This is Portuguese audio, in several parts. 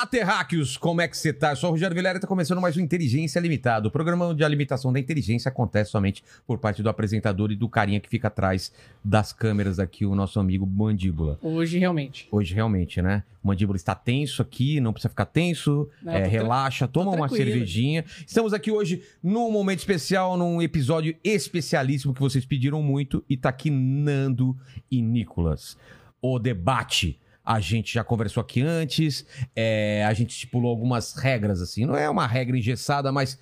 Olá, terráqueos! Como é que você tá? Eu sou o Rogério Vilera e tá começando mais um Inteligência Limitada. O programa de alimentação da inteligência acontece somente por parte do apresentador e do carinha que fica atrás das câmeras aqui, o nosso amigo Mandíbula. Hoje, realmente. Hoje, realmente, né? O Mandíbula está tenso aqui, não precisa ficar tenso, Não, é, tô tra- relaxa, toma uma tranquilo. cervejinha. Estamos aqui hoje num momento especial, num episódio especialíssimo que vocês pediram muito e tá aqui Nando e Nicolas. O debate. A gente já conversou aqui antes, é, a gente estipulou algumas regras, assim. Não é uma regra engessada, mas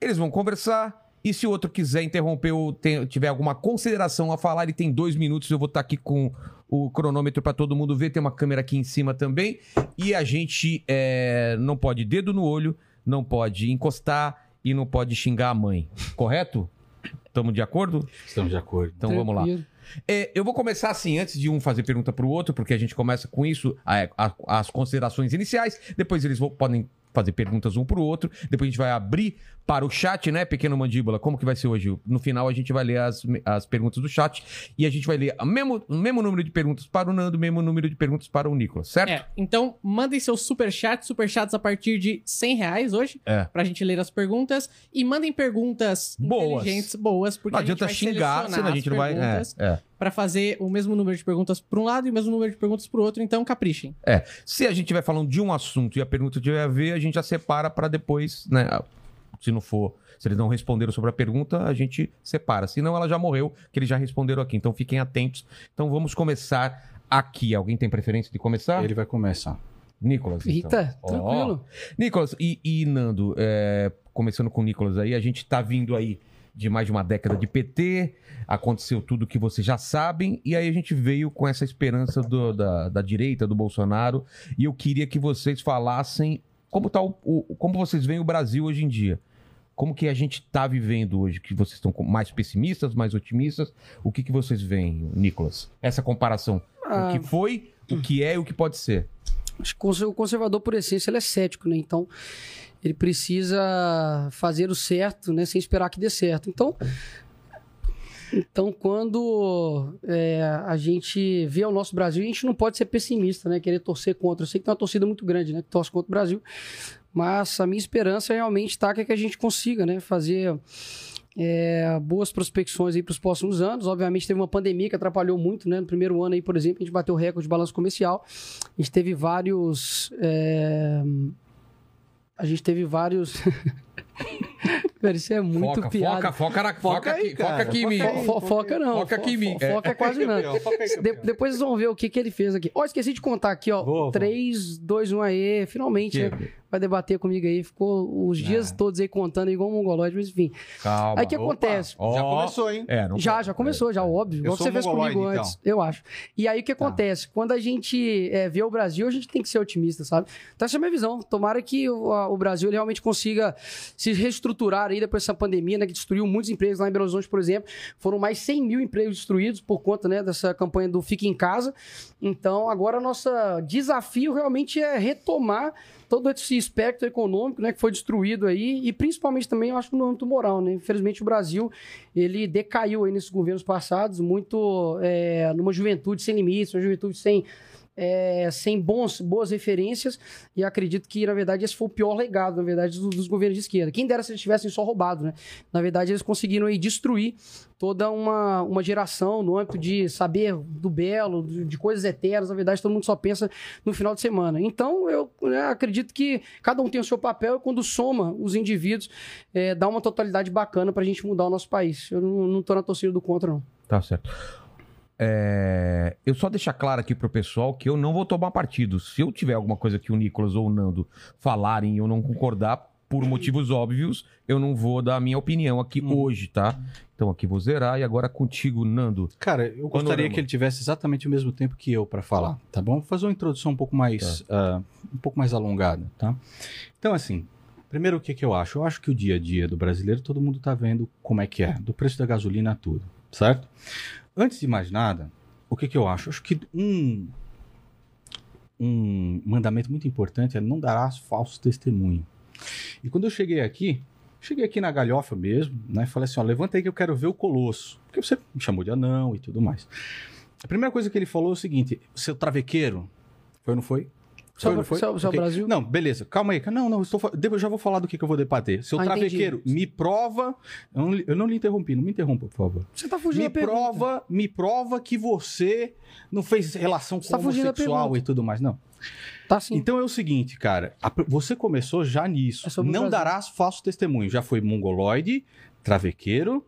eles vão conversar. E se o outro quiser interromper ou tem- tiver alguma consideração a falar, ele tem dois minutos. Eu vou estar aqui com o cronômetro para todo mundo ver. Tem uma câmera aqui em cima também. E a gente é, não pode dedo no olho, não pode encostar e não pode xingar a mãe. Correto? Estamos de acordo? Estamos de acordo. Então vamos lá. É, eu vou começar assim, antes de um fazer pergunta pro outro, porque a gente começa com isso, a- a- as considerações iniciais, depois eles vão- podem fazer perguntas um pro outro, depois a gente vai abrir para o chat, né, pequeno mandíbula, como que vai ser hoje? No final a gente vai ler as, as perguntas do chat e a gente vai ler o mesmo, o mesmo número de perguntas para o Nando, o mesmo número de perguntas para o Nicolas, certo? É, então mandem seus superchats, superchats a partir de 100 reais hoje, É. pra gente ler as perguntas. E mandem perguntas Boas. inteligentes, boas, porque Não a gente adianta vai xingar, senão a gente não vai... É, é. pra fazer o mesmo número de perguntas pra um lado e o mesmo número de perguntas pro outro, então caprichem. É, se a gente estiver falando de um assunto e a pergunta tiver a ver, a gente já separa para depois, né? Se não for, se eles não responderam sobre a pergunta, a gente separa. Senão ela já morreu, que eles já responderam aqui. Então fiquem atentos. Então vamos começar aqui. Alguém tem preferência de começar? Ele vai começar. Nicolas. então. Eita, Ó, tranquilo. Nicolas, e, e Nando, é, começando com o Nicolas aí, a gente tá vindo aí de mais de uma década de PT, aconteceu tudo que vocês já sabem, e aí a gente veio com essa esperança do- da, da direita, do Bolsonaro, e eu queria que vocês falassem como, tá o, o- como vocês veem o Brasil hoje em dia. Como que a gente tá vivendo hoje? Que vocês estão mais pessimistas, mais otimistas? O que, que vocês veem, Nicolas? Essa comparação. Ah, O que foi, o que é e o que pode ser. acho que o conservador, por essência, ele é cético, né? Então, ele precisa fazer o certo, né? Sem esperar que dê certo. Então, então quando é, a gente vê o nosso Brasil, a gente não pode ser pessimista, né? Querer torcer contra. Eu sei que tem uma torcida muito grande, né? Que torce contra o Brasil. Mas a minha esperança realmente está que, é que a gente consiga, né? Fazer é, boas prospecções aí para os próximos anos. Obviamente teve uma pandemia que atrapalhou muito, né? No primeiro ano aí, por exemplo, a gente bateu o recorde de balanço comercial. A gente teve vários. é, A gente teve vários. Cara, isso é muito foca, piada. foca, foca, na- foca, aí, cara, foca aqui em foca mim. aí. Fo- foca não. Foca aqui em mim. fo- Foca é quase nada. De- depois vocês vão ver o que, que ele fez aqui. Ó, esqueci de contar aqui, ó. Vou. 3, 2, 1 aí. Finalmente, né? Vai debater comigo aí. Ficou os dias Ah. todos aí contando igual um mongolóide, mas enfim. Calma. Aí o que Opa. acontece? Já começou, hein? É, não Já, já começou, já, óbvio. Eu Igual sou você fez mongoloide, comigo então. antes, eu acho. E aí o que acontece? Quando a gente é, vê o Brasil, a gente tem que ser otimista, sabe? Então essa é a minha visão. Tomara que o, a- o Brasil realmente consiga se reestruturar aí depois dessa pandemia, né? Que destruiu muitos empregos lá em Belo Horizonte, por exemplo. Foram mais 100 mil empregos destruídos por conta né, dessa campanha do Fique em Casa. Então agora nosso desafio realmente é retomar todo esse espectro econômico, né, que foi destruído aí, e principalmente também, eu acho, no âmbito moral, né? Infelizmente, o Brasil, ele decaiu aí nesses governos passados, muito é, numa juventude sem limites, uma juventude sem, é, sem bons, boas referências, e acredito que, na verdade, esse foi o pior legado, na verdade, dos, dos governos de esquerda. Quem dera se eles tivessem só roubado, né? Na verdade, eles conseguiram aí destruir toda uma, uma geração no âmbito de saber do belo, de, de coisas eternas, na verdade, todo mundo só pensa no final de semana. Então, eu né, acredito que cada um tem o seu papel e quando soma os indivíduos, é, dá uma totalidade bacana pra gente mudar o nosso país. Eu não, tô na torcida do contra, não. Tá certo. É, eu só deixar claro aqui pro pessoal que eu não vou tomar partido. Se eu tiver alguma coisa que o Nicolas ou o Nando falarem e eu não concordar, por motivos óbvios, eu não vou dar a minha opinião aqui Hum. hoje, tá? Então aqui vou zerar e agora contigo, Nando. Cara, eu gostaria Panorama. que ele tivesse exatamente o mesmo tempo que eu para falar, tá bom? Vou fazer uma introdução um pouco mais, ah, um pouco mais alongada, tá? Então, assim, primeiro o que, que eu acho? Eu acho que o dia a dia do brasileiro, todo mundo tá vendo como é que é, do preço da gasolina a tudo, certo? Antes de mais nada, o que, que eu acho? Acho que um, um mandamento muito importante é não darás falso testemunho. E quando eu cheguei aqui, cheguei aqui na galhofa mesmo, né? Falei assim: ó, levanta aí que eu quero ver o colosso. Porque você me chamou de anão e tudo mais. A primeira coisa que ele falou é o seguinte: seu travequeiro. Foi ou não foi? Foi, não foi? Seu- seu Ok. Brasil? Não, beleza. Calma aí. Não, não, estou, eu já vou falar do que, que eu vou debater. Seu Ah, entendi. travequeiro, me prova. Eu não, eu não lhe interrompi, não me interrompa, por favor. Você tá fugindo Me da pergunta. prova, me prova que você não fez relação com tá homossexual pergunta. e tudo mais. Não. Tá sim. Então é o seguinte, cara. a- você começou já nisso. É não darás falso testemunho. Já foi mongoloide, travequeiro.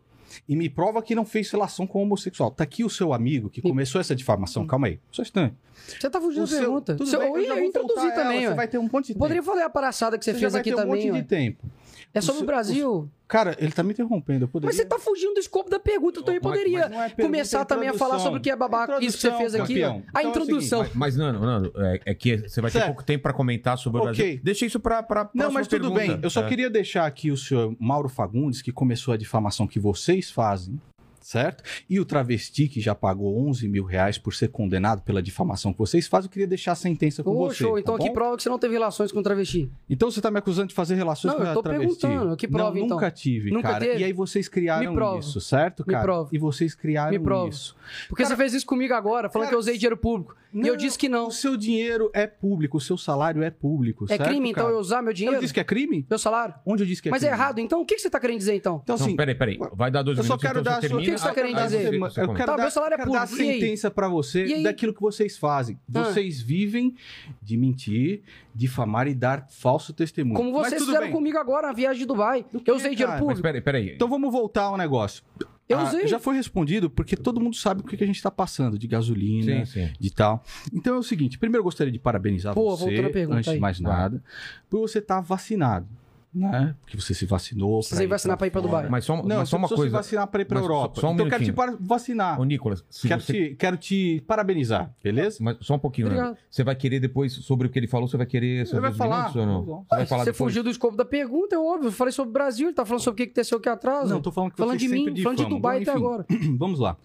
E me prova que não fez relação com homossexual. Tá aqui o seu amigo que Me- começou essa difamação. Calma aí. Só um instante. Você tá fugindo da seu- pergunta. Tudo Seu- bem, eu eu ia introduzir também, ela. Você vai ter um monte de Poderia tempo. falar a palhaçada que você, Você fez já vai aqui ter um também, monte ué. de tempo. É sobre o seu- Brasil. Cara, ele tá me interrompendo. Eu poderia... Mas você tá fugindo do escopo da pergunta. Eu também Mas- poderia mas é pergunta, começar é também a falar sobre o que é babaca, isso que você fez aqui. campeão. ó. A Então é o introdução. Mas, mas, Nando, Nando, é, é que você vai ter Certo. pouco tempo pra comentar sobre o Ok. Brasil. Deixa isso pra, pra Não, mas tudo pergunta. bem. Eu só É. queria deixar aqui o senhor Mauro Fagundes, que começou a difamação que vocês fazem, certo? E o travesti, que já pagou 11 mil reais por ser condenado pela difamação que vocês fazem, eu queria deixar a sentença com Ô, você. show. tá Então aqui prova que você não teve relações com travesti. Então você tá me acusando de fazer relações Não, com eu tô travesti. perguntando. Que prova, não, então? Nunca tive, Nunca cara. teve? E aí vocês criaram Me isso, certo, Me cara? prova. E vocês criaram Me isso. Porque Cara- você fez isso comigo agora, falando Cara, que eu usei dinheiro público. E eu disse que não. O seu dinheiro é público, o seu salário é público, É certo, crime, então, cara? eu usar meu Eu dinheiro? disse que é crime? Meu salário? Onde eu disse que é Mas é crime? errado, então o que você tá querendo dizer, então? Então, Então, assim, peraí, peraí. Vai dar dois Eu só minutos, quero então dar a sua... O que você tá querendo dizer? você- Eu quero. Tá, dar, meu salário é quero dar a público, e aí? sentença pra E você daquilo que vocês fazem. Ah. Vocês vivem de mentir, difamar e dar falso testemunho. Como Mas vocês fizeram bem. comigo agora na viagem de Dubai. Do que, eu usei dinheiro cara? Mas público. peraí, peraí. Então vamos voltar ao negócio. Eu Ah, usei. já foi respondido porque todo mundo sabe o que que a gente está passando de gasolina, Sim, sim. de tal. Então é o seguinte, primeiro eu gostaria de parabenizar Pô, você, voltando à pergunta antes aí. de mais nada, por você estar vacinado, né? Porque você se vacinou. Precisei vacinar pra ir pra fora. Dubai. Mas só, Não, mas você só uma coisa. se vacinar para ir para só- Europa. só um então eu quero te minutinho. vacinar. Ô, Nicolas, se Quero, você... te, quero te parabenizar, beleza? Mas só um pouquinho, né? Você vai querer depois, sobre o que ele falou, você vai querer seus vai falar? minutos ou não? Você vai falar Você fugiu do escopo da pergunta, é óbvio. Eu falei sobre o Brasil, ele tá falando sobre o que aconteceu aqui atrás. Não, tô falando que falando de mim, falando de. Dubai Bom, até enfim. agora. Vamos lá.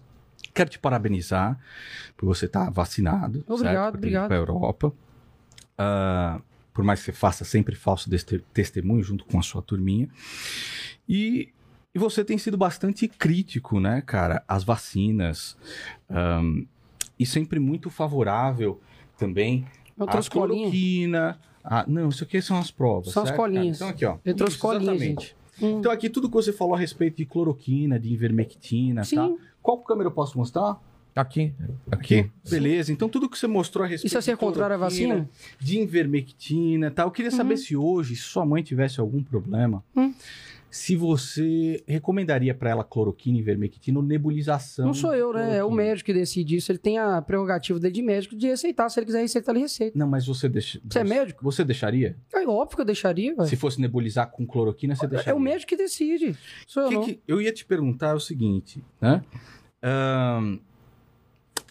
Quero te parabenizar por você estar vacinado. Obrigado, certo? Obrigado. Pra Europa. Ah, por mais que você faça sempre falso testemunho junto com a sua turminha. E, e você tem sido bastante crítico, né, cara, às vacinas. Ahm, e sempre muito favorável também à cloroquina. a- não, isso aqui são as provas. São as certo, cara? colinhas. Então aqui, ó. Eu trouxe Isso, colinha, exatamente. Hum. Então aqui tudo que você falou a respeito de cloroquina, de ivermectina, Sim. tá? Qual câmera eu posso mostrar? Aqui. Aqui. Beleza, então tudo que você mostrou a respeito Isso é contrário à cloroquina, vacina? de ivermectina, tá? Eu queria saber Uhum. se hoje, se sua mãe tivesse algum problema, Hum. se você recomendaria pra ela cloroquina, ivermectina ou nebulização. Não sou eu, né? É o médico que decide isso. Ele tem a prerrogativa dele de médico de receitar. Se ele quiser receitar, ele receita. Não, mas você deixa. Você é médico? Você deixaria? É óbvio que eu deixaria, velho. Se fosse nebulizar com cloroquina, você deixaria? É o médico que decide. Sou eu, Que não. que- eu ia te perguntar o seguinte, né? Ahn,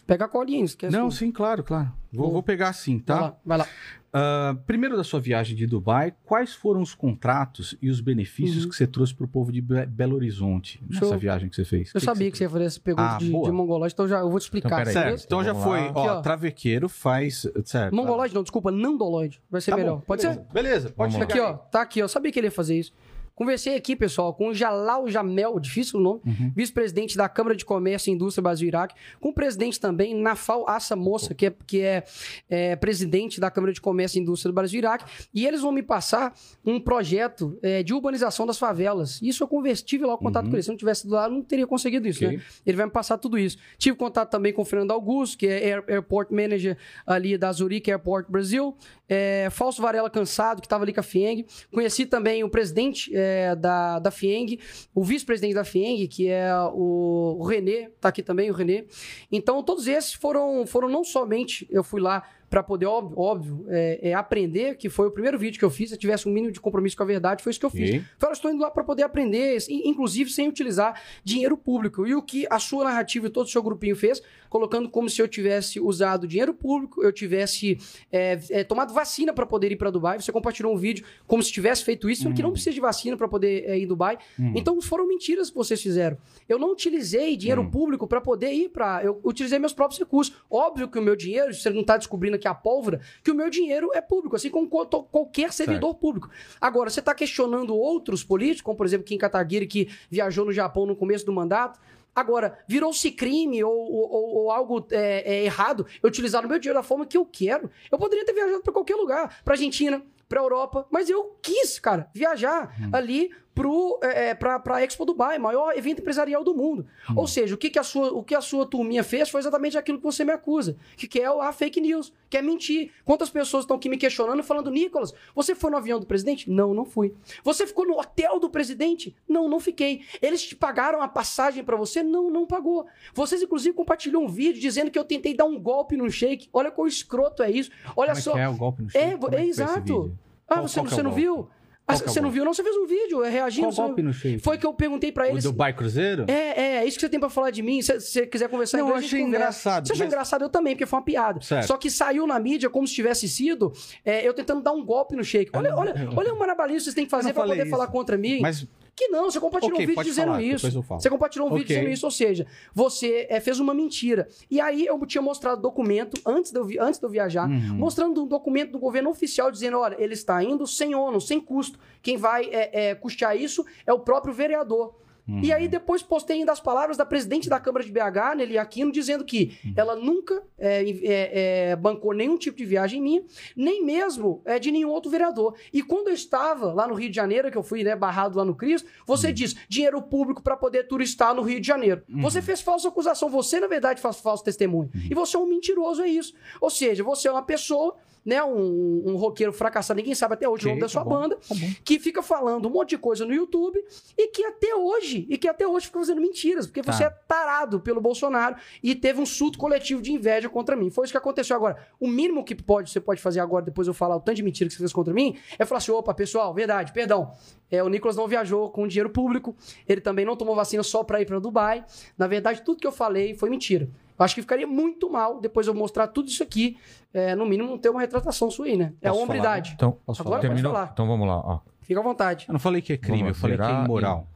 Pega a colinha, esquece. não, sim, claro, claro. Vou, Vou. pegar sim, Vai tá? lá, vai lá. Ah, primeiro da sua viagem de Dubai, quais foram os contratos e os benefícios Uhum. que você trouxe para o povo de Be- Belo Horizonte nessa Show. viagem que você fez? Eu sabia que você ia fazer essa pergunta Ah, de, boa. de mongolóide, então já, eu vou te explicar. Então. Certo, então já foi. Ó, Aqui, ó. travequeiro faz. Certo. Mongolóide não, desculpa, nandolóide. Vai ser Tá melhor. bom, Pode beleza. ser? Beleza, pode chegar. Aqui, ó. Tá aqui, ó. Sabia que ele ia fazer isso. Conversei aqui, pessoal, com o Jalal Jamel, difícil o nome, Uhum. vice-presidente da Câmara de Comércio e Indústria Brasil-Iraque, com o presidente também, Nafal Assa Moça, que, é, que é, é, presidente da Câmara de Comércio e Indústria do Brasil-Iraque, e eles vão me passar um projeto é, de urbanização das favelas. Isso eu conversi, tive lá o contato Uhum. com ele. Se eu não tivesse ido lá, eu não teria conseguido isso, Ok. né? Ele vai me passar tudo isso. Tive contato também com o Fernando Augusto, que é Air- Airport Manager ali da Zurich Airport Brasil. É, Falso Varela Cansado, que estava ali com a FIENG. Conheci também o presidente é, da, da FIENG, o vice-presidente da FIENG, que é o, o Renê, tá aqui também o Renê. Então, todos esses foram, foram não somente, eu fui lá para poder, óbvio, óbvio é, é aprender, que foi o primeiro vídeo que eu fiz, se eu tivesse um mínimo de compromisso com a verdade, foi isso que eu fiz. Ok. Falei, estou indo lá para poder aprender, in- inclusive sem utilizar dinheiro público. E o que a sua narrativa e todo o seu grupinho fez, colocando como se eu tivesse usado dinheiro público, eu tivesse é, é, tomado vacina para poder ir para Dubai. Você compartilhou um vídeo como se tivesse feito isso, sendo que não precisa de vacina para poder é, ir em Dubai. Então foram mentiras que vocês fizeram. Eu não utilizei dinheiro público para poder ir para. Eu utilizei meus próprios recursos. Óbvio que o meu dinheiro, você não está descobrindo aqui a pólvora, que o meu dinheiro é público, assim como qualquer servidor público. Agora, você está questionando outros políticos, como por exemplo Kim Kataguiri, que viajou no Japão no começo do mandato. Agora, virou-se crime ou, ou- ou- algo é, é, errado eu utilizar o meu dinheiro da forma que eu quero. Eu poderia ter viajado para qualquer lugar, para Argentina, para Europa, mas eu quis, cara, viajar ali pro, é, é, pra, pra Expo Dubai, maior evento empresarial do mundo. Ou seja, o que, que, a sua, o que a sua turminha fez foi exatamente aquilo que você me acusa, que, que é a fake news, que é mentir. Quantas pessoas estão aqui me questionando, falando, Nicolas, você foi no avião do presidente? Não, não fui. Você ficou no hotel do presidente? Não, não fiquei. Eles te pagaram a passagem pra você? Não, não pagou. Vocês, inclusive, compartilham um vídeo dizendo que eu tentei dar um golpe no shake. Olha quão escroto é isso. Olha Como é só. que é o golpe no É, shake? É foi esse exato. Ah, Qual- você, qual é você o não golpe? viu? Ah, é o você não golpe? viu? Não, você fez um vídeo é, reagindo. Qual golpe no shake? Foi que eu perguntei pra O eles. Dubai Cruzeiro? É, é, é isso que você tem pra falar de mim. Se você quiser conversar Não, eu achei engraçado, Você achou mas- engraçado? Eu também, porque foi uma piada. Certo. Só que saiu na mídia como se tivesse sido é, eu tentando dar um golpe no shake. Olha, olha, olha o marabalinho que vocês têm que fazer não pra poder isso. falar contra mim. Mas Que não, você compartilhou Ok, um vídeo dizendo falar, isso. Você compartilhou um vídeo Ok. dizendo isso, ou seja, você é, fez uma mentira. E aí eu tinha mostrado documento antes de eu, vi- antes de eu viajar, Uhum. mostrando um documento do governo oficial dizendo: olha, ele está indo sem ônus, sem custo. Quem vai é, é, custear isso é o próprio vereador. Uhum. E aí depois postei ainda as palavras da presidente da Câmara de BH, Nelly Aquino, dizendo que Uhum. ela nunca é, é, é, bancou nenhum tipo de viagem minha, nem mesmo é, de nenhum outro vereador. E quando eu estava lá no Rio de Janeiro, que eu fui né, barrado lá no Cristo, Uhum. você diz dinheiro público para poder turistar no Rio de Janeiro. Você fez falsa acusação, você na verdade faz falso testemunho. Uhum. E você é um mentiroso, é isso. Ou seja, você é uma pessoa, né, um, um roqueiro fracassado, ninguém sabe até hoje o Ok, nome da tá sua bom, banda, tá que fica falando um monte de coisa no YouTube e que até hoje, e que até hoje fica fazendo mentiras, porque Tá. você é tarado pelo Bolsonaro e teve um surto coletivo de inveja contra mim. Foi isso que aconteceu agora. O mínimo que pode, você pode fazer agora, depois eu falar o tanto de mentira que você fez contra mim, é falar assim: opa, pessoal, verdade, perdão. É, o Nicolas não viajou com dinheiro público, ele também não tomou vacina só pra ir pra Dubai. Na verdade, tudo que eu falei foi mentira. Eu acho que ficaria muito mal depois eu mostrar tudo isso aqui, é, no mínimo ter uma retratação sua aí, né? É a Posso hombridade. Então, Posso Agora falar? terminou? Então vamos lá. Ó. Fica à vontade. Eu não falei que é crime, Vamos eu falei que é imoral.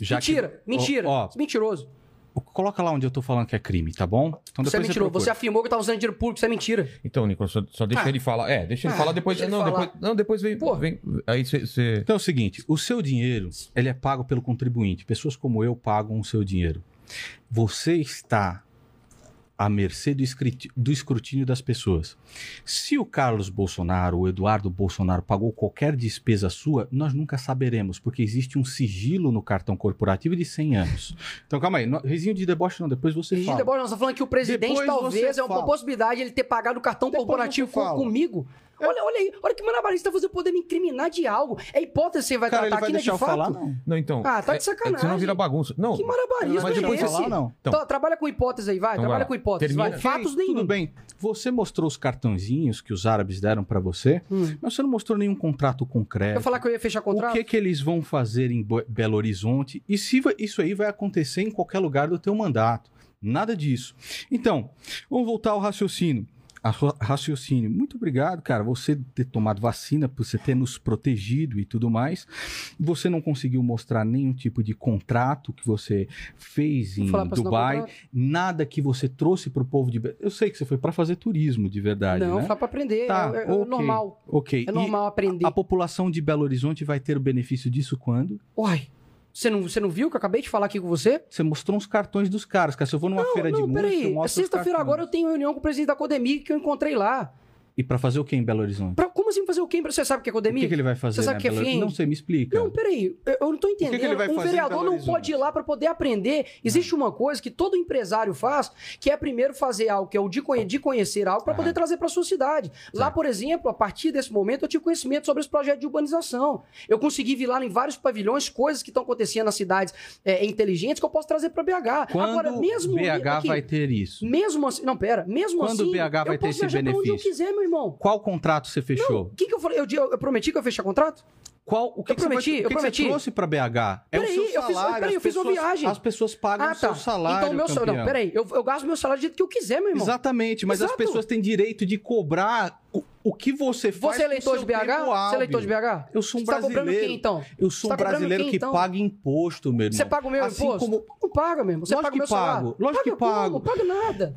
Já que- mentira, mentira. Ó, Mentiroso. ó, coloca lá onde eu tô falando que é crime, tá bom? Então Você é mentiroso. procura. Você afirmou que eu tava usando dinheiro público, isso é mentira. Então, Nicolas, só, só deixa Ah. ele falar. É, deixa ele Ah, falar depois. ele Não, falar. depois, não, depois vem. Pô. vem aí você. Então é o seguinte, o seu dinheiro, ele é pago pelo contribuinte. Pessoas como eu pagam o seu dinheiro. Você está à mercê do do escrutínio das pessoas. Se o Carlos Bolsonaro o Eduardo Bolsonaro pagou qualquer despesa sua, nós nunca saberemos, porque existe um sigilo no cartão corporativo de 100 anos. Então calma aí, no- risinho de deboche não, depois você Regina fala. Deboche, nós estamos falando que o presidente Depois talvez é uma fala. possibilidade ele ter pagado o cartão Depois corporativo comigo. Olha, olha aí, olha que maravilhoso, você poder me incriminar de algo. É hipótese que você vai Cara, ele tratar vai aqui, né, deixar de eu falar? fato? Não. Não, então. Ah, tá de é- sacanagem. É, senão vira bagunça. Não. Que maravilhoso Mas é depois esse? falar, não. Então- Então, trabalha com hipótese aí, vai. Então trabalha lá. com hipótese, Termina. vai. Fatos nenhum. Tudo bem. Você mostrou os cartãozinhos que os árabes deram pra você, Hum. mas você não mostrou nenhum contrato concreto. Eu falar que eu ia fechar O contrato? que que eles vão fazer em Bo- Belo Horizonte e se isso aí vai acontecer em qualquer lugar do teu mandato. Nada disso. Então, vamos voltar ao raciocínio. A raciocínio. Muito obrigado, cara. Você ter tomado vacina, por você ter nos protegido e tudo mais. Você não conseguiu mostrar nenhum tipo de contrato que você fez em Dubai. Nada que você trouxe pro povo de. Eu sei que você foi para fazer turismo de verdade, Não, né? foi pra aprender. Tá, é, é- é ok. normal. Ok. É E normal aprender. a população de Belo Horizonte vai ter o benefício disso quando? Uai, você não, você não viu que eu acabei de falar aqui com você? Você mostrou uns cartões dos caras, cara. Se eu vou numa feira de não, música, eu peraí. mostro os Sexta-feira agora eu tenho reunião com o presidente da Codemig que eu encontrei lá. E pra fazer o que em Belo Horizonte? Pra, como assim fazer o quê? Você sabe o que é O Codemig? que, que ele vai fazer? Você sabe né, que é? Não sei, me explica. Não, peraí, eu eu não tô entendendo. que ele vai um fazer vereador não pode ir lá para poder aprender. Existe uma coisa que todo empresário faz, que é primeiro fazer algo, que é o de, conhe- de conhecer algo para poder trazer para sua cidade. Lá, por exemplo, a partir desse momento, eu tive conhecimento sobre esse projeto de urbanização. Eu consegui vir lá em vários pavilhões, coisas que estão acontecendo nas cidades é, inteligentes que eu posso trazer para BH. Quando Agora, mesmo BH aqui, vai ter isso? Mesmo assim, não, pera, mesmo Quando assim, BH vai eu ter posso esse pra onde eu benefício? quiser, meu meu irmão. Qual contrato você fechou? O que, que eu falei? Eu, eu, eu prometi que eu fechar contrato? Qual, o que Eu que vai- prometi, o que eu que prometi. você trouxe pra BH? É o Peraí, seu eu fiz- salário. peraí, as eu fiz uma viagem. As pessoas pagam o seu salário, Então, o meu salário. Não, peraí. Eu, eu gasto meu salário do jeito que eu quiser, meu irmão. Exatamente, mas as Exato. pessoas têm direito de cobrar o, o que você faz Você é eleitor de BH? Você é eleitor de BH? Eu sou um Você tá cobrando brasileiro. quem, então? Eu sou um tá brasileiro quem, que então? paga imposto, meu irmão. Você paga o meu assim imposto? Como Não paga mesmo. Você Lógico paga o meu pago. salário. Lógico que paga pago. Não paga nada.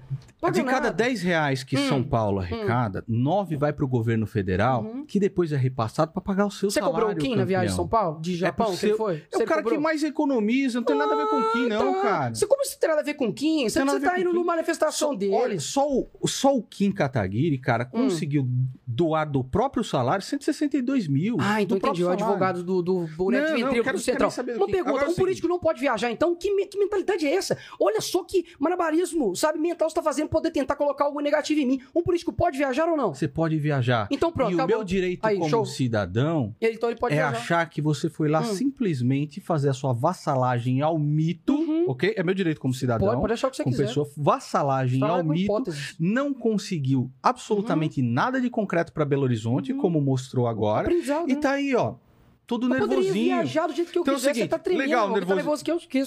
De cada nada. 10 reais que Hum. São Paulo arrecada, 9 vai pro governo federal, que depois é repassado para pagar o seu Uhum. Você salário. cobrou o Kim na viagem de. São Paulo? De Japão? pro Quem seu- foi? É Você o cara cobrou? que mais economiza, não tem nada a ver com o Kim, não, tá. cara. Você, como isso tem nada a ver com o Kim? Você, Tem nada você a ver tá com indo o numa manifestação Olha, dele. só o, só o Kim Kataguiri, cara, Hum. conseguiu doar do próprio salário 162 mil. Ah, então entendi. O advogado do, do boneco Não, de não, quero- do Central. Uma pergunta. É o um político não pode viajar, então? Que, me- que mentalidade é essa? Olha só que malabarismo, sabe, mental você tá fazendo poder tentar colocar algo negativo em mim. Um político pode viajar ou não? Você pode viajar. Então pronto, e o acabou. meu direito Aí, como show. cidadão Ele- Então ele pode é viajar. achar que você foi lá Hum. simplesmente fazer a sua vassalagem ao mito, ok? É meu direito como cidadão. Uhum. Pode, pode achar o que você como quiser. pessoa, vassalagem ao mito. Não conseguiu absolutamente Uhum. nada de concreto para Belo Horizonte, como mostrou agora. Aprendizado, E né? tá aí, ó. Todo Eu nervosinho. viajar do jeito que eu Então é o quiser, seguinte, você tá tremendo. legal, irmão. Você tá nervoso. nervoso que eu que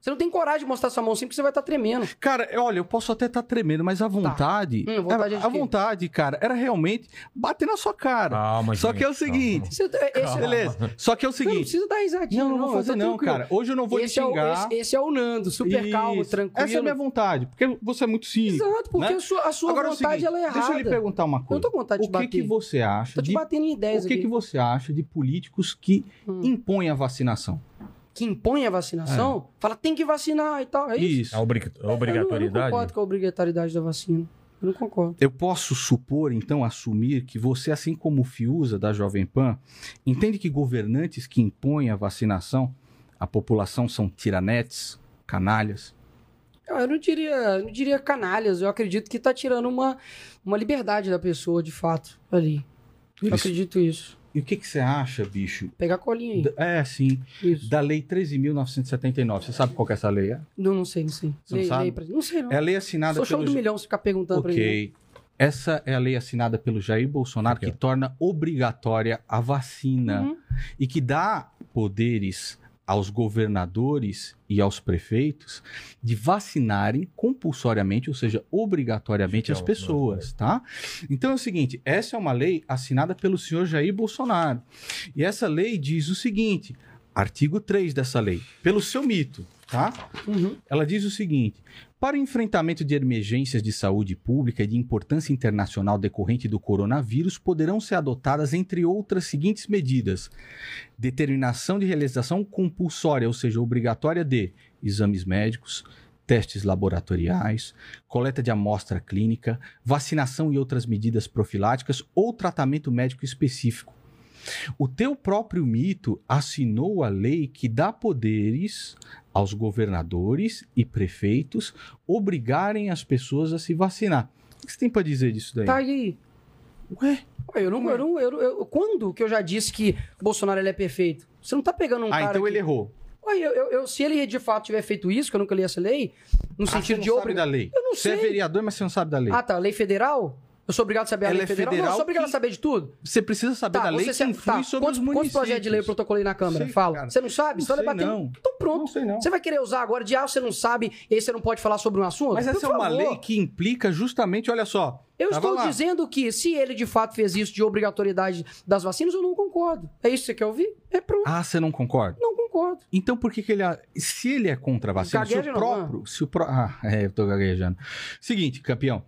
você. Não tem coragem de mostrar sua mão assim porque você vai estar tremendo. Cara, olha, eu posso até estar tremendo, mas a vontade. Hum, vontade é de a vontade, cara, era realmente bater na sua cara. Calma, Só gente, que é o calma. seguinte. Você, esse, Beleza. Só que é o Não, não seguinte. precisa dar risadinha. Não, não vou eu fazer, tô não, cara. Hoje eu não vou esse lhe É o, xingar. esse, esse é o Nando, super calmo, Isso. tranquilo. Essa é a minha vontade, porque você é muito cínico. Exato, porque né? a sua, a sua Agora é o vontade seguinte, ela é errada. Deixa eu lhe perguntar uma Eu coisa. não tô com vontade de o te que, bater. que você acha Tô te de batendo em ideias o que, aqui. que você acha de políticos que Hum. impõem a vacinação? Que impõe a vacinação, fala tem que vacinar e tal. É isso. Isso. A obri- a Eu não- Eu não obrigatoriedade? concordo com a obrigatoriedade da vacina. Eu não concordo. Eu posso supor, então, assumir que você, assim como o Fiuza da Jovem Pan, entende que governantes que impõem a vacinação, a população são tiranetes, canalhas? Eu não diria, eu não diria canalhas. Eu acredito que tá tirando uma, uma liberdade da pessoa, de fato, ali. Eu acredito isso. E o que, que você acha, bicho? Pegar a colinha aí. Da- É, sim. Isso. Da Lei 13.979. Você sabe qual que é essa lei? É? Não, não sei, não sei. Você não Lei- sabe? lei pra- Não sei, não. É a lei assinada Sou show pelo... do milhão se ficar perguntando pra mim. Ok. Essa é a lei assinada pelo Jair Bolsonaro Ok. que torna obrigatória a vacina Uhum. e que dá poderes aos governadores e aos prefeitos de vacinarem compulsoriamente, ou seja, obrigatoriamente as Então, pessoas, tá? Então é o seguinte, essa é uma lei assinada pelo senhor Jair Bolsonaro. E essa lei diz o seguinte, artigo 3 dessa lei, pelo seu mito, tá? Uhum. Ela diz o seguinte: para o enfrentamento de emergências de saúde pública e de importância internacional decorrente do coronavírus, poderão ser adotadas, entre outras, seguintes medidas: determinação de realização compulsória, ou seja, obrigatória de exames médicos, testes laboratoriais, coleta de amostra clínica, vacinação e outras medidas profiláticas ou tratamento médico específico. O teu próprio mito assinou a lei que dá poderes aos governadores e prefeitos obrigarem as pessoas a se vacinar. O que você tem para dizer disso daí? Tá aí. Ué, Ué, Eu não, eu não, eu, eu- quando que eu já disse que Bolsonaro ele é perfeito? Você não tá pegando um ah, cara então que- ele errou. Ué, eu, eu- eu- se ele de fato tiver feito isso, que eu nunca li essa lei, no Ah, você sentido não de sabe da lei. Eu não Você é sei. vereador, mas você não sabe da lei. Ah, tá. Lei federal? Eu sou obrigado a saber a Ela lei é federal? Não, eu federal sou obrigado que- a saber de tudo. Você precisa saber da lei você que influi tá, sobre quantos, os quantos projetos de lei eu protocolei na Câmara? Sei, Fala. cara. Você não sabe? Não vai sei, debater. não. Então pronto. Não sei, não. Você vai querer usar agora de ah, você não sabe, e aí você não pode falar sobre um assunto? Mas essa é uma lei que implica justamente, olha só. Eu tava estou lá. dizendo que se ele de fato fez isso de obrigatoriedade das vacinas, eu não concordo. É isso que você quer ouvir? É pronto. Ah, você não concorda? Não concordo. Então por que, que ele. Se ele é contra a vacina, se o não, próprio. Se o pró- Ah, é, eu tô gaguejando. Seguinte, campeão.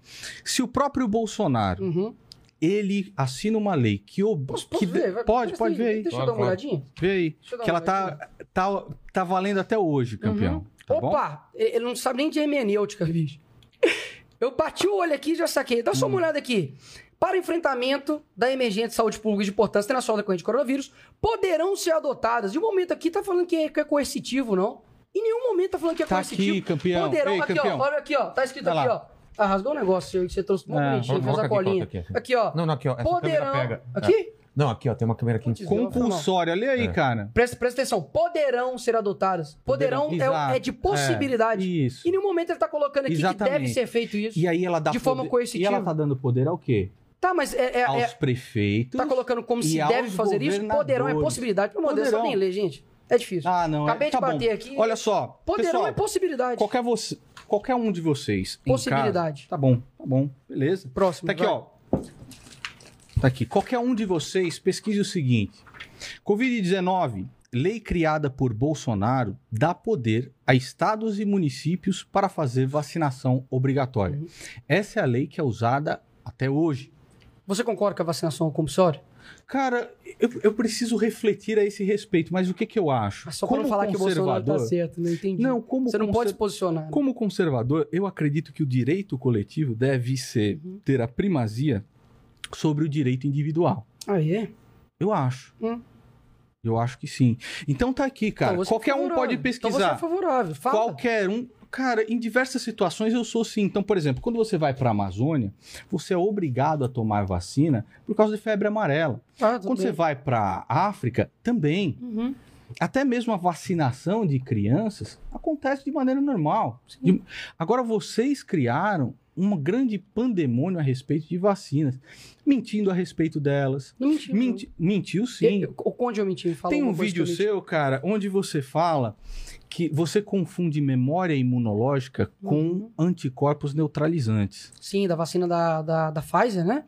Se o próprio Bolsonaro Uhum. ele assina uma lei que. Ob... Posso, posso que ver? Vai, Pode, pode ver aí. Deixa eu Pode, dar uma olhadinha. Vê aí. Que ela tá, tá, tá valendo até hoje, campeão. Uhum. Tá bom? Opa! Ele não sabe nem de hermenêutica, bicho. Eu bati o olho aqui e já saquei. Dá só Hum. uma olhada aqui. Para o enfrentamento da emergência de saúde pública de importância internacional decorrente de coronavírus, poderão ser adotadas. De um momento aqui tá falando que é, que é coercitivo, não. Em nenhum momento tá falando que é Tá coercitivo. aqui, campeão. Poderão, Ei, aqui, campeão. ó. Olha aqui, ó. Tá escrito Vai aqui, lá. ó. Ah, rasgou um negócio que você trouxe muito bonitinho, fez a aqui, colinha. conta aqui, Aqui, ó. Não, não, aqui, ó. Essa Poderão. pega. Aqui? Não, aqui, ó. Tem uma câmera aqui em Putz, cima. Compulsório, olha aí, É. cara. Presta, presta atenção. Poderão ser adotadas. Poderão, é- Exato. é, de possibilidade. É, isso. Em nenhum momento ele tá colocando aqui que Exatamente. deve ser feito isso. E aí ela dá De forma poder- coercitiva. E ela tá dando poder ao quê? Tá, mas é, é- aos é- prefeitos. tá colocando como se deve fazer isso? Poderão é possibilidade. Pelo amor de Deus, só Poderão. nem ler, gente. É difícil. Ah, não. Acabei é, de tá bater bom. aqui. Olha só. Poderão pessoal, é possibilidade. qualquer, você, qualquer um de vocês. Possibilidade. casa- tá bom, tá bom. Beleza. Próximo. Tá aqui, vai. ó. Tá aqui. Qualquer um de vocês pesquise o seguinte: Covid-19, lei criada por Bolsonaro, dá poder a estados e municípios para fazer vacinação obrigatória. Uhum. Essa é a lei que é usada até hoje. Você concorda com a vacinação compulsória? Cara, eu, eu preciso refletir a esse respeito, mas o que, que eu acho? Ah, Só não falar que o Bolsonaro tá certo, não entendi. Não, como Você não conser- pode se posicionar. né? Como conservador, eu acredito que o direito coletivo deve ser Uhum. ter a primazia sobre o direito individual. Ah, é? Eu acho. Hum. Eu acho que sim. Então tá aqui, cara. Então você é Qualquer um pode Então você pesquisar. é favorável. Fala. Qualquer um. Cara, em diversas situações eu sou sim. Então, por exemplo, quando você vai para a Amazônia, você é obrigado a tomar vacina por causa de febre amarela. Ah, Quando bem. você vai para África, também. Uhum. Até mesmo a vacinação de crianças acontece de maneira normal. Agora, vocês criaram um grande pandemônio a respeito de vacinas, mentindo a respeito delas. Mentiu. Menti- mentiu sim. Eu- eu- onde eu menti? Fala Tem um vídeo menti. seu, cara, onde você fala que você confunde memória imunológica com Uhum. anticorpos neutralizantes. Sim, da vacina da, da, da Pfizer, né?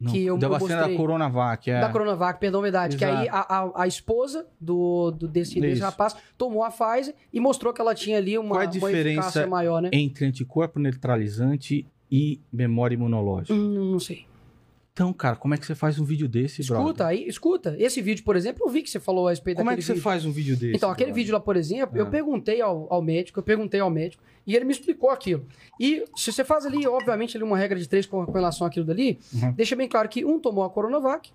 Não, Que eu- da eu vacina mostrei. da Coronavac. É. Da Coronavac, perdão, verdade. Que aí a, a, a esposa do, do desse, desse rapaz tomou a Pfizer e mostrou que ela tinha ali uma, Qual é a uma diferença eficácia maior, né? Entre anticorpo neutralizante e memória imunológica. Hum, não sei. Então, cara, como é que você faz um vídeo desse, Escuta, brother? aí, escuta. Esse vídeo, por exemplo, eu vi que você falou a respeito Como é daquele que você vídeo. faz um vídeo desse? Então, aquele brother? vídeo lá, por exemplo, eu Ah. perguntei ao, ao médico, eu perguntei ao médico, e ele me explicou aquilo. E se você faz ali, obviamente, ali uma regra de três com, com relação àquilo dali, Uhum. deixa bem claro que um tomou a Coronavac,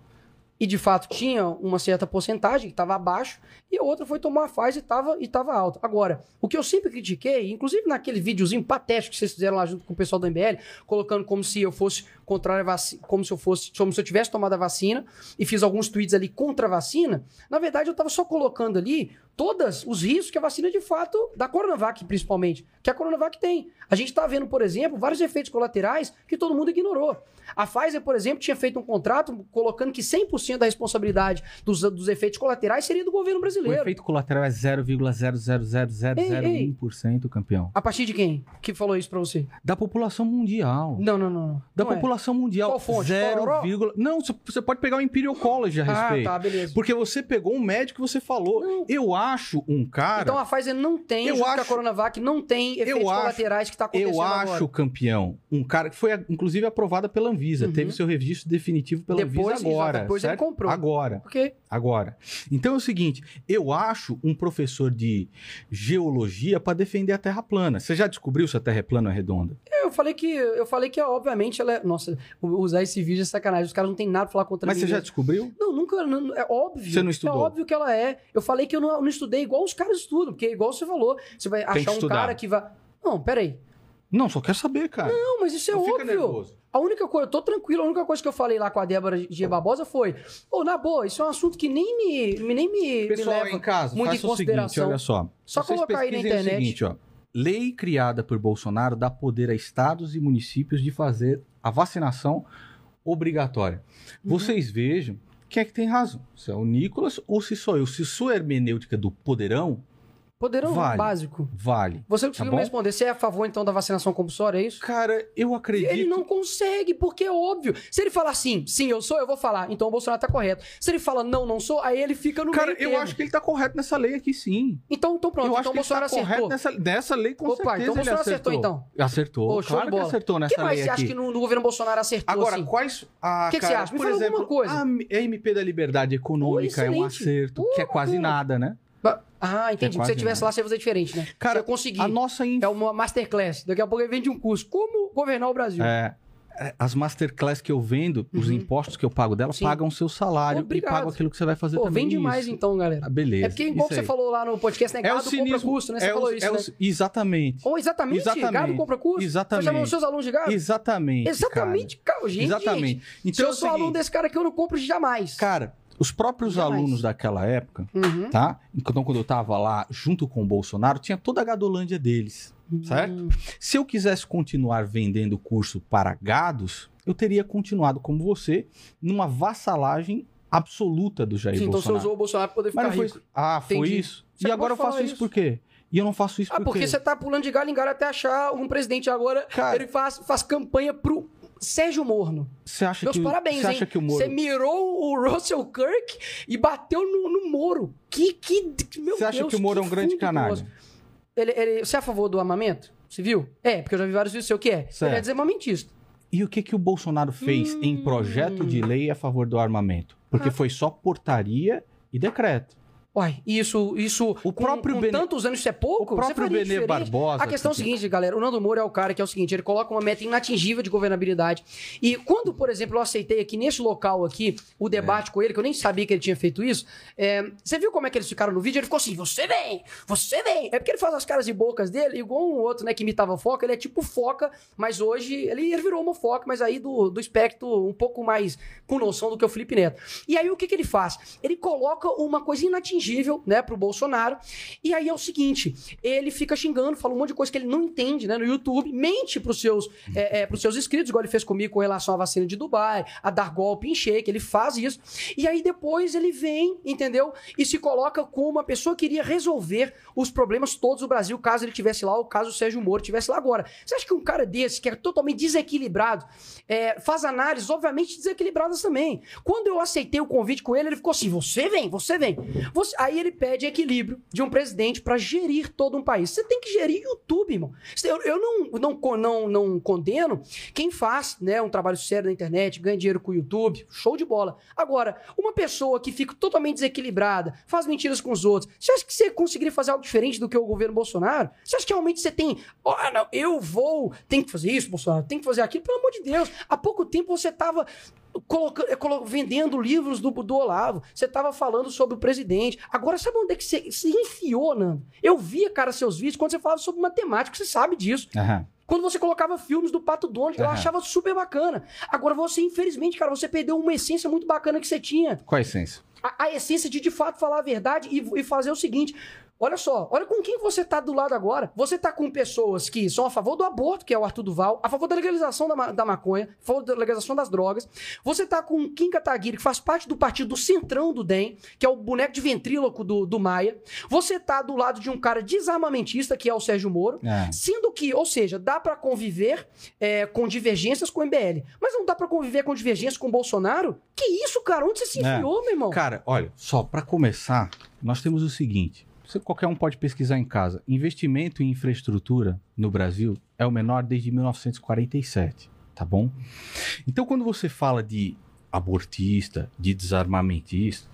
e de fato tinha uma certa porcentagem que estava abaixo, e a outra foi tomar a Pfizer e estava e tava alta. Agora, o que eu sempre critiquei, inclusive naquele videozinho patético que vocês fizeram lá junto com o pessoal do MBL, colocando como se eu fosse contrário à vacina, como se eu fosse, como se eu tivesse tomado a vacina, e fiz alguns tweets ali contra a vacina, na verdade eu estava só colocando ali todos os riscos que a vacina de fato, da Coronavac principalmente, que a Coronavac tem. A gente está vendo, por exemplo, vários efeitos colaterais que todo mundo ignorou. A Pfizer, por exemplo, tinha feito um contrato colocando que 100% da responsabilidade dos, dos efeitos colaterais seria do governo O brasileiro. efeito colateral é 0,0000001%, campeão. A partir de quem que falou isso pra você? Da população mundial. Não, não, não. não. Da Não é. população mundial. Qual fonte? 0, Pororó? vírgula- Não, você- pode pegar o Imperial College a Ah, respeito. tá, beleza. Porque você pegou um médico e você falou. Não. Eu acho um cara. Então a Pfizer não tem, Eu junto com a acho- Coronavac, não tem efeitos acho- colaterais que está acontecendo eu acho, agora. campeão, um cara que foi, inclusive, aprovada pela Anvisa. Uhum. Teve seu registro definitivo pela Depois, Anvisa agora. exato, depois ele certo? comprou. Agora. Ok. Agora. Então é o seguinte: eu acho um professor de geologia para defender a Terra plana. Você já descobriu se a Terra é plana ou é redonda? Eu falei que, eu falei que, obviamente, ela é. Nossa, usar esse vídeo é sacanagem. Os caras não tem nada pra falar contra Mas mim. você já descobriu? Não, nunca. não- é óbvio. Você não estudou? É óbvio que ela é. Eu falei que eu não, não estudei igual os caras estudam, porque igual você falou, você vai que achar um estudar. cara que vai. Não, peraí. Não, só quer saber, cara. Não, mas isso é Não fica óbvio. nervoso. A única coisa, eu tô tranquilo, a única coisa que eu falei lá com a Débora G. Barbosa foi: Ô, na boa, isso é um assunto que nem me, me- nem me, me Pessoal leva em casa, muito em faça o seguinte, consideração. olha só. Só Vocês colocar aí na internet. O seguinte, ó. Lei criada por Bolsonaro dá poder a estados e municípios de fazer a vacinação obrigatória. Uhum. Vocês vejam quem é que tem razão. Se é o Nicolas ou se sou eu. Se sua hermenêutica do poderão, Poderão Vale. básico. vale. Você conseguiu bom? me responder. Você é a favor, então, da vacinação compulsória, é isso? Cara, eu acredito. Ele não consegue, porque é óbvio. Se ele falar sim, sim, eu sou, eu vou falar. Então o Bolsonaro tá correto. Se ele fala não, não sou, aí ele fica no Cara, meio eu termo. acho que ele tá correto nessa lei aqui, sim. Então, então pronto. eu acho então o que ele tá Bolsonaro correto acertou. nessa, nessa lei, com Opa, certeza então o ele Bolsonaro acertou. acertou, então. Acertou, Pô, claro que acertou O nessa que mais lei você acha que no, no governo Bolsonaro acertou, Agora, assim? quais. Ah, Que que cara, você acha? Me Por alguma exemplo, coisa. a MP da Liberdade Econômica é um acerto, que é quase nada, né? Ah, entendi. Se quase você tivesse nada. lá, você ia fazer diferente, né? Cara, Você ia conseguir. A nossa. inf- É uma masterclass. Daqui a pouco ele vende um curso. Como governar o Brasil? É, é, as masterclass que eu vendo, os Uhum. impostos que eu pago dela, Sim. pagam o seu salário Obrigado. e pagam aquilo que você vai fazer Pô, também. vende mais então, galera. Ah, beleza. É porque, igual isso você falou lá no podcast, né? É o Gado compra cinismo. custo, né? Você é falou o- isso, é o- né? Exatamente. Ou exatamente, Exatamente. gado compra curso. Exatamente. Você chamou os seus alunos de gado? Exatamente. Exatamente, cara. Gente, Exatamente. Então se é eu o sou aluno seguinte, desse cara aqui, eu não compro jamais. Cara, os próprios alunos daquela época, Uhum. tá? Então, quando eu tava lá junto com o Bolsonaro, tinha toda a gadolândia deles, certo? Hum. Se eu quisesse continuar vendendo curso para gados, eu teria continuado como você numa vassalagem absoluta do Jair Sim, então você Bolsonaro. usou o Bolsonaro pra poder ficar Mas foi rico. isso. Ah, foi Entendi. isso? Você e agora eu faço isso isso. por quê? E eu não faço isso Ah, por porque quê? você tá pulando de galho em galho até achar um presidente agora. Cara- ele faz, faz campanha pro Sérgio Morno. Você acha Meus que, o- parabéns, você hein? acha que o Moro... Você mirou o Russell Kirk e bateu no, no Moro. Que, que, meu Você acha Deus, que o Moro é um grande canalha? Ele, ele, você é a favor do armamento? Você viu? É, porque eu já vi vários vídeos seu que é. Certo. Ele é desarmamentista. E o que, que o Bolsonaro fez em Hum. projeto de lei a favor do armamento? Porque Ah. foi só portaria e decreto. Uai, isso, isso O com, próprio com Bene- tantos anos isso é pouco? O próprio faria Benê diferente? Barbosa... A questão é o que- seguinte, galera. O Nando Moura é o cara que é o seguinte: ele coloca uma meta inatingível de governabilidade. E quando, por exemplo, eu aceitei aqui nesse local aqui o debate com ele, que eu nem sabia que ele tinha feito isso, é, você viu como é que eles ficaram no vídeo? Ele ficou assim: você vem, você vem. É porque ele faz as caras e bocas dele, igual um outro, né, que imitava foca. Ele é tipo foca, mas hoje ele, ele virou uma foca, mas aí do, do espectro um pouco mais com noção do que o Felipe Neto. E aí o que, que ele faz? Ele coloca uma coisa inatingível, né, pro Bolsonaro. E aí é o seguinte: ele fica xingando, fala um monte de coisa que ele não entende, né, no YouTube, mente pros seus, é, é, pros seus inscritos, igual ele fez comigo com relação à vacina de Dubai, a dar golpe em shake, ele faz isso. E aí depois ele vem, entendeu? E se coloca como uma pessoa que iria resolver os problemas todos do Brasil, caso ele tivesse lá, ou caso o Sérgio Moro tivesse lá agora. Você acha que um cara desse, que é totalmente desequilibrado, é, faz análises, obviamente, desequilibradas também. Quando eu aceitei o convite com ele, ele ficou assim: você vem, você vem. Você- Aí ele pede equilíbrio de um presidente para gerir todo um país. Você tem que gerir YouTube, irmão. Eu, eu não, não, não, não condeno quem faz né, um trabalho sério na internet, ganha dinheiro com o YouTube, show de bola. Agora, uma pessoa que fica totalmente desequilibrada, faz mentiras com os outros, você acha que você conseguiria fazer algo diferente do que o governo Bolsonaro? Você acha que realmente você tem, ó, não, eu vou, tem que fazer isso, Bolsonaro, tem que fazer aquilo? Pelo amor de Deus, há pouco tempo você estava colocando, é, vendendo livros do, do Olavo. Você tava falando sobre o presidente. Agora, sabe onde é que você se enfiou, Nando? Eu via, cara, seus vídeos quando você falava sobre matemática, você sabe disso. Quando você colocava filmes do Pato Donald, eu Aham. achava super bacana. Agora, você, infelizmente, cara, você perdeu uma essência muito bacana que você tinha. Qual a essência? A, a essência de, de fato, falar a verdade e, e fazer o seguinte. Olha só, olha com quem você tá do lado agora. Você tá com pessoas que são a favor do aborto, que é o Arthur Duval, a favor da legalização da, ma- da maconha, a favor da legalização das drogas. Você tá com Kim Kataguiri, que faz parte do partido do Centrão do DEM, que é o boneco de ventríloco do, do Maia. Você tá do lado de um cara desarmamentista, que é o Sérgio Moro. É. Sendo que, ou seja, dá pra conviver é, com divergências com o MBL, mas não dá pra conviver com divergências com o Bolsonaro? Que isso, cara? Onde você se É. enfiou, meu irmão? Cara, olha, só para começar, nós temos o seguinte: qualquer um pode pesquisar em casa. Investimento em infraestrutura no Brasil é o menor desde 1947, tá bom? Então, quando você fala de abortista, de desarmamentista,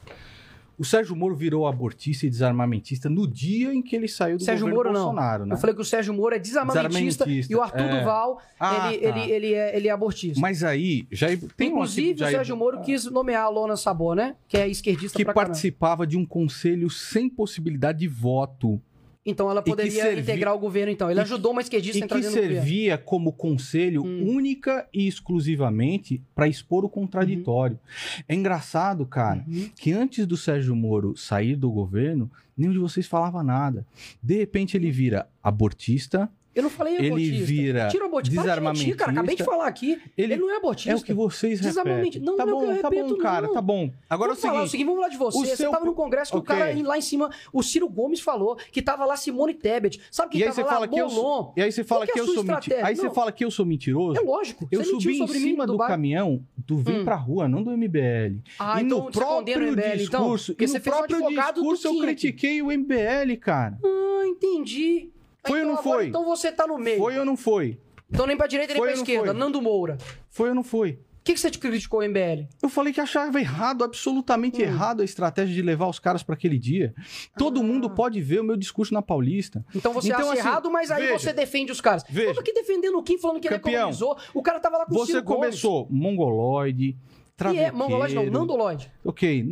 o Sérgio Moro virou abortista e desarmamentista no dia em que ele saiu do Sérgio governo Moro, não. Bolsonaro, né? Eu falei que o Sérgio Moro é desarmamentista, Desarmamentista, e o Arthur é. Duval, Ah, ele, tá. ele, ele, é, ele é abortista. Mas aí, Jair, tem um Inclusive, artigo de o Sérgio Moro quis nomear a Lona Sabor, né? Que é esquerdista que pra caramba. participava de um conselho sem possibilidade de voto Então ela que poderia servi- integrar o governo, então. Ele e ajudou uma esquerdista a entrar que dentro do governo. servia como conselho Hum. única e exclusivamente para expor o contraditório. É engraçado, cara, Uhum. que antes do Sérgio Moro sair do governo, nenhum de vocês falava nada. De repente ele vira abortista, Eu não falei ele abortista. vira Tira o abortista. Para de mentir, cara. Acabei de desarmamentista. falar aqui. Ele, ele não é abortista. é o que vocês repetem. não, tá não é o que bom, eu tá bom, cara, não. tá bom. Agora vamos é o seguinte, seguinte, vamos falar de você. Você seu- tava no congresso que Ok. o cara lá em cima, o Ciro Gomes falou que tava lá Simone Tebet. Sabe quem e aí tava você lá? fala que eu sou, e aí você fala que é que eu sou mentiroso. Aí você fala que eu sou mentiroso. É lógico. Eu subi em cima do caminhão do Vem Hum. Pra Rua, não do MBL. Ah, e então no você condena o próprio MBL, então? discurso, e no próprio discurso eu critiquei o MBL, cara. Ah, entendi. Foi ou Então não agora, foi? Então você tá no meio. Foi ou não foi? Então nem pra direita nem Foi pra ou esquerda. foi? Nando Moura. Foi ou não foi? O que, que você te criticou MBL? Eu falei que achava errado, absolutamente Hum. errado a estratégia de levar os caras para aquele dia. Todo Ah. mundo pode ver o meu discurso na Paulista. Então você Então, acha assim, errado, mas aí veja, você defende os caras. veja. Eu tô aqui defendendo o Kim, falando que ele Campeão, economizou. O cara tava lá com o Você começou mongoloide, E é, travequeiro... Mongoloide não, Nandoloide. Ok,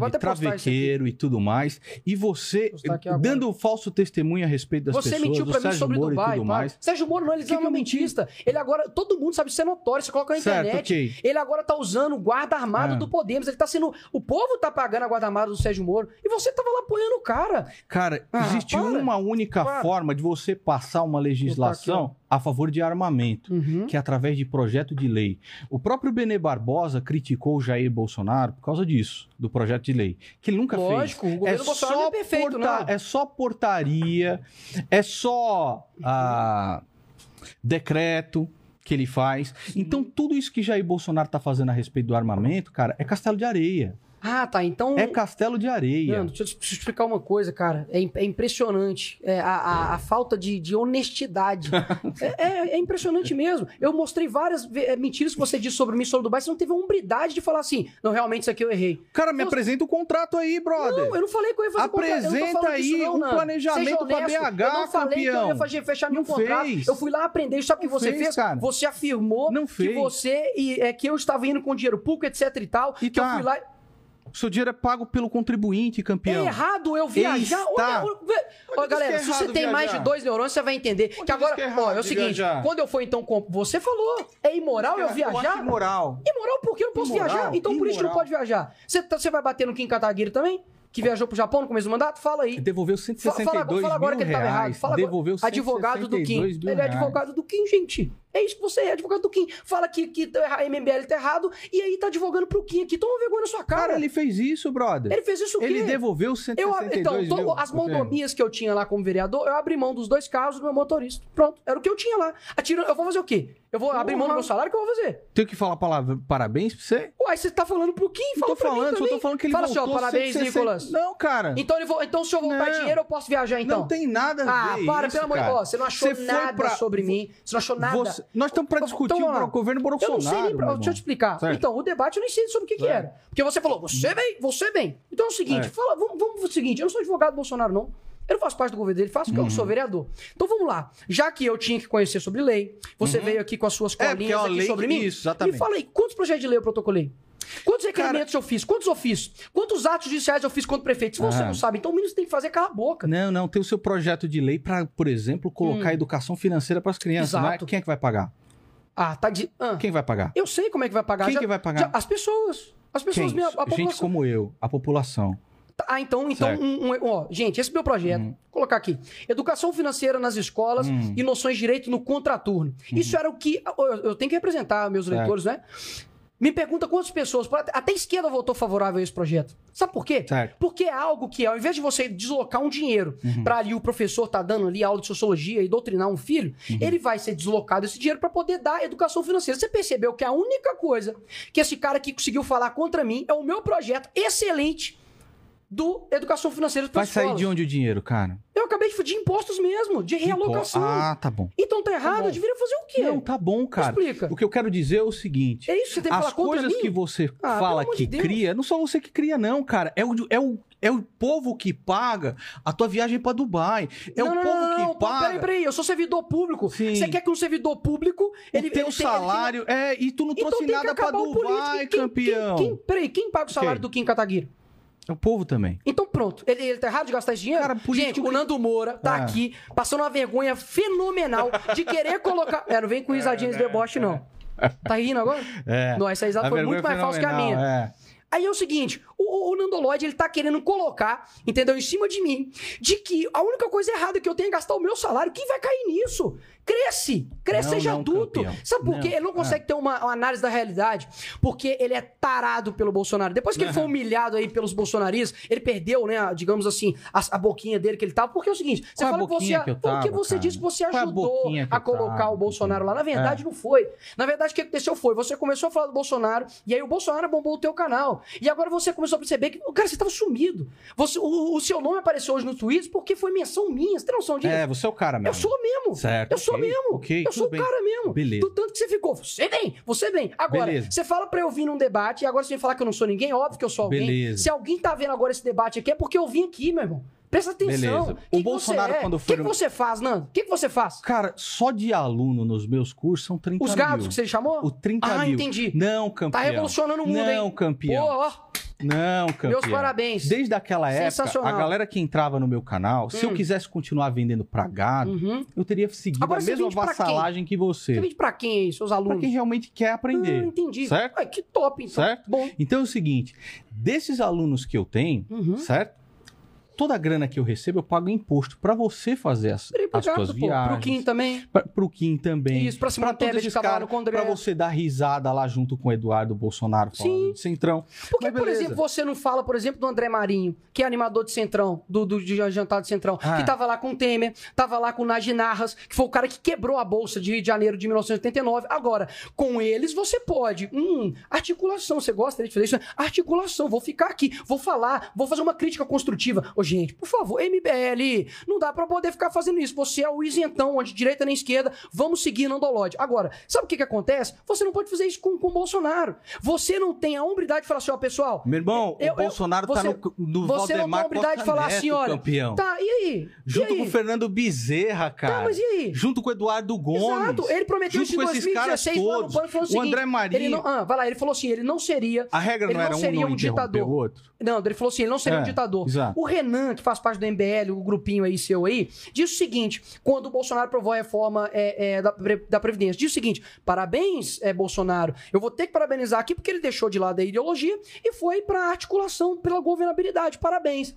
postar travequeiro e tudo mais. E você dando falso testemunho a respeito das Você pessoas, mentiu pra mim Sérgio sobre Moro Dubai, e tudo pá. mais. Sérgio Moro não, ele Que é um mentista. Ele agora, todo mundo sabe, isso é notório, você coloca na Certo, internet. ok. Ele agora tá usando o guarda armado É. do Podemos. Ele tá sendo. O povo tá pagando a guarda armada do Sérgio Moro. E você tava lá apoiando o cara. Cara, Ah, existe para, uma única para. forma de você passar uma legislação a favor de armamento, Uhum. que é através de projeto de lei. O próprio Benê Barbosa criticou o Jair Bolsonaro por causa disso, do projeto de lei, que ele nunca fez. Lógico, o governo Bolsonaro não é perfeito, porta- é só portaria, é só ah, decreto que ele faz. Então, tudo isso que Jair Bolsonaro tá fazendo a respeito do armamento, cara, é castelo de areia. Ah, tá. Então. É castelo de areia. Nando, deixa eu te explicar uma coisa, cara. É, é impressionante. É, a, a- a falta de, de honestidade. é, é- é impressionante mesmo. Eu mostrei várias é, mentiras que você disse sobre mim, sobre o Dubai. Você não teve a hombridade de falar assim, não, realmente isso aqui eu errei. Cara, me Eu- apresenta o contrato aí, brother. Não, eu não falei que eu ia fazer não Apresenta aí não, um Nando. planejamento pra. BH, Eu não falei que eu ia campeão. fazer, fechar Não contrato. fez. Eu fui lá aprender. Sabe o que Não você fez, fez? cara. Você afirmou Não que você e, é, que eu estava indo com dinheiro público, etc e tal. E que tá. eu fui lá. Seu dinheiro é pago pelo contribuinte, campeão. É errado eu viajar. Está. Olha, olha, galera, é se você tem mais de dois neurônios, você vai entender. que agora, que é ó, é o seguinte: viajar? quando eu for então. com- Você falou, é imoral eu viajar? imoral. Imoral porque eu não posso Imoral, viajar. Então por isso que não imoral. pode viajar. Você, tá- você vai bater no Kim Kataguiri também? Que viajou pro Japão no começo do mandato? Fala aí. Devolveu Fala, 162 fala, fala agora mil que ele tava errado. Fala agora. Devolveu Advogado do Kim. 162 mil Ele é advogado do Kim, gente. É isso que você é, advogado do Kim. Fala que, que a MBL tá errado e aí tá advogando pro Kim aqui. Toma vergonha na sua cara. Cara, ele fez isso, brother. Ele fez isso o quê? Ele devolveu Eu, 162 então, to- mil. as mordomias que eu tinha lá como vereador, eu abri mão dos dois carros do meu motorista. Pronto, era o que eu tinha lá. Atira, eu vou fazer o quê? Eu vou abrir mão do meu salário, o que eu vou fazer? Tenho que falar palavra, parabéns pra você? Uai, você tá falando pro Kim? Fala tô pra mim falando, só também. tô falando que ele Fala assim, ó, voltou parabéns, 160 Nicolas. Não, cara. Então, ele vo- então se eu voltar Não. dinheiro, eu posso viajar então? Não tem nada a Ah, ver para, isso, pelo amor de. Deus. Você não achou Você nada pra- sobre mim. Você não achou nada. Você- Nós estamos pra Então, discutir lá. o governo Eu Bolsonaro. não sei nem pra... Deixa eu te explicar. Certo. Então, o debate eu não sei sobre o que, que era. Porque você falou, você vem, você vem. Então é o seguinte, fala, vamos, vamos pro seguinte, eu não sou advogado do Bolsonaro, não. Eu não faço parte do governo dele, faço porque eu Uhum. sou vereador. Então vamos lá. Já que eu tinha que conhecer sobre lei, você veio aqui com as suas É, porque colinhas é uma aqui sobre mim. isso, exatamente. Me fala aí, quantos projetos de lei eu protocolei? Quantos requerimentos eu fiz? Quantos eu fiz? Quantos atos judiciais eu fiz contra prefeitos? Se você Aham. não sabe, então o mínimo você tem que fazer é calar a boca. Não, não, tem o seu projeto de lei pra, por exemplo, colocar Hum. educação financeira pras crianças, né? Exato. Quem é que vai pagar? Ah, tá de. Ah, Quem vai pagar? eu sei como é que vai pagar. Quem Já- que vai pagar? já- as pessoas. As pessoas Quem? mesmo. A Gente população. como eu, a população. Ah, então, então um, um- ó, gente, esse é meu projeto. Vou colocar aqui. Educação financeira nas escolas Hum. e noções de direito no contraturno. Isso era o que. Eu, eu tenho que representar meus Certo. leitores, né? Me pergunta quantas pessoas. Até a esquerda votou favorável a esse projeto. Sabe por quê? Certo. Porque é algo que, ao invés de você deslocar um dinheiro Uhum. pra ali o professor tá dando ali aula de sociologia e doutrinar um filho, Uhum. ele vai ser deslocado esse dinheiro pra poder dar educação financeira. Você percebeu que a única coisa que esse cara aqui conseguiu falar contra mim é o meu projeto excelente do educação financeira para Vai sair de onde o dinheiro, cara? Eu acabei de de impostos mesmo, de realocação. Ah, tá bom. Então tá errado, bom. eu deveria fazer o quê? Não, tá bom, cara. Explica. O que eu quero dizer é o seguinte. É isso que você tem que As falar coisas que você Ah, fala que de cria, não só você que cria, não, cara. É o, é o, é o povo que paga a tua viagem pra Dubai. É não, o não, povo não, que não, pô, paga Peraí, peraí, eu sou servidor público. Sim. Você quer que um servidor público. Ele, o teu ele tem- ele tem- salário. É, e tu não Então trouxe que nada o Dubai. Quem- campeão. Quem, quem, peraí, quem paga o salário Quem? do Kim Kataguiri? É o povo também. Então pronto, ele, ele tá errado de gastar esse dinheiro? Cara, Gente, o Nando Moura tá Ah. aqui passando uma vergonha fenomenal de querer colocar. É, não vem com risadinha de deboche, não. Tá rindo agora? É. Não, essa risada foi muito mais falsa que a minha. É. Aí é o seguinte, o, o, o Nandoloid, ele tá querendo colocar, entendeu, em cima de mim, de que a única coisa errada que eu tenho é gastar o meu salário. Quem vai cair nisso? Cresce! Cresce, Não, seja não, adulto. campeão. Sabe por quê? Ele não consegue ter uma, uma análise da realidade, porque ele é tarado pelo Bolsonaro. Depois que ele foi humilhado aí pelos bolsonaristas, ele perdeu, né, digamos assim, a, a boquinha dele que ele tava. Porque é o seguinte, você Qual a fala que você... que eu porque tava, você cara? disse que você a ajudou a eu colocar tava, o Bolsonaro lá. Na verdade, não foi. Na verdade, o que aconteceu foi, você começou a falar do Bolsonaro, e aí o Bolsonaro bombou o teu canal. E agora você começou a perceber que, cara, você tava sumido. Você, o, o seu nome apareceu hoje no Twitter porque foi menção minha. Você tem noção disso? É, você é o cara mesmo. Eu sou mesmo. Certo, Eu sou mesmo. ok, eu sou o cara mesmo. Beleza. Do tanto que você ficou. Você vem, você vem. Agora, Beleza. você fala pra eu vir num debate e agora você vem falar que eu não sou ninguém. Óbvio que eu sou alguém. Beleza. Se alguém tá vendo agora esse debate aqui é porque eu vim aqui, meu irmão. Presta atenção. Beleza. O O que que Bolsonaro, você é? quando O foi que, que no- você faz, Nando? O que, que você faz? Cara, só de aluno nos meus cursos são 30 Os mil. gados que você chamou? O 30 Ah, mil. entendi. Não, campeão. Tá revolucionando o mundo, Não, hein? campeão. Pô, ó, Não, campeão. Meus parabéns. Desde aquela época, a galera que entrava no meu canal, se eu Hum. quisesse continuar vendendo pra gado, Uhum. eu teria seguido Agora a mesma vassalagem que Você você. vende pra quem seus alunos? Pra quem realmente quer aprender. Ah, entendi. Certo? Ai, que top, então. Certo? Bom. Então é o seguinte, desses alunos que eu tenho, Uhum. certo? Toda a grana que eu recebo, eu pago imposto pra você fazer as, Ele as tuas pô, viagens. Pro Kim também. Pra, pro Kim também. Isso, pra esses que tava lá caras, no Congresso. Pra você dar risada lá junto com o Eduardo Bolsonaro falando Sim. de Centrão. Por que, Mas por exemplo, você não fala, por exemplo, do André Marinho, que é animador de Centrão, do, do de jantar de Centrão, Ah. que tava lá com o Temer, tava lá com o Nagy Narras, que foi o cara que quebrou a Bolsa de Rio de Janeiro de 1989. Agora, com eles você pode. Hum, articulação. Você gosta de fazer isso? Articulação. Vou ficar aqui, vou falar, vou fazer uma crítica construtiva. Ô, gente, por favor, MBL, não dá pra poder ficar fazendo isso. Você é o isentão, onde direita nem esquerda, vamos seguir, não dolode. Agora, sabe o que que acontece? Você não pode fazer isso com, com o Bolsonaro. Você não tem a hombridade de falar assim, ó, pessoal, Meu irmão, Eu- eu- o Bolsonaro você- tá no, no você não tem Valdemar a habilidade de falar Neto, assim, olha, campeão. Tá, e aí? Junto e aí? com o Fernando Bezerra, cara. Tá, mas e aí? Junto com o Eduardo Gomes. Exato, ele prometeu isso em com esses caras 2016 lá no falou o o André seguinte, Marinho. Ele não, ah, vai lá, ele falou assim, ele não seria... A regra não não era um não um ditador. o outro? Não, ele falou assim, ele não seria É, um ditador. exato. O Renan, que faz parte do MBL, o grupinho aí seu aí, diz o seguinte, quando o Bolsonaro aprovou a reforma é, é, da, da Previdência, diz o seguinte, parabéns, é, Bolsonaro, eu vou ter que parabenizar aqui porque ele deixou de lado a ideologia e foi pra articulação pela governabilidade, parabéns.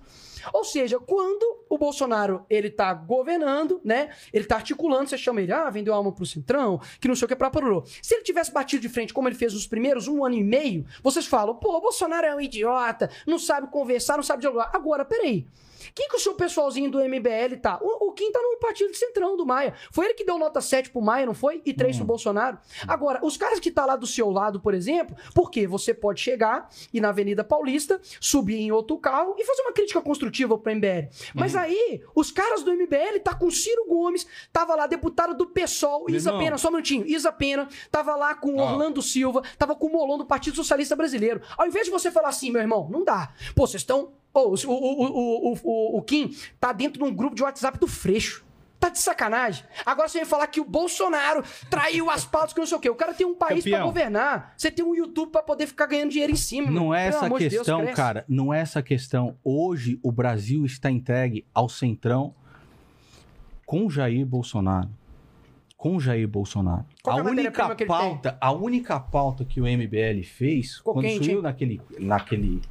Ou seja, quando o Bolsonaro, ele tá governando, né, ele tá articulando, você chama ele, ah, vendeu alma pro Centrão, que não sei o que, pra parou. Se ele tivesse batido de frente como ele fez nos primeiros um ano e meio, vocês falam, pô, o Bolsonaro é um idiota, não sabe conversar, não sabe dialogar. Agora, peraí, quem que o seu pessoalzinho do MBL tá? O, o Kim tá no partido de centrão do Maia. Foi ele que deu nota 7 pro Maia, não foi? E 3 pro Bolsonaro. Agora, os caras que tá lá do seu lado, por exemplo, porque você pode chegar e na Avenida Paulista, subir em outro carro e fazer uma crítica construtiva pro MBL. Mas aí, os caras do MBL tá com Ciro Gomes, tava lá deputado do PSOL, Meu Isa irmão. Pena, só um minutinho, Isa Pena, tava lá com. Orlando Silva, tava com o Molon do Partido Socialista Brasileiro. Ao invés de você falar assim, meu irmão, não dá. Pô, vocês estão. Ô, o, o, o, o, o, Kim tá dentro de um grupo de WhatsApp do Freixo. Tá de sacanagem. Agora você vem falar que o Bolsonaro traiu as pautas que não sei o quê. O cara tem um país pra Campeão. governar. Você tem um YouTube pra poder ficar ganhando dinheiro em cima. Não mano. é essa de Deus, questão, cresce. cara. Não é essa questão. Hoje o Brasil está entregue ao centrão com Jair Bolsonaro. Com Jair Bolsonaro. Qual a é única pauta, a única pauta que o MBL fez quando subiu naquele naquele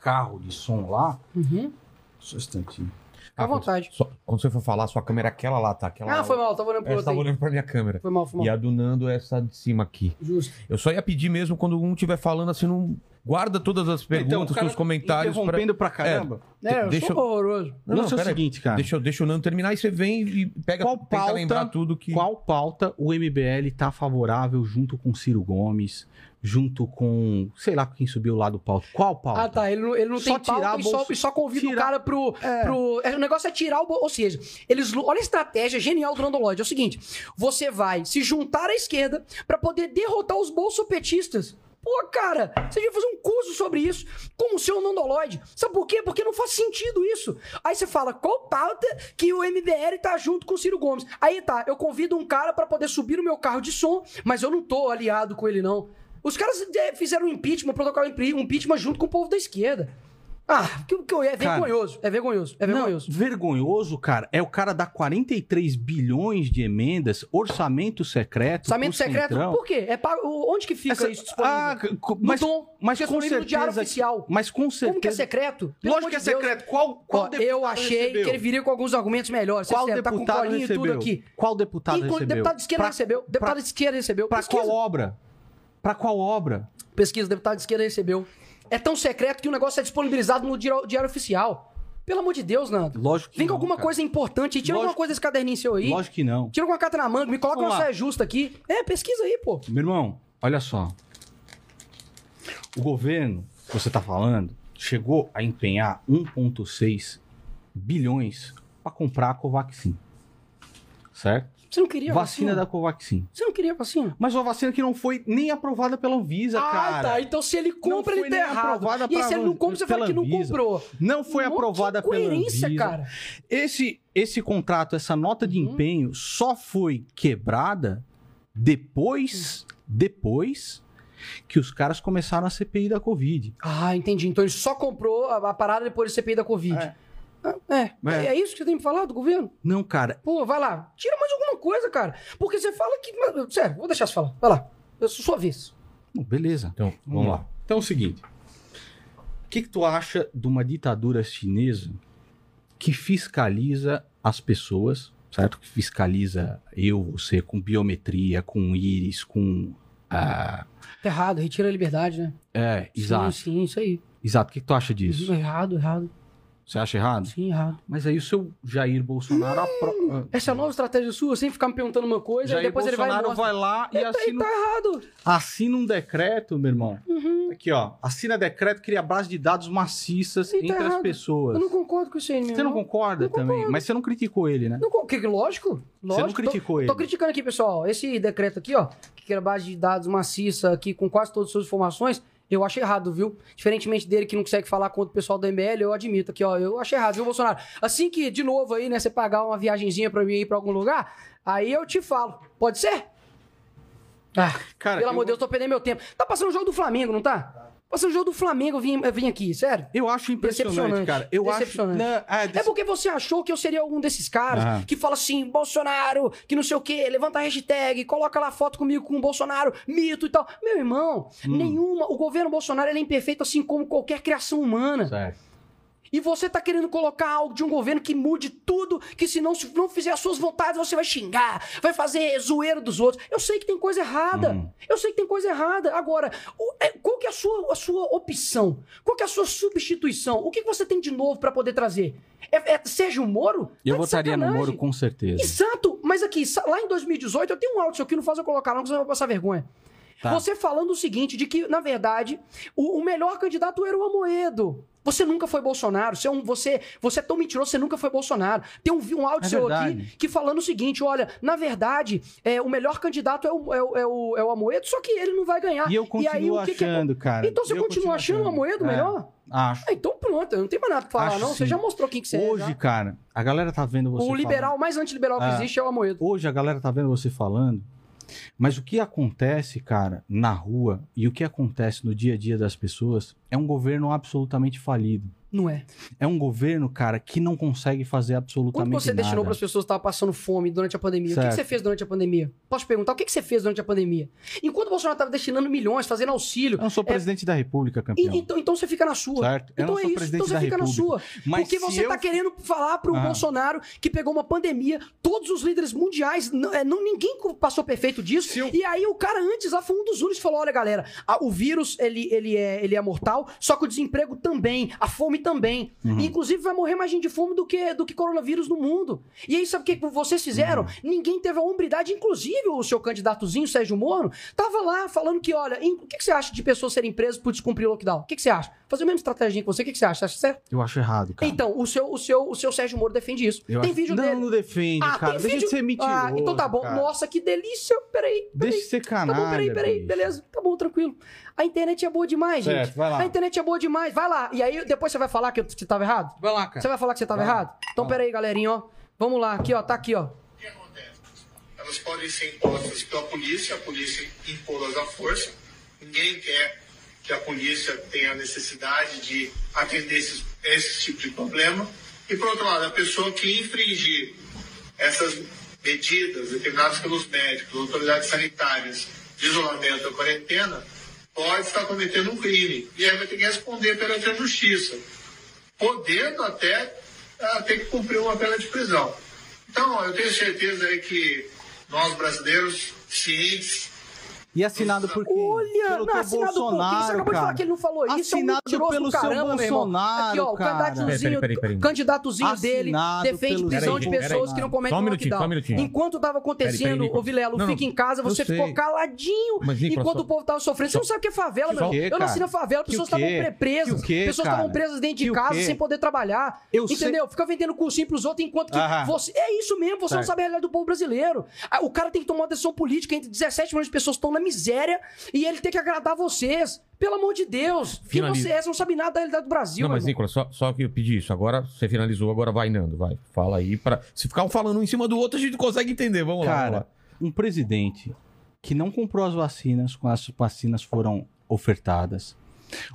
carro de som lá, Uhum. só um instantinho. À vontade. Só- quando você for falar, sua câmera é aquela lá, tá? Aquela Ah, foi mal, tava olhando pro Essa outro tava olhando pra minha câmera. Foi mal, foi mal. E a do Nando é essa de cima aqui. Justo. Eu só ia pedir mesmo quando um estiver falando assim, não guarda todas as perguntas, Então, o cara os comentários. Pra... interrompendo pra caramba. É, eu Deixa sou horroroso. Não, Não, não, é o seguinte, cara. Deixa, eu- deixa o Nando terminar e você vem e pega, Qual tenta pauta- lembrar tudo que... Qual pauta o MBL tá favorável junto com Ciro Gomes, junto com, sei lá quem subiu lá do pauta. Qual pauta? Ah, tá. Ele não, ele não Só tem tirar e, só, e só convida o tirar- cara pro. pro é, o negócio é tirar o. Ou seja, eles. Olha a estratégia genial do Nandolóide. É o seguinte: você vai se juntar à esquerda pra poder derrotar os bolsopetistas. Pô, cara, você devia fazer um curso sobre isso com o seu Nandoloide. Sabe por quê? Porque não faz sentido isso. Aí você fala, qual pauta que o MBL tá junto com o Ciro Gomes? Aí tá, eu convido um cara pra poder subir o meu carro de som, mas eu não tô aliado com ele, não. Os caras eh, fizeram um impeachment, protocolo um impeachment junto com o povo da esquerda. Ah, que, que, é Cara, vergonhoso. É vergonhoso. É Não, vergonhoso. vergonhoso, cara, é o cara dar 43 bilhões de emendas, orçamento secreto. Orçamento secreto, Centrão. por quê? É o- Onde que fica Essa- isso disponível? Ah, No mas, tom, mas com disponível no Diário certeza. Oficial. Mas com certeza. Como que é secreto? Pelo Lógico que é de secreto. Qual, qual Ó, deputado eu achei recebeu? que ele viria com alguns argumentos melhores. Qual Você tá com deputado e tudo recebeu? aqui. Qual deputado recebeu? Deputado de esquerda Pra- recebeu. Deputado pra- de esquerda recebeu. Pra Pesquisa. qual obra? Pra qual obra? Pesquisa, deputado de esquerda recebeu. É tão secreto que o negócio é disponibilizado no Diário, Oficial. Pelo amor de Deus, Nando. Lógico que Vem com não, alguma cara. coisa importante aí. Tira alguma Lógico- coisa desse caderninho seu aí. Lógico que não. Tira alguma carta na manga, me coloca Vamos uma lá. saia justa aqui. É, pesquisa aí, pô. Meu irmão, olha só. O governo, que você tá falando, chegou a empenhar 1,6 bilhões pra comprar a Covaxin. Certo? Você não queria Vacina vacina? da Covaxin. Você não queria vacina? Mas uma vacina que não foi nem aprovada pela Anvisa, ah, cara. tá. Então se ele compra, ele tá errado. aprovada E aí, se ele não compra, você fala que não comprou. Não foi de aprovada pela Anvisa. cara. Esse, esse contrato, essa nota de Uhum. empenho só foi quebrada depois, depois que os caras começaram a CPI da Covid. Ah, entendi. Então ele só comprou a, a parada depois do CPI da Covid. É. É. É. É. é isso que você tem me falado do governo? Não, cara, Pô, vai lá. Tira mais alguma coisa, cara. Porque você fala que. Sério, vou deixar você falar. Vai lá. Eu sou sua vez. Bom, beleza. Então, vamos lá. Então é o seguinte. que, que tu acha de uma ditadura chinesa que fiscaliza as pessoas, certo? Que fiscaliza eu, você, com biometria, com íris, com. ah, Tá errado, retira a liberdade, né? é, exato. Sim, sim, isso aí. Exato. O que, que tu acha disso? Errado, errado. Você acha errado? Sim, errado. Mas aí o seu Jair Bolsonaro. apro- Essa é a nova estratégia sua, sem ficar me perguntando uma coisa, e Jair depois ele vai e Bolsonaro vai lá e Tá- assina, tá errado. assina um decreto, meu irmão. Uhum. Aqui, ó. Assina decreto, cria base de dados maciças tá entre as errado. pessoas. Eu não concordo com isso aí, meu Você não irmão. concorda Não também? concordo. Mas você não criticou ele, né? Não, que, lógico, lógico. Você não criticou tô, ele. Tô criticando aqui, pessoal. Esse decreto aqui, ó, que era base de dados maciça aqui com quase todas as suas informações, eu acho errado, viu? Diferentemente dele que não consegue falar contra o pessoal do MBL, eu admito aqui, ó, eu achei errado, viu, Bolsonaro? Assim que, de novo aí, né, você pagar uma viagenzinha pra mim ir pra algum lugar, aí eu te falo. Pode ser? Ah, Cara, pelo amor eu- de Deus, tô perdendo meu tempo. Tá passando o jogo do Flamengo, não tá? Passando o jogo do Flamengo, eu vim, eu vim aqui, sério. Eu acho impressionante, Decepcionante. cara. Eu acho. Não, é, É porque você achou que eu seria algum desses caras Aham. que fala assim, Bolsonaro, que não sei o quê, levanta a hashtag, coloca lá foto comigo com o Bolsonaro, mito e tal. Meu irmão, Hum. nenhuma. O governo Bolsonaro é imperfeito assim como qualquer criação humana. Certo. E você tá querendo colocar algo de um governo que mude tudo, que se não, se não fizer as suas vontades, você vai xingar, vai fazer zoeiro dos outros. Eu sei que tem coisa errada. Uhum. Eu sei que tem coisa errada. Agora, é, qual que é a sua, a sua opção? Qual que é a sua substituição? O que que você tem de novo pra poder trazer? É, é Sérgio Moro? Eu Tá votaria no. Moro com certeza. Exato, mas aqui, lá em 2018, eu tenho um áudio seu aqui, não faz eu colocar, não, que você vai passar vergonha. Tá. Você falando o seguinte, de que, na verdade, o, o melhor candidato era o Amoedo. Você nunca foi Bolsonaro, você é, um, você, você é tão mentiroso, você nunca foi Bolsonaro. Tem um, um áudio É seu verdade. aqui que falando o seguinte: olha, na verdade, é, o melhor candidato é o, é, o, é, o, é o Amoedo, só que ele não vai ganhar. E eu continuo aí, o que que é- achando, cara. Então você Eu continua achando o Amoedo É, melhor? Acho. Ah, então pronto, não tenho mais nada pra falar, Acho não. Você sim. já mostrou quem que você Hoje, é. já. cara, a galera tá vendo você O liberal mais antiliberal que Ah. existe é o Amoedo. Hoje a galera tá vendo você falando, mas o que acontece, cara, na rua e o que acontece no dia a dia das pessoas é um governo absolutamente falido. Não é. É um governo, cara, que não consegue fazer absolutamente você nada. destinou para as pessoas que estavam passando fome durante a pandemia? O que que, Certo. você fez durante a pandemia? Posso te perguntar, o que, que você fez durante a pandemia? Enquanto o Bolsonaro estava destinando milhões, fazendo auxílio. Eu não sou é, presidente da República, e- campeão. então, então você fica na sua. Certo? Eu Então não é isso, então você fica na República. sua. Mas Porque você eu- tá querendo falar pro Ah. Bolsonaro que pegou uma pandemia, todos os líderes mundiais, não, é, não- ninguém passou perfeito disso. Eu- E aí o cara antes lá foi um dos únicos falou: olha, galera, a- o vírus ele, ele, é, ele é mortal, só que o desemprego também, a fome também. Uhum. E, inclusive vai morrer mais gente de fome do que, do que coronavírus no mundo. E aí, sabe o que vocês Uhum. fizeram? Ninguém teve a hombridade, inclusive o seu candidatozinho, Sérgio Moro, tava lá falando que, olha, o que, que você acha de pessoas serem presas por descumprir o lockdown? O que, que você acha? Fazer a mesma estratégia que você, o que, que você acha? Você acha certo? Eu acho errado, cara. Então, o seu, o, seu, o seu Sérgio Moro defende isso. Eu tem acho- vídeo não, dele. não defende, Ah, cara. tem Deixa vídeo... de ser mentiroso. Ah, então tá bom. cara. Nossa, que delícia. Peraí, peraí. Deixa de ser Tá canalha. bom, peraí, peraí. bicho. Beleza, tá bom, tranquilo. A internet é boa demais, Certo, gente. vai lá. A internet é boa demais. Vai lá. E aí, depois você vai falar que eu- que tava errado? Vai lá, cara. Você vai falar que você tava Vai lá. errado? Então, Vai lá. peraí, galerinha, ó. Vamos lá, aqui, ó. Tá aqui, ó. O que acontece? Elas podem ser impostas pela polícia, a polícia impô-las à força. Ninguém quer que a polícia tenha a necessidade de atender esses, esse tipo de problema. E, por outro lado, a pessoa que infringir essas medidas determinadas pelos médicos, autoridades sanitárias, de isolamento ou quarentena, pode estar cometendo um crime. E aí vai ter que responder perante a justiça podendo até ah, ter que cumprir uma pena de prisão. Então, eu tenho certeza aí que nós brasileiros, cientes, E assinado por quem? Olha, pelo não, assinado por quem? Você Bolsonaro, acabou de falar cara. que ele não falou isso. Assinado é um mentiroso pelo do seu caramba, meu irmão. Bolsonaro, Aqui, ó, o cara. candidatozinho, Peraí, peraí, peraí, peraí. candidatozinho dele defende pelo prisão seu de Bolsonaro. pessoas que não cometem um lockdown. só um minutinho. Enquanto tava acontecendo, ô não. fica em casa, você ficou caladinho. Mas, Nicolas, enquanto só- o povo tava sofrendo. Você não sabe o que é favela, Que meu. Eu cara? nasci na favela, Que pessoas estavam pre- presas. Pessoas cara? estavam presas dentro de casa sem poder trabalhar. Entendeu? Fica vendendo cursinho pros outros enquanto que você. É isso mesmo, você não sabe a realidade do povo brasileiro. Ah, O cara tem que tomar uma decisão política entre 17 milhões de pessoas estão na miséria e ele tem que agradar vocês. Pelo amor de Deus. Finaliza. você é? Você não sabe nada da realidade do Brasil. Não, mas irmão. Nicolas, só, só que eu pedi isso. Agora você finalizou, agora vai, Nando. Vai. Fala aí. Pra... Se ficar um falando um em cima do outro, a gente consegue entender. Vamos lá. Cara, lá. um presidente que não comprou as vacinas quando as vacinas foram ofertadas.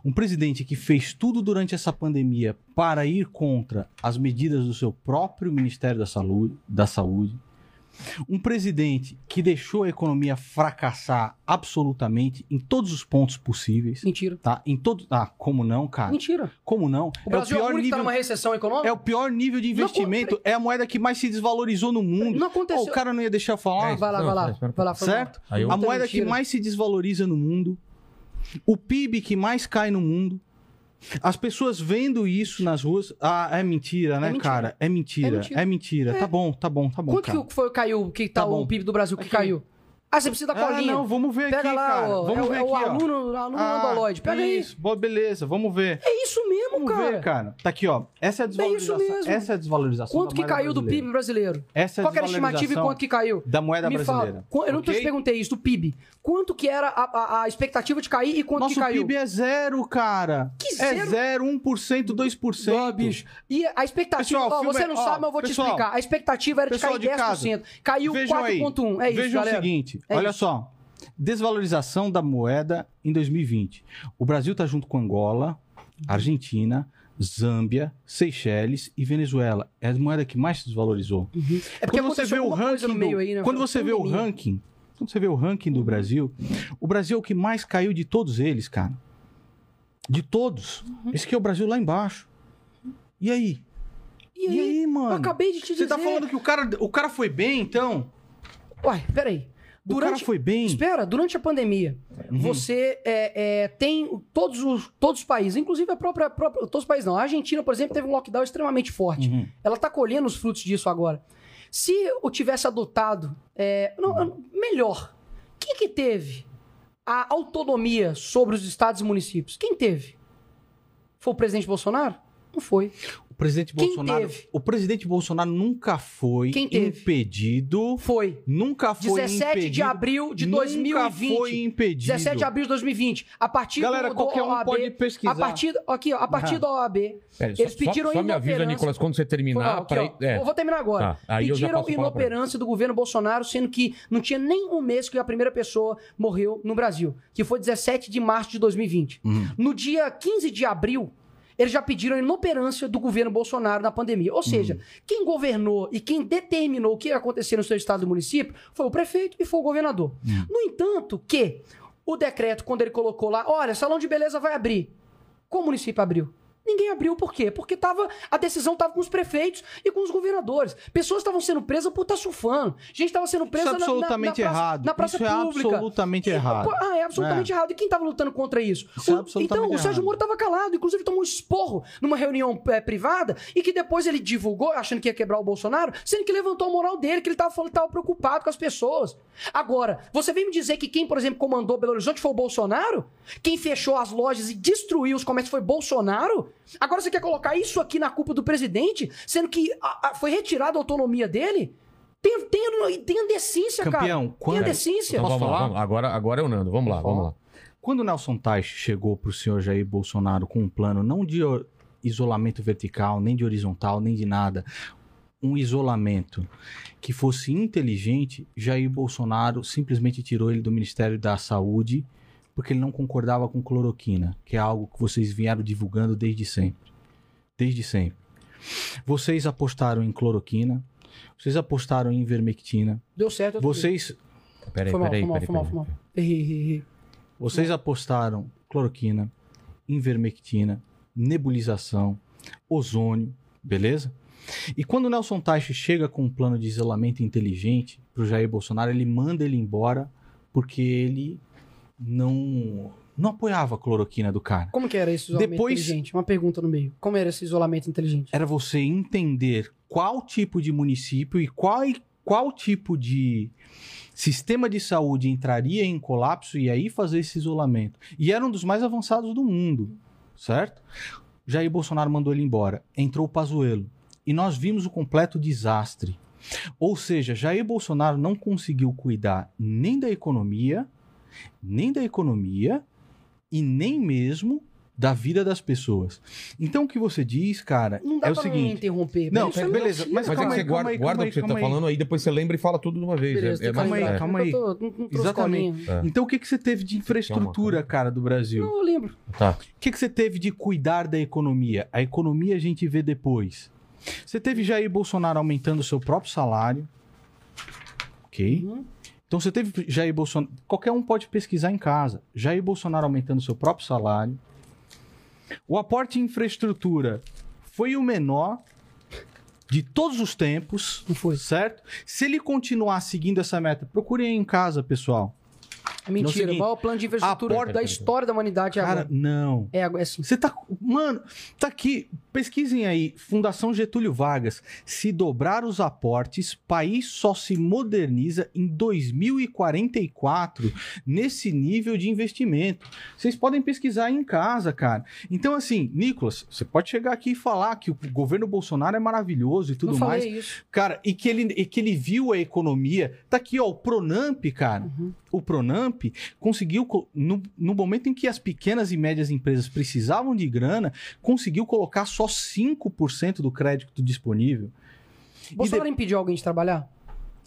Um presidente que fez tudo durante essa pandemia para ir contra as medidas do seu próprio Ministério da Saúde. Da saúde Um presidente que deixou a economia fracassar absolutamente em todos os pontos possíveis. Mentira. Tá? Em todos. Ah, como não, cara? Mentira. Como não? O Brasil é o, único que tá numa recessão econômica? É o pior nível de investimento. É a moeda que mais se desvalorizou no mundo. Não aconteceu. Ó, o cara não ia deixar falar. É, Vai lá, Não, vai lá. espera, Vai lá, certo? Aí eu- A moeda mentira. que mais se desvaloriza no mundo. O PIB que mais cai no mundo. As pessoas vendo isso nas ruas. Ah, é mentira, né, mentira. cara? É mentira. É É mentira. mentira. Tá bom, tá bom, tá bom. Quanto cara. que foi, caiu, que tá, Tá o PIB do Brasil que Aqui. caiu? Ah, você precisa da Ah, colinha. não, vamos ver Pega aqui, lá, cara. ó, Vamos é, ver é o aqui, ó. aluno, aluno Ah, Andoloide. Pega aí. isso. Boa, beleza, vamos ver. É isso mesmo, Vamos cara. ver, cara. Tá aqui, ó. Essa é a É isso desvalorização. mesmo. Essa é a desvalorização Quanto que caiu do. PIB brasileiro? Essa é a Qual que era a estimativa e desvalorização quanto que caiu? da moeda Me fala. brasileira. Qu- Eu não te ok? perguntei isso, do PIB. Quanto que era a, a- a expectativa de cair e quanto Nosso que caiu? PIB é zero, cara. Que É zero? zero, 1%, 2%. Ah, bicho. E a expectativa, Pessoal, ó, você não ó, sabe, mas eu vou pessoal, te explicar. A expectativa era de cair de casa, 10%. Caiu Vejam aí. 4,1. É isso, Vejam galera. o seguinte, É olha isso. só. Desvalorização da moeda em 2020. O Brasil tá junto com Angola, Argentina, Zâmbia, Seychelles e Venezuela. É a moeda que mais se desvalorizou. É porque quando você vê o ranking do, aí, né? quando você vê o ranking, quando você vê o ranking do Brasil, o Brasil é o que mais caiu de todos eles, cara. De todos. Uhum. Esse aqui é o Brasil lá embaixo. E aí? E aí? mano? Eu acabei de te Você dizer. tá falando que o cara, o cara foi bem, então? Uai, peraí. O cara Durante... foi bem? Espera, durante a pandemia, Uhum. você é, é, tem todos os, todos os países, inclusive a própria, própria- Todos os países não. A Argentina, por exemplo, teve um lockdown extremamente forte. Uhum. Ela tá colhendo os frutos disso agora. Se eu tivesse adotado. É, não, melhor. Quem que teve a autonomia sobre os estados e municípios? Quem teve? Foi o presidente Bolsonaro? Não foi. O presidente Quem Bolsonaro, teve? o presidente Bolsonaro nunca foi Quem teve? impedido, Foi. nunca foi 17 impedido. de abril de nunca 2020. foi impedido. 17 de abril de 2020. A partir Galera, do, do qualquer um OAB, pode pesquisar. A partir, aqui, ó, a partir Ah. da OAB, Pera, eles só- pediram só, só me avisa. Nicolas, quando você Foi terminar. mal, aqui, pra... é. Eu vou terminar agora. Tá, aí eu já Pediram inoperância do governo Bolsonaro, sendo que não tinha nem um mês que a primeira pessoa morreu no Brasil, que foi 17 de março de 2020. Uhum. No dia 15 de abril, eles já pediram a inoperância do governo Bolsonaro na pandemia. Ou seja, Uhum. quem governou e quem determinou o que ia acontecer no seu estado e município foi o prefeito e foi o governador. Uhum. No entanto, que o decreto, quando ele colocou lá, olha, salão de beleza vai abrir. Qual município abriu? Ninguém abriu por quê? Porque tava, a decisão estava com os prefeitos e com os governadores. Pessoas estavam sendo presas por estar surfando. Gente estava sendo presa Isso é na- na- absolutamente na, praça, errado. na praça Isso é pública. absolutamente E- errado. Ah, é absolutamente É. errado. E quem estava lutando contra isso? Isso é O- absolutamente então, o Sérgio errado. Moro estava calado. Inclusive, tomou um esporro numa reunião é, privada e que depois ele divulgou, achando que ia quebrar o Bolsonaro, sendo que levantou a moral dele, que ele estava falando que estava preocupado com as pessoas. Agora, você vem me dizer que quem, por exemplo, comandou Belo Horizonte foi o Bolsonaro? Quem fechou as lojas e destruiu os comércios foi Bolsonaro? Agora você quer colocar isso aqui na culpa do presidente, sendo que a- a- foi retirada a autonomia dele? Tenha, tenha, tenha decência, Campeão, cara. quando- Tenha decência. Então, Posso vamos lá, falar? vamos- agora, agora é o Nando. Vamos lá, vamos lá. Quando o Nelson Teich chegou para o senhor Jair Bolsonaro com um plano não de isolamento vertical, nem de horizontal, nem de nada, um isolamento que fosse inteligente, Jair Bolsonaro simplesmente tirou ele do Ministério da Saúde porque ele não concordava com cloroquina, que é algo que vocês vieram divulgando desde sempre. Desde sempre. Vocês apostaram em cloroquina, vocês apostaram em ivermectina, Deu certo. vocês Peraí, peraí, peraí. Vocês apostaram cloroquina, invermectina, nebulização, ozônio, beleza? E quando o Nelson Teich chega com um plano de isolamento inteligente pro Jair Bolsonaro, ele manda ele embora porque ele não não apoiava a cloroquina do cara. Como que era esse isolamento Depois- inteligente? Uma pergunta no meio. Como era esse isolamento inteligente? Era você entender qual tipo de município e qual, qual tipo de sistema de saúde entraria em colapso e aí fazer esse isolamento. E era um dos mais avançados do mundo, certo? Jair Bolsonaro mandou ele embora. Entrou o Pazuello. E nós vimos o completo desastre. Ou seja, Jair Bolsonaro não conseguiu cuidar nem da economia, nem da economia e nem mesmo da vida das pessoas. Então o que você diz, cara, Não dá é o pra me seguinte. interromper. Não, isso é beleza, mas Mas é calma que aí, você calma guarda, aí, guarda calma o que você aí, tá calma aí. falando aí, depois você lembra e fala tudo de uma vez. Beleza, é, é tô mais, calma aí, calma é. calma aí. Exatamente. colinha. Então o que, que você teve de infraestrutura, cara, do Brasil? Não, eu lembro. Tá. O que, que você teve de cuidar da economia? A economia a gente vê depois. Você teve Jair Bolsonaro aumentando o seu próprio salário. Ok? Uhum. Então você teve Jair Bolsonaro. Qualquer um pode pesquisar em casa. Jair Bolsonaro aumentando seu próprio salário. O aporte em infraestrutura foi o menor de todos os tempos. Não foi. Certo? Se ele continuar seguindo essa meta, procurem em casa, pessoal. É mentira. seguinte, o maior plano de infraestrutura porta- da história da humanidade é Cara, agora. não. É, é assim. Você tá. Mano, tá aqui. Pesquisem aí. Fundação Getúlio Vargas. Se dobrar os aportes, país só se moderniza em 2044 nesse nível de investimento. Vocês podem pesquisar aí em casa, cara. Então, assim, Nicolas, você pode chegar aqui e falar que o governo Bolsonaro é maravilhoso e tudo Não mais. isso. Cara, e que, ele, e que ele viu a economia. Tá aqui, ó, o Pronamp, cara. O Pronamp conseguiu, co- no, no momento em que as pequenas e médias empresas precisavam de grana, conseguiu colocar só 5% do crédito disponível. Bolsonaro impediu alguém de trabalhar?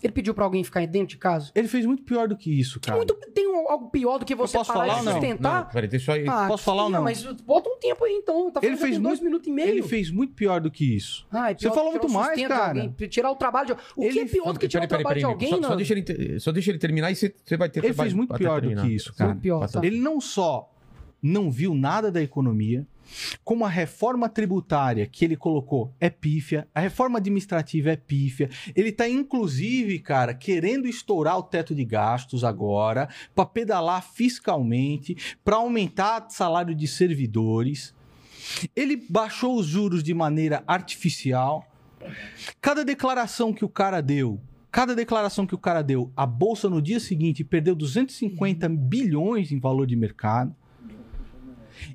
Ele pediu pra alguém ficar dentro de casa? Ele fez muito pior do que isso, cara. Muito, tem um- algo pior do que você posso parar falar de ou não? sustentar? Não, peraí, deixa eu... Ah, Posso falar ou não? Mas bota um tempo aí então. Tá Ele fez com dois muito- minutos e meio. Ele fez muito pior do que isso. Ah, é Você falou que muito o mais, de cara. alguém, tirar o trabalho de... O que Ele é pior do que tirar Peraí, o peraí, trabalho de peraí. alguém, Só, só deixa ele, só deixa ele terminar e você, você vai ter... Ele fez muito pior do que isso, cara. Muito pior. Ele não só não viu nada da economia, como a reforma tributária que ele colocou é pífia, a reforma administrativa é pífia. Ele tá inclusive, cara, querendo estourar o teto de gastos agora para pedalar fiscalmente, para aumentar o salário de servidores. Ele baixou os juros de maneira artificial. Cada declaração que o cara deu, cada declaração que o cara deu, a bolsa no dia seguinte perdeu 250 bilhões em valor de mercado.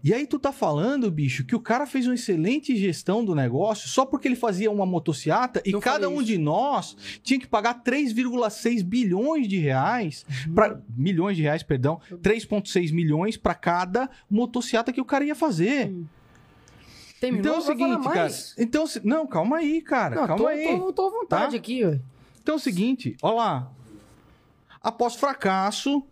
E aí tu tá falando, bicho, que o cara fez uma excelente gestão do negócio só porque ele fazia uma motociata e cada um isso. de nós tinha que pagar 3,6 bilhões de reais para milhões de reais, perdão, 3,6 milhões para cada motociata que o cara ia fazer. Terminou, então é o seguinte, cara. Então, não, calma aí, cara. Não, calma tô, aí. Tô, tô à vontade Tá? aqui, ué. Então é o seguinte, ó lá. Após fracasso,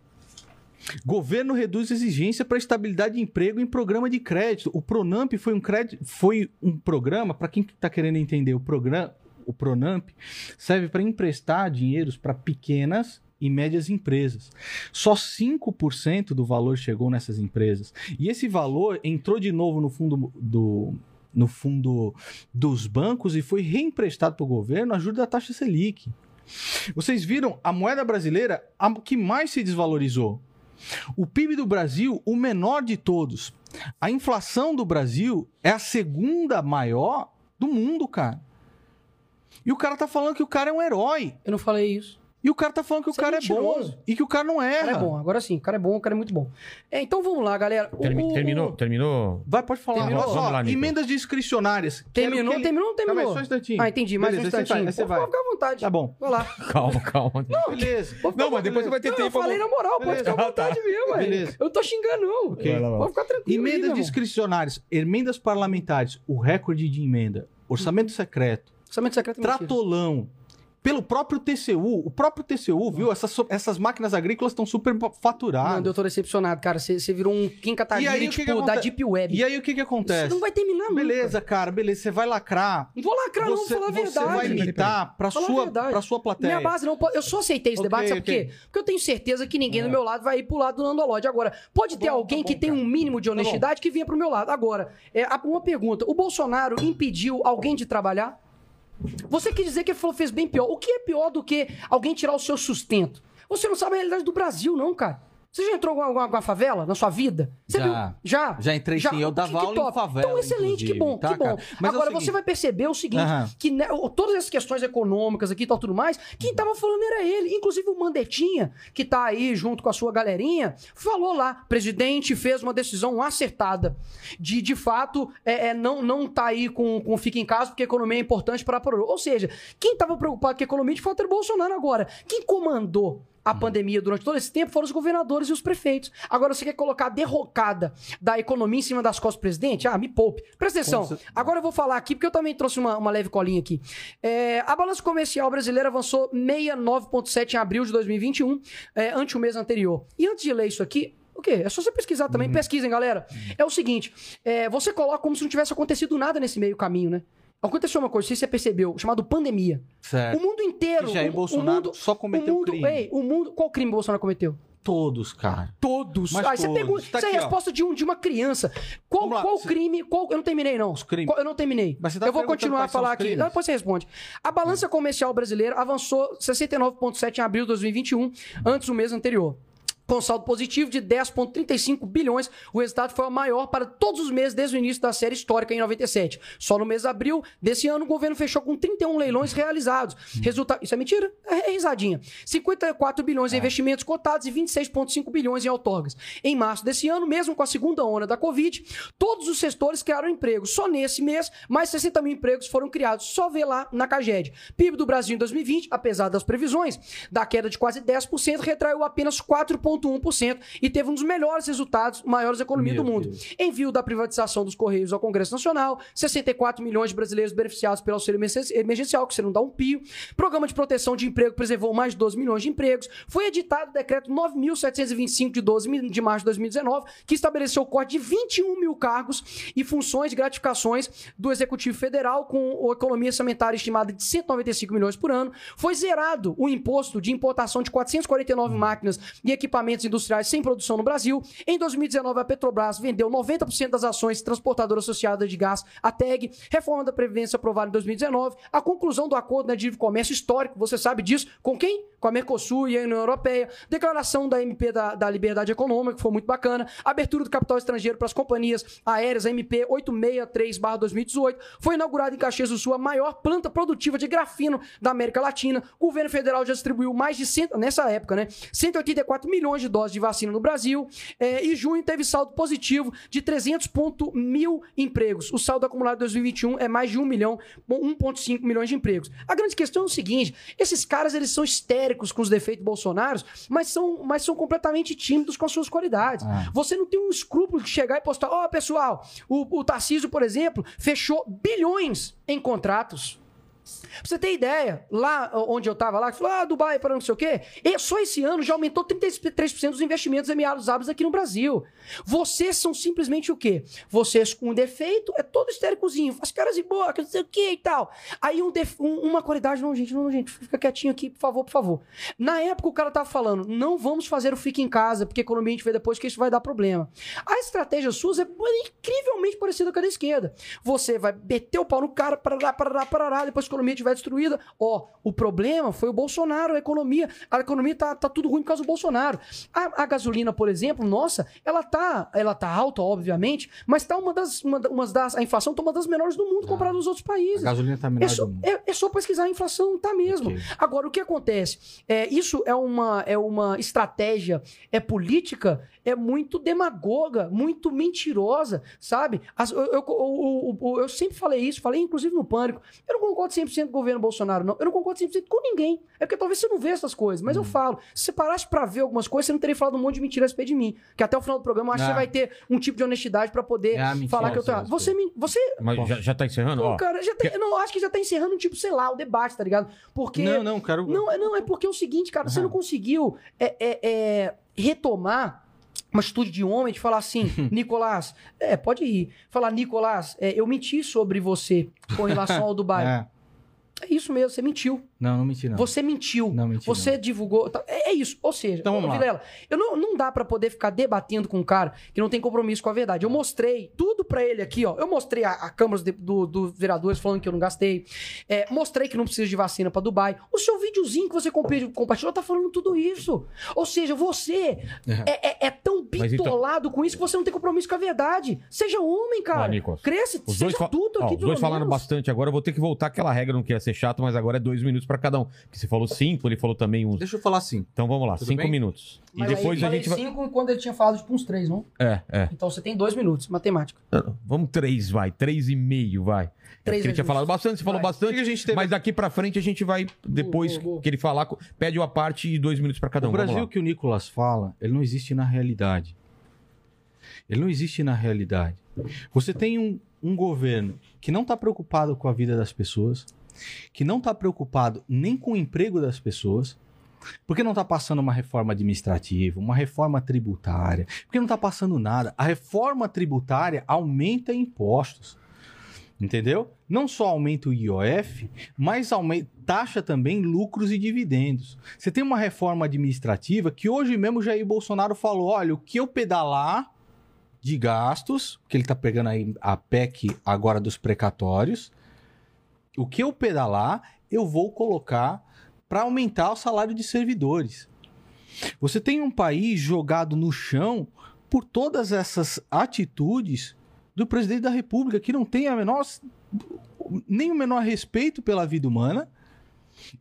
governo reduz exigência para estabilidade de emprego em programa de crédito. O Pronamp foi um crédito, foi um programa para quem está querendo entender o programa, o Pronamp serve para emprestar dinheiros para pequenas e médias empresas. Só 5% do valor chegou nessas empresas. E esse valor entrou de novo no fundo do no fundo dos bancos e foi reemprestado para o governo a ajuda da taxa Selic. Vocês viram a moeda brasileira a que mais se desvalorizou. O PIB do Brasil, o menor de todos. A inflação do Brasil é a segunda maior do mundo, cara. E o cara tá falando que o cara é um herói. Eu não falei isso. E o cara tá falando que o é cara é, mentiroso. bom. E que o cara não O erra. cara é bom, agora sim. O cara é bom, o cara é muito bom. É, então vamos lá, galera. O- Termi- o- terminou? o- Terminou? Vai, pode falar. Terminou? Vamos lá, emendas discricionárias. Terminou, ele- terminou ou não Calma terminou? aí, só um instantinho. Ah, entendi, mais um Beleza, você instantinho. vai, você Pode vai. ficar à vontade. Tá bom. Vai lá. Calma, calma. Beleza. Não, mas depois você vai ter Não, tempo. eu falei na moral, pode Beleza. ficar à Ah, tá. vontade mesmo. Beleza. Eu não tô xingando, não. Pode ficar tranquilo. Emendas discricionárias, emendas parlamentares, o recorde de emenda, orçamento secreto, Orçamento secreto é mentira. Pelo próprio TCU, o próprio TCU, viu? Essas, essas máquinas agrícolas estão super faturadas. Mano, eu tô decepcionado, cara. Você você virou um Kim Kataguiri, aí, que tipo, que da Deep Web. E aí o que que Você acontece? não vai terminar nunca. Beleza, cara, beleza, você vai lacrar. Não vou lacrar, não, você, vou falar a você verdade. vai imitar pra a sua, pra sua plateia. Minha base não. Eu só aceitei esse Ok, debate, sabe ok. por quê? Porque eu tenho certeza que ninguém É. do meu lado vai ir pro lado do Nandolode. Agora, pode ter bom, alguém tá que bom, tem cara. um mínimo de honestidade que venha pro meu lado. Agora, é, uma pergunta: o Bolsonaro impediu alguém de trabalhar? Você quer dizer que ele falou, fez bem pior. O que é pior do que alguém tirar o seu sustento? Você não sabe a realidade do Brasil, não, cara. Você já entrou em alguma, favela na sua vida? Você Já. viu? Já? Já entrei sim, eu dava aula em top. favela, Então, excelente, que bom, tá, que bom. Mas é Agora, você vai perceber o seguinte, Aham. que né, todas essas questões econômicas aqui e tal, tudo mais, quem tava falando era ele. Inclusive o Mandetinha, que tá aí junto com a sua galerinha, falou lá, presidente fez uma decisão acertada de, de fato, é, é, não, não tá aí com, com fica em casa porque a economia é importante para a Ou seja, quem tava preocupado com a economia, de fato, era o Bolsonaro agora. Quem comandou a pandemia durante todo esse tempo foram os governadores e os prefeitos. Agora você quer colocar a derrocada da economia em cima das costas do presidente? Ah, me poupe. Presta atenção. cer- Agora eu vou falar aqui, porque eu também trouxe uma, uma leve colinha aqui. É, a balança comercial brasileira avançou 69,7 em abril de 2021, é, ante o mês anterior. E antes de ler isso aqui, o quê? É só você pesquisar também. Pesquisem, galera. É o seguinte: é, você coloca como se não tivesse acontecido nada nesse meio caminho, né? Aconteceu uma coisa, não sei se você percebeu, chamado pandemia. Certo. O mundo inteiro. E Jair o- o Bolsonaro mundo- só cometeu o mundo, crime. Ei, o mundo. Qual crime o Bolsonaro cometeu? Todos, cara. Todos. Mas Aí você todos. pergunta. Tá isso é a resposta de, um, de uma criança. Qual, lá, qual você- crime. Qual, eu não terminei, não. Os crimes. Qual- eu não terminei. Mas você tá eu vou continuar a falar aqui. Não, Depois você responde. A balança comercial brasileira avançou 69,7 em abril de 2021, antes do mês anterior. Com saldo positivo de 10,35 bilhões, o resultado foi o maior para todos os meses desde o início da série histórica em 97. Só no mês de abril desse ano, o governo fechou com 31 leilões realizados. Resulta... Isso é mentira? É, é risadinha. 54 bilhões em investimentos cotados e 26,5 bilhões em outorgas. Em março desse ano, mesmo com a segunda onda da Covid, todos os setores criaram empregos. Só nesse mês, mais 60 mil empregos foram criados. Só vê lá na Caged. PIB do Brasil em 2020, apesar das previsões da queda de quase 10%, retraiu apenas 4,1% e teve um dos melhores resultados, maiores economias Meu do mundo. Deus. Envio da privatização dos Correios ao Congresso Nacional, 64 milhões de brasileiros beneficiados pelo auxílio emergen- emergencial, que você não dá um pio. Programa de proteção de emprego preservou mais de 12 milhões de empregos. Foi editado o decreto 9.725 de 12 mi- de março de 2019, que estabeleceu o corte de 21 mil cargos e funções e gratificações do Executivo Federal, com a economia orçamentária estimada de 195 milhões por ano. Foi zerado o imposto de importação de 449 máquinas e equipamentos industriais sem produção no Brasil. Em 2019, a Petrobras vendeu 90% das ações transportadora associada de gás, a TEG, reforma da Previdência aprovada em 2019, a conclusão do acordo né, de livre comércio histórico, você sabe disso, com quem? Com a Mercosul e a União Europeia, declaração da MP da, da Liberdade Econômica, que foi muito bacana, abertura do capital estrangeiro para as companhias aéreas, a MP 863-2018, foi inaugurada em Caxias do Sul a maior planta produtiva de grafeno da América Latina, o governo federal já distribuiu mais de, cento, nessa época, né, 184 milhões de doses de vacina no Brasil, é, e junho teve saldo positivo de 300 ponto mil empregos. O saldo acumulado de 2021 é mais de 1 milhão, 1,5 milhões de empregos. A grande questão é o seguinte: esses caras eles são histéricos com os defeitos bolsonaros, mas são, mas são completamente tímidos com as suas qualidades. Ah. Você não tem um escrúpulo de chegar e postar, ó, pessoal, o, o Tarcísio, por exemplo, fechou bilhões em contratos. Pra você ter ideia, lá onde eu tava lá, que falou, ah, Dubai para não sei o quê, e só esse ano já aumentou 33% dos investimentos Emirados Árabes aqui no Brasil. Vocês são simplesmente o quê? Vocês com defeito é todo histéricozinho, faz caras boa, que não sei o quê e tal. Aí um def- um- uma qualidade, não, gente, não, gente, fica quietinho aqui, por favor, por favor. Na época o cara tava falando, não vamos fazer o fique em casa, porque a economia a gente vê depois que isso vai dar problema. A estratégia SUS é incrivelmente parecida com a da esquerda. Você vai meter o pau no cara, parará, parará, parará, depois economia estiver destruída. Ó, o problema foi o Bolsonaro, a economia. A economia tá, tá tudo ruim por causa do Bolsonaro. A, a gasolina, por exemplo, nossa, ela tá, ela tá alta, obviamente, mas tá uma das, uma, umas das. A inflação tá uma das menores do mundo comparado aos outros A países. gasolina tá menor É só, do mundo. é- é só pesquisar a inflação, tá mesmo. Ok. Agora, o que acontece? É, isso é uma, é uma estratégia, é política, é muito demagoga, muito mentirosa, sabe? As- eu, eu, eu- eu- sempre falei isso, falei inclusive no Pânico. Eu não concordo 100% com o governo Bolsonaro, não. Eu não concordo 100% com ninguém. É porque talvez você não vê essas coisas, mas Hum. eu falo. Se você parasse pra ver algumas coisas, você não teria falado um monte de mentira a de mim. Que até o final do programa eu acho que Ah. você vai ter um tipo de honestidade pra poder É, a mentira, falar que eu tô errado. Você, me- você Mas já, já tá encerrando? não, Ó, cara, já tem, não, acho que já tá encerrando, tipo, sei lá, o debate, tá ligado? Porque. Não, não, quero. Não, é- não, é porque é o seguinte, cara, você Aham. não conseguiu é, é, é, retomar uma atitude de homem de falar assim, Nicolás, é, pode ir. Falar, Nicolás, é, eu menti sobre você com relação ao Dubai. É. É isso mesmo, você mentiu. Não, não menti, não. Você mentiu. Não, menti, Você não. divulgou. tá- É, é isso. Ou seja, Então vamos. Vilela, eu não, não dá pra poder ficar debatendo com um cara que não tem compromisso com a verdade. Eu mostrei tudo pra ele aqui, ó. Eu mostrei a, a Câmara de- do, do vereadores falando que eu não gastei. É, mostrei que não precisa de vacina pra Dubai. O seu videozinho que você compa- compartilhou tá falando tudo isso. Ou seja, você é, é- é tão Mas então- bitolado com isso que você não tem compromisso com a verdade. Seja homem, cara. Cresce, Os seja dois, fa- adulto ó, aqui, os dois falaram menos. bastante agora. Eu vou ter que voltar aquela regra, não queria ser chato, mas agora é dois minutos pra cada um. Porque você falou cinco, ele falou também uns. Deixa eu falar assim. Então vamos lá, Tudo cinco bem? minutos. E Mas aí depois eu a gente vai. cinco quando ele tinha falado tipo uns três, não? É, é. Então você tem dois minutos, matemática. Vamos três, vai. Três e meio, vai. É Três porque ele tinha falado bastante, você falou Vai. O que que bastante. a gente teve Mas daqui pra frente a gente vai, depois Boa, boa, boa. que ele falar, pede uma parte e dois minutos pra cada um. o Brasil que o Nicolas fala, ele não existe na realidade. Ele não existe na realidade. Você tem um, um governo que não está preocupado com a vida das pessoas, que não está preocupado nem com o emprego das pessoas, porque não está passando uma reforma administrativa, uma reforma tributária, porque não está passando nada. A reforma tributária aumenta impostos. Entendeu? Não só aumenta o IOF, mas aumenta, taxa também lucros e dividendos. Você tem uma reforma administrativa que hoje mesmo Jair Bolsonaro falou: olha, o que eu pedalar de gastos, que ele tá pegando aí a PEC agora dos precatórios, o que eu pedalar, eu vou colocar para aumentar o salário de servidores. Você tem um país jogado no chão por todas essas atitudes do presidente da República que não tem a menor nem o menor respeito pela vida humana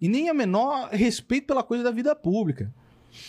e nem a menor respeito pela coisa da vida pública.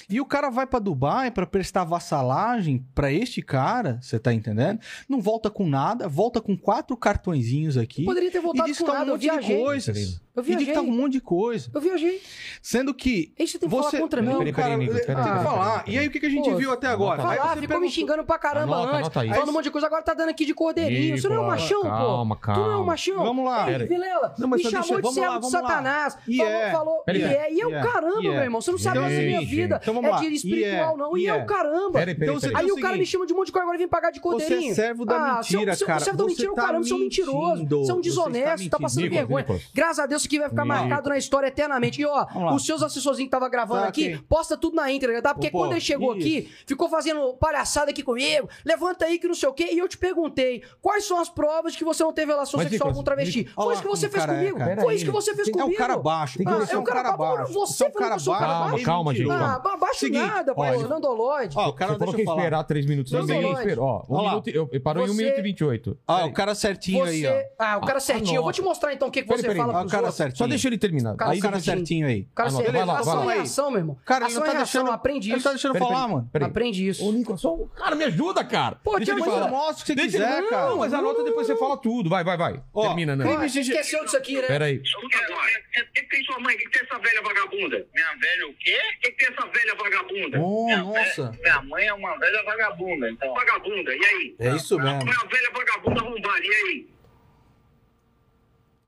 E o cara vai para Dubai para prestar vassalagem para este cara, você tá entendendo? Não volta com nada, volta com quatro cartõezinhos aqui. Poderia ter voltado com tá nada, um eu monte de viajei. coisas. Eu E que tá um viajei. monte de coisa. Eu viajei. Sendo que Aí você tem que você falar contra mim. não, Peraí, peraí, cara, tem que falar. peraí. E aí o que que a gente Pô, viu até agora? Falar, você ficou me pergunta- xingando pra caramba Anota, antes. anota. Falando um monte de coisa, agora tá dando aqui de cordeirinho. Você não é um machão, pô. calma, Tu não é um calma. machão. Vamos lá. Ei. Vilela, Não, mas me chamou deixa- de vamos servo lá, de. Satanás. E falou, é. falou. E é, e é o E é. caramba, meu irmão. Você não sabe mais a o minha vida. então é de espiritual, não. E é o caramba. Então você-. Aí o cara me chama de um monte de coisa, agora vem pagar de Você cordeirinho. é servo da ah, mentira, cara. Servo da Você mentira, tá caramba, você é um mentiroso. mentindo. Você é um Você está desonesto, tá passando vergonha. Graças a Deus isso aqui vai ficar Nicolas. marcado na história eternamente. E ó, os seus assessorzinhos que tava gravando Tá aqui, aqui. posta tudo na íntegra, tá? Porque Pô, quando ele chegou isso. aqui, ficou fazendo palhaçada aqui comigo, levanta aí que não sei o quê, e eu te perguntei, quais são as provas que você não teve relação Mas, sexual Nicolas, com um travesti? Olha Foi lá isso que você fez é, comigo. Foi isso que você fez Tem que- É comigo. um cara baixo. Tem que Ah, é é um cara baixo. Você é um cara que baixo. Calma, é calma, gente, mentiroso. Ah, ba- baixo nada, pô, olha, Nandoloide. Ó, o cara deixa que esperar 3 minutos. Não, não. Ó, um minuto, eu, parou em 1 Você- minuto e 28. Ah, o cara certinho aí, ó. Ah, o cara Ah, certinho. Eu vou te mostrar então o que, que você fala o pros cara outros. Certinho. Só deixa ele terminar. Cara, Aí o cara certinho aí. Cara Anota, vai lá, ação vai lá. é ação, meu irmão. Cara, ele ação não tá é deixando. aprende Ele isso. tá deixando Peraí, falar, peraí, mano. peraí. Aprende isso. Ô, Nicolas, só... cara, me ajuda, cara. Pô, Deixa ele mas eu mostro o que você Deixa quiser, ele- cara. Não, mas anota depois você fala tudo. Vai, vai, vai. Ó, Termina, né? Você esqueceu disso aqui, né? Pera aí. O que, tem sua mãe? O que, tem essa velha vagabunda? Minha velha o quê? O que, tem essa velha vagabunda? Oh, nossa. minha mãe é uma velha vagabunda, então. Vagabunda, e aí? É isso mesmo. Uma velha vagabunda arrombada, e aí?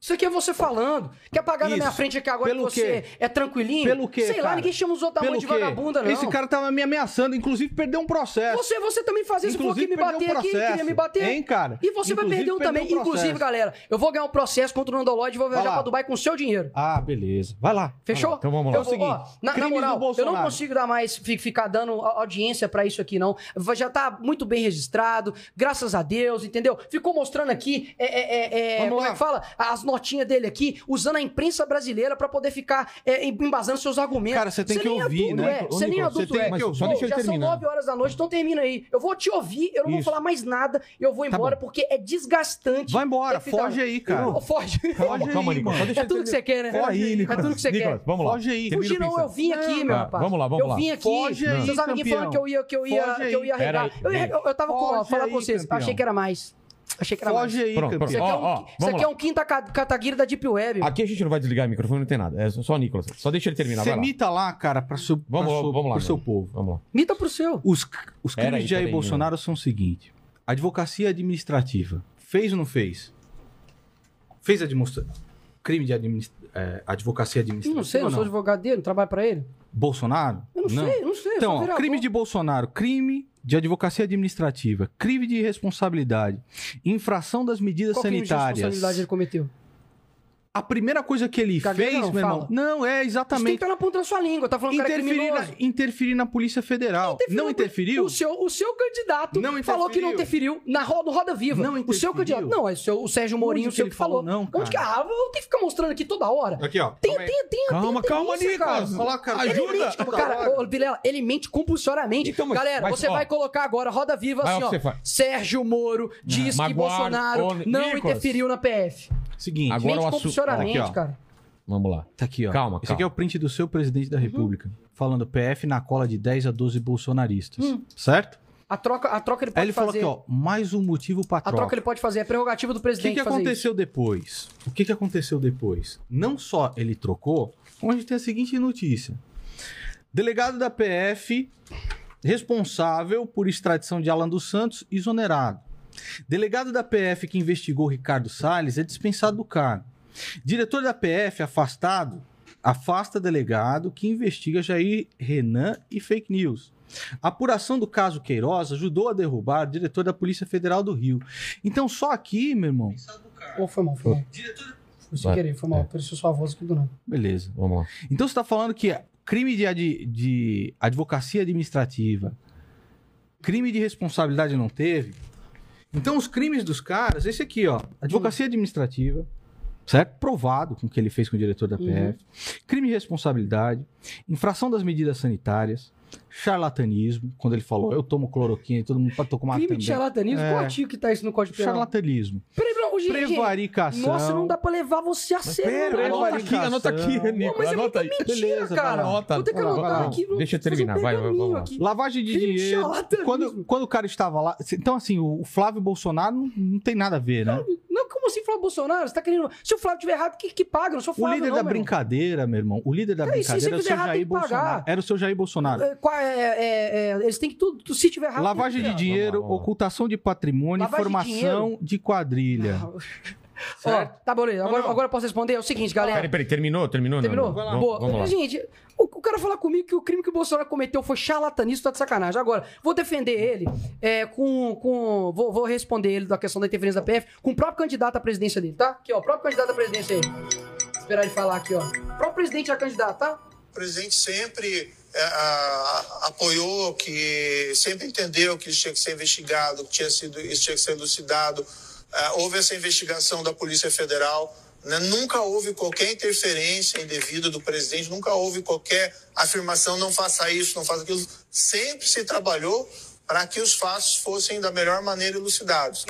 Isso aqui é você falando. Quer pagar na minha Isso. frente aqui agora Pelo que você quê? é tranquilinho? Pelo quê, Sei lá, cara? ninguém chama os outros da mãe de vagabunda, não. Esse cara tava me ameaçando, inclusive perdeu um processo. Você, você também fazia isso, falou que me bater um aqui, queria me bater. Hein, cara? E você vai Inclusive, perder um também. um. Inclusive, galera, eu vou ganhar um processo contra o Nandolode e vou viajar Vai lá. pra Dubai com o seu dinheiro. Ah, beleza. Vai lá. Fechou? Vai lá. Então vamos lá. Eu vou, É ó, na, na moral, eu não consigo dar mais, fi- ficar dando audiência pra isso aqui, não. Vai- Já tá muito bem registrado, graças a Deus, entendeu? Ficou mostrando aqui, é, é, é, é, como é lá. que fala? As notinhas dele aqui, usando a imprensa brasileira pra poder ficar é, embasando seus argumentos. Cara, você tem que nem ouvir, adulto né? É. Você nem você adulto tem- é. mas Pô, só deixa ele já terminar. são 9 horas da noite, então termina aí. Eu vou te ouvir, eu não vou Isso. falar mais nada, eu vou Tá embora bom. porque é desgastante. Vai embora, foge aí, cara. Foge. Calma, Foge calma, aí, Nicolas. É tudo que você quer, né? Peraí, É Nicolas. tudo que você quer. Nicolas, vamos lá. Foge aí. Fugir não, eu vim aqui, meu Tá, rapaz. vamos lá, vamos eu lá. vim aqui. Foge aí, Seus amiguinhos falando que eu ia, que eu ia, Foge que eu ia aí. arregar. Eu, aí, eu, eu tava com. Foge falar aí, com vocês. Achei que era mais. Achei que era Foge mais. aí, Pronto, campeão. Isso aqui, é um, ó, isso aqui é lá. um quinta ca- cataguira da Deep Web. Aqui a gente não vai desligar o microfone, não tem nada. É só o Nicolas. Só deixa ele terminar. Você Vai lá. lá, cara, pra seu, Vamos, pra seu, vamos lá. pro seu povo. Vamos lá. Mita pro seu. Os, os crimes aí, de Jair Bolsonaro são o seguinte: advocacia administrativa. Fez ou não fez? Fez administra... crime de administ... é, advocacia administrativa? Não sei, não ou sou advogado dele, não trabalho pra ele. Bolsonaro? Eu não, sei, eu não sei. eu sou Então, ó, crime de Bolsonaro, crime de advocacia administrativa, crime de irresponsabilidade, infração das medidas Qual crime de sanitárias. responsabilidade ele cometeu? A primeira coisa que ele fez, não, meu irmão, fala. não é Isso tem que exatamente estar na ponta da sua língua. Tá falando que o cara é interferir na, interferir na Polícia Federal. Interferiu não interferiu? O seu, o seu candidato Não falou que não interferiu na roda, roda viva. Não o seu interferiu? candidato. Não, é o, seu, o Sérgio Mourinho, o seu que que, ele falou. falou não, Onde que. cara? Ah, eu tenho que ficar mostrando aqui toda hora. Aqui, ó. Tem, calma tem, tem. Calma, tem, calma, tem isso, cara. Nicolas. Coloca, cara. Ele Ajuda. mente, cara, ô, Vilela, ele mente compulsoriamente. Então, mas- Galera, mas, você ó. vai colocar agora roda viva assim, ó, você. Sérgio Moro diz que Bolsonaro não interferiu na PF. Seguinte, Agora mente o assu- compulsoriamente, Aqui, ó. cara. Vamos lá. tá aqui, ó. Calma, Esse calma. aqui é o print do seu presidente da República, falando PF na cola de 10 a 12 bolsonaristas. Hum. Certo? A troca, a troca ele Aí pode ele falou fazer. aqui, ó, mais um motivo pra a troca. troca ele pode fazer. É prerrogativa do O que, presidente que fazer aconteceu depois? O que, que aconteceu depois? Não só ele trocou, como a gente tem a seguinte notícia. Delegado da PF responsável por extradição de Alan dos Santos, exonerado. Delegado da PF que investigou Ricardo Salles é dispensado do cargo. Diretor da PF afastado, afasta delegado que investiga Jair Renan e fake news. A apuração do caso Queiroz ajudou a derrubar o diretor da Polícia Federal do Rio. Então, só aqui, meu irmão, Ou foi mal, foi mal. Foi sem Vai. querer, foi mal. É. Apareceu sua voz aqui do nada. Beleza. Vamos lá. Então você está falando que crime de, ad- de advocacia administrativa, crime de responsabilidade não teve. Então os crimes dos caras, esse aqui, ó, advocacia administrativa, certo? Provado com o que ele fez com o diretor da PF, crime de responsabilidade, infração das medidas sanitárias, charlatanismo, quando ele falou, eu tomo cloroquina e todo mundo pode tomar Crime também. de charlatanismo? É. Qual artigo que tá isso no Código Penal? Charlatanismo, Peraí, não, gente, gente, prevaricação. Nossa, não dá pra levar você a sério. Pera, não. anota aqui, anota aqui, Nico. mas é Anota aí. mentira, Beleza, vai cara. Anota. Vou ter que Vai anotar vai aqui. Deixa eu fazer um terminar, vai, vai, aqui. Lavagem de Crime de dinheiro. charlatanismo. Quando, quando o cara estava lá. Então, assim, o Flávio Bolsonaro não, não tem nada a ver, né? Não, como assim Flávio Bolsonaro? Você tá querendo... Se o Flávio tiver errado, que, que paga? Não sou O Flávio, líder não, da meu brincadeira, meu irmão. O líder da É, brincadeira era o fizer seu Jair. Bolsonaro. Era o seu Jair Bolsonaro. É, qual é, é, é, eles têm que tudo... Se tiver errado... Lavagem de que- dinheiro, Vamos lá, vamos lá. ocultação de patrimônio, Lavagem de formação dinheiro? de quadrilha. Ó, tá, beleza. Agora, não. agora eu posso responder? É o seguinte, galera. Peraí, peraí, terminou? Terminou? Não, Terminou? não. Boa. Vamos. Gente, o, o cara falar comigo que o crime que o Bolsonaro cometeu foi charlatanismo, tá de sacanagem. Agora, vou defender ele é, com. com vou, vou responder ele da questão da interferência da PF com o próprio candidato à presidência dele, tá? Aqui, ó, o próprio candidato à presidência aí. Esperar ele falar aqui, ó. O próprio presidente é candidato, tá? O presidente sempre é, a- apoiou, que sempre entendeu que isso tinha que ser investigado, que tinha sido, isso tinha que ser elucidado. É, houve essa investigação da Polícia Federal. né? Nunca houve qualquer interferência indevida do presidente, nunca houve qualquer afirmação, não faça isso, não faça aquilo. Sempre se trabalhou para que os fatos fossem da melhor maneira elucidados.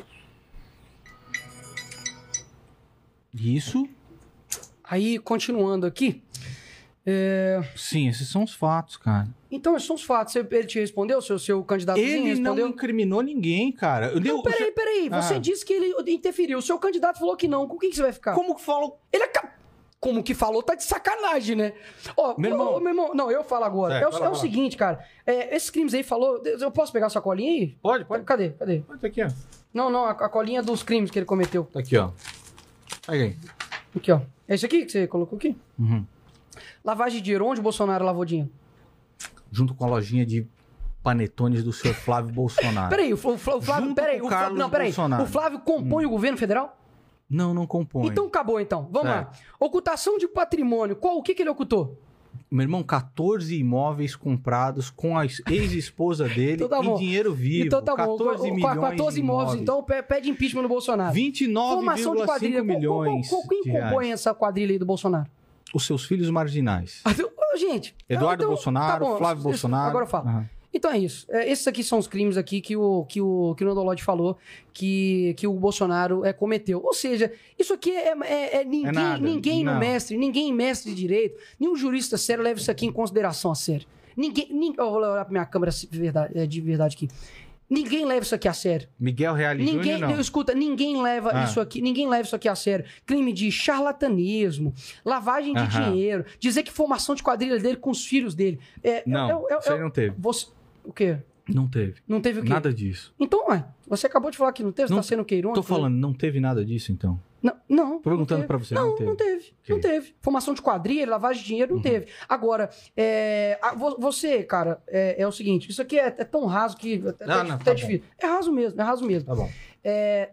Isso, Aí, continuando aqui. É, sim, esses são os fatos, cara. Então, esses são os fatos. Você- Ele te respondeu? Seu, seu candidato Ele não respondeu? incriminou ninguém, cara. Eu, Não, eu- peraí, peraí. Você Ah. disse que ele interferiu. O seu candidato falou que não. Com quem que você vai ficar? Como que falou? Ele é. ca- Como que falou, tá de sacanagem, né? Ó, Meu irmão- meu irmão, não, eu falo agora. É, É, o, é o seguinte, cara. é, esses crimes aí falou. Eu posso pegar sua colinha aí? Pode, Cadê? Cadê? Pode aqui, ó. Não, não, a, a colinha dos crimes que ele cometeu. Tá aqui, ó. Aí. Aqui, ó. É isso aqui que você colocou aqui? Uhum. Lavagem de dinheiro. Onde o Bolsonaro lavou dinheiro? Junto com a lojinha de panetones do senhor Flávio Bolsonaro. Peraí, o, Flávio. Junto Peraí, o Flávio. Não, peraí. Bolsonaro. O Flávio compõe o governo federal? Não, não compõe. Então acabou, então. Vamos lá. Certo. Ocultação de patrimônio. Qual, o que, que ele ocultou? Meu irmão, 14 imóveis comprados com a ex-esposa dele Então tá em bom. dinheiro vivo. então tá bom. 14 Com- milhões 14 de imóveis. Então pe- pede impeachment no Bolsonaro. 29,5 milhões Qual, qual, quem compõe essa quadrilha aí do Bolsonaro? Os seus filhos marginais. Ah, Gente. Eduardo então, Bolsonaro, tá bom, Flávio Bolsonaro. Agora eu falo. Aham. Então é isso. É, esses aqui são os crimes aqui que o, que o, que o Nandolodi falou que, que o Bolsonaro é, cometeu. Ou seja, isso aqui é, é- é ninguém, nada, ninguém no mestre, ninguém mestre de direito, nenhum jurista sério leva isso aqui em consideração a sério. Ninguém. ninguém eu vou olhar pra minha câmera de verdade, é, de verdade aqui. Ninguém leva isso aqui a sério. Miguel Reale Ninguém, Júnior, não. escuta, ninguém leva Ah. isso aqui, ninguém leva isso aqui a sério. Crime de charlatanismo, lavagem de Aham. dinheiro, dizer que formação de quadrilha dele com os filhos dele. É, Não, é- é- isso aí é- não teve. você, o quê? Não teve. Não teve o quê? Nada disso. Então, ué, você acabou de falar que não teve, você Não- tá sendo queirônico. Tô falando, não teve nada disso, então. Não, não. Tô perguntando não pra teve. você, Não, não teve. não teve. Não Ok. teve. Formação de quadrilha, lavagem de dinheiro, não Uhum. teve. Agora, é, a- vo- você, cara, é, é o seguinte, isso aqui é, é tão raso que até, Ah, até- não, até tá difícil. É raso mesmo, é raso mesmo. Tá bom. É,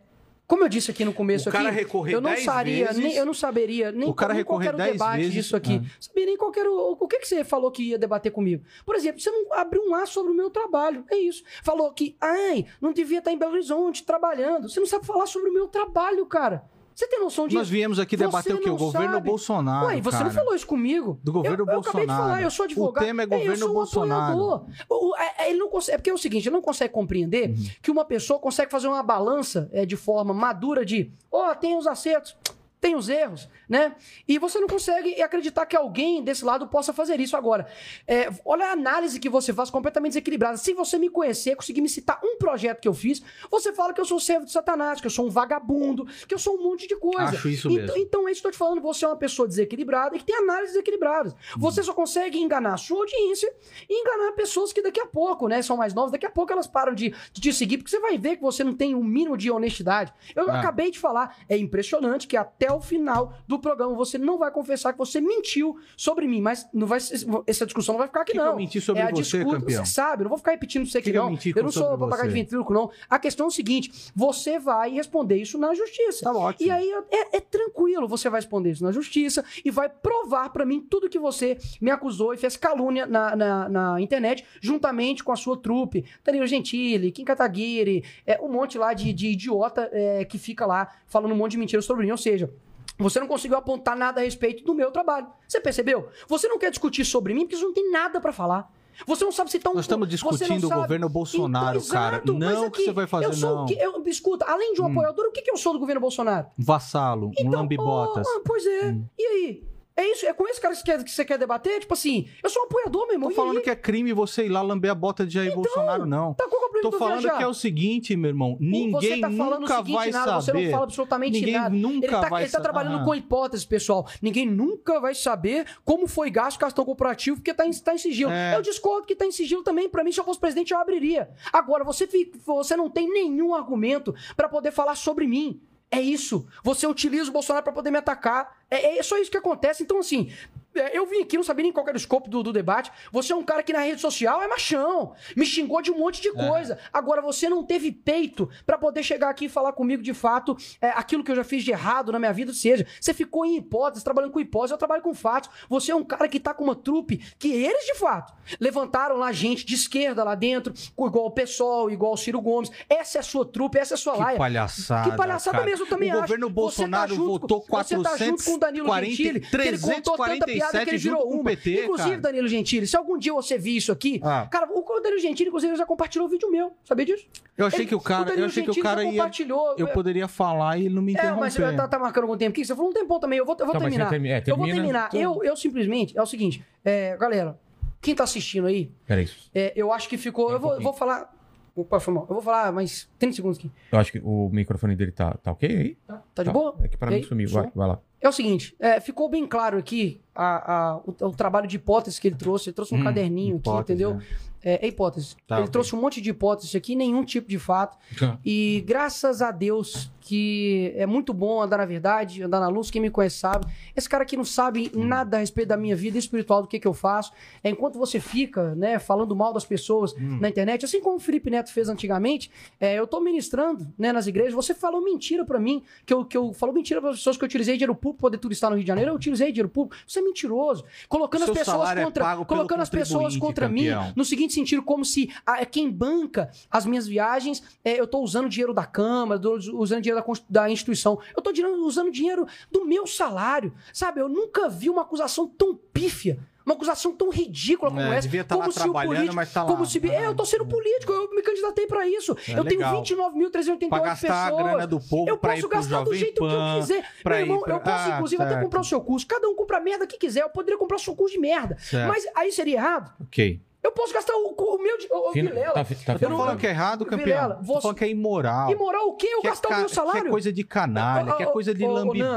como eu disse aqui no começo O cara aqui, recorrer eu não 10 saberia, vezes- nem, eu não saberia nem, O cara qual era o 10 debate vezes- disso aqui. Ah. Sabia nem qual era o, o que, que você falou que ia debater comigo. Por exemplo, você não abriu um ar sobre o meu trabalho. É isso. Falou que, ai, não devia estar em Belo Horizonte trabalhando. Você não sabe falar sobre o meu trabalho, cara. Você tem noção disso? Nós viemos aqui debater o quê? O governo sabe. Bolsonaro. Ué, você cara. não falou isso comigo. Do governo eu, eu acabei de Bolsonaro. falar, eu sou advogado. O tema é governo um Bolsonaro. O- é- é, ele não consegue, é porque é o seguinte, ele não consegue compreender Uhum. que uma pessoa consegue fazer uma balança é, de forma madura de, ó, tem os acertos, tem os erros, né? E você não consegue acreditar que alguém desse lado possa fazer isso agora. É, olha a análise que você faz completamente desequilibrada. Se você me conhecer, conseguir me citar um projeto que eu fiz, você fala que eu sou servo de Satanás, que eu sou um vagabundo, que eu sou um monte de coisa. Acho isso então, mesmo. então, é isso que eu tô te falando. Você é uma pessoa desequilibrada e que tem análises desequilibradas. Você só consegue enganar a sua audiência e enganar pessoas que daqui a pouco, né, são mais novas, daqui a pouco elas param de, de te seguir, porque você vai ver que você não tem um mínimo de honestidade. Eu Ah. acabei de falar, é impressionante que até o final do programa. Você não vai confessar que você mentiu sobre mim, mas não vai, essa discussão não vai ficar aqui, Que que não. eu menti sobre é a você, disputa, campeão? Você sabe, eu não vou ficar repetindo isso aqui, Que que eu não. menti eu não sou papagaio de ventríloco, não. A questão é o seguinte: você vai responder isso na justiça. Tá ótimo. E aí é, é tranquilo, você vai responder isso na justiça e vai provar pra mim tudo que você me acusou e fez calúnia na, na, na internet, juntamente com a sua trupe. Danilo Gentili, Kim Kataguiri, é, um monte lá de, de idiota é, que fica lá falando um monte de mentiras sobre mim. Ou seja, você não conseguiu apontar nada a respeito do meu trabalho. Você percebeu? Você não quer discutir sobre mim porque você não tem nada pra falar. Você não sabe se tá um Nós estamos discutindo o sabe- governo Bolsonaro, Então, cara. exato, Não o que você vai fazer, eu sou o não. que- eu- escuta, além de um Hum. apoiador, o que, que eu sou do governo Bolsonaro? Vassalo, um lambibotas. Oh, pois é. Hum. E aí? É isso? É com esse cara que você quer, que você quer debater? Tipo assim, eu sou um apoiador, meu irmão. Tô falando que é crime você ir lá lamber a bota de Jair Bolsonaro, não. Tá, qual que é o Tô falando viajar? que é o seguinte, meu irmão. você Ninguém tá falando nunca o seguinte, vai nada, Você saber. não fala absolutamente Ninguém nada. nunca ele tá, vai ele tá trabalhando Ah. com hipóteses, pessoal. Ninguém nunca vai saber como foi gasto o cartão corporativo porque tá em, tá em sigilo. É. Eu discordo que tá em sigilo também. Pra mim, se eu fosse presidente, eu abriria. Agora, você, fica- você não tem nenhum argumento pra poder falar sobre mim. É isso. Você utiliza o Bolsonaro pra poder me atacar. É, é só isso que acontece. Então, assim, eu vim aqui, não sabia nem qual era o escopo do, do debate. Você é um cara que na rede social é machão. Me xingou de um monte de É. coisa. Agora, você não teve peito pra poder chegar aqui e falar comigo de fato é, aquilo que eu já fiz de errado na minha vida, seja. Você ficou em hipóteses, trabalhando com hipóteses, eu trabalho com fatos. Você é um cara que tá com uma trupe que eles, de fato, levantaram lá gente de esquerda lá dentro, igual o PSOL, igual o Ciro Gomes. Essa é a sua trupe, essa é a sua Que laia. palhaçada. Que palhaçada cara. mesmo, eu também O acho. governo Você Bolsonaro tá junto votou com- Você tá junto com o Danilo 440, Gentili, que ele contou tanta piada que ele 347 virou o uma. PT, inclusive, cara. Danilo Gentili, se algum dia você vir isso aqui, Ah. cara, o Danilo Gentili, inclusive, já compartilhou o vídeo meu. Sabia disso? Eu achei Ele- que o cara, Danilo eu achei que o Gentili cara ia compartilhou. eu poderia falar e ele não me É, interromper. mas tá, tá marcando algum tempo aqui? Você falou um tempão também. Eu vou, eu vou Tá, terminar. você termi- é, Eu vou termina. terminar. Eu, eu simplesmente. É o seguinte, é, galera, quem tá assistindo aí, Peraí. é, eu acho que ficou. É um eu vou, vou falar. Opa, foi mal. Eu vou falar mais 30 segundos aqui. Eu acho que o microfone dele tá, tá ok aí? Tá de boa? É que pra E mim aí? sumiu. Vai, vai lá. É o seguinte, é, ficou bem claro aqui a- a- o, o trabalho de hipótese que ele trouxe. Ele trouxe um Hum, caderninho aqui, hipótese, entendeu? né? É, é hipótese. Tá, ele ok. trouxe um monte de hipóteses aqui, nenhum tipo de fato. Tá. E graças a Deus que é muito bom andar na verdade, andar na luz. Quem me conhece sabe. Esse cara aqui não sabe Hum. nada a respeito da minha vida espiritual, do que, que eu faço. É, enquanto você fica, né, falando mal das pessoas Hum. na internet, assim como o Felipe Neto fez antigamente, é, eu tô ministrando, né, nas igrejas. Você falou mentira pra mim, que eu, que eu falou mentira para as pessoas que eu utilizei dinheiro público pra poder turistar no Rio de Janeiro. Eu utilizei dinheiro público. Você é mentiroso. Colocando O as seu pessoas é contra, pelo colocando as pessoas contra mim no seguinte sentido, como se ah, quem banca as minhas viagens, é, eu tô usando dinheiro da Câmara, tô usando dinheiro da, da instituição. Eu tô dinheiro- usando dinheiro do meu salário. Sabe, eu nunca vi uma acusação tão pífia. Uma acusação tão ridícula como É, essa. devia tá como lá se trabalhando, político, mas tá lá. como se é, eu tô sendo político, eu me candidatei pra isso. É eu tenho legal. 29.388 Pra gastar pessoas. a grana do povo, Eu posso gastar do jeito que eu Pan, quiser. Meu irmão, ir pra- eu posso, Ah, inclusive, até comprar o seu curso. Cada um compra a merda que quiser. Eu poderia comprar o seu curso de merda. Certo. Mas aí seria errado. Ok. Eu posso gastar o, o meu. Fina- Vilela, tá tá Eu tô falando que é errado, campeão. Vilela, Tô você- falando que é imoral. Imoral o quê? Eu que é gastar ca- o meu salário? Que é coisa de canalha, que é coisa de ô, lambibota.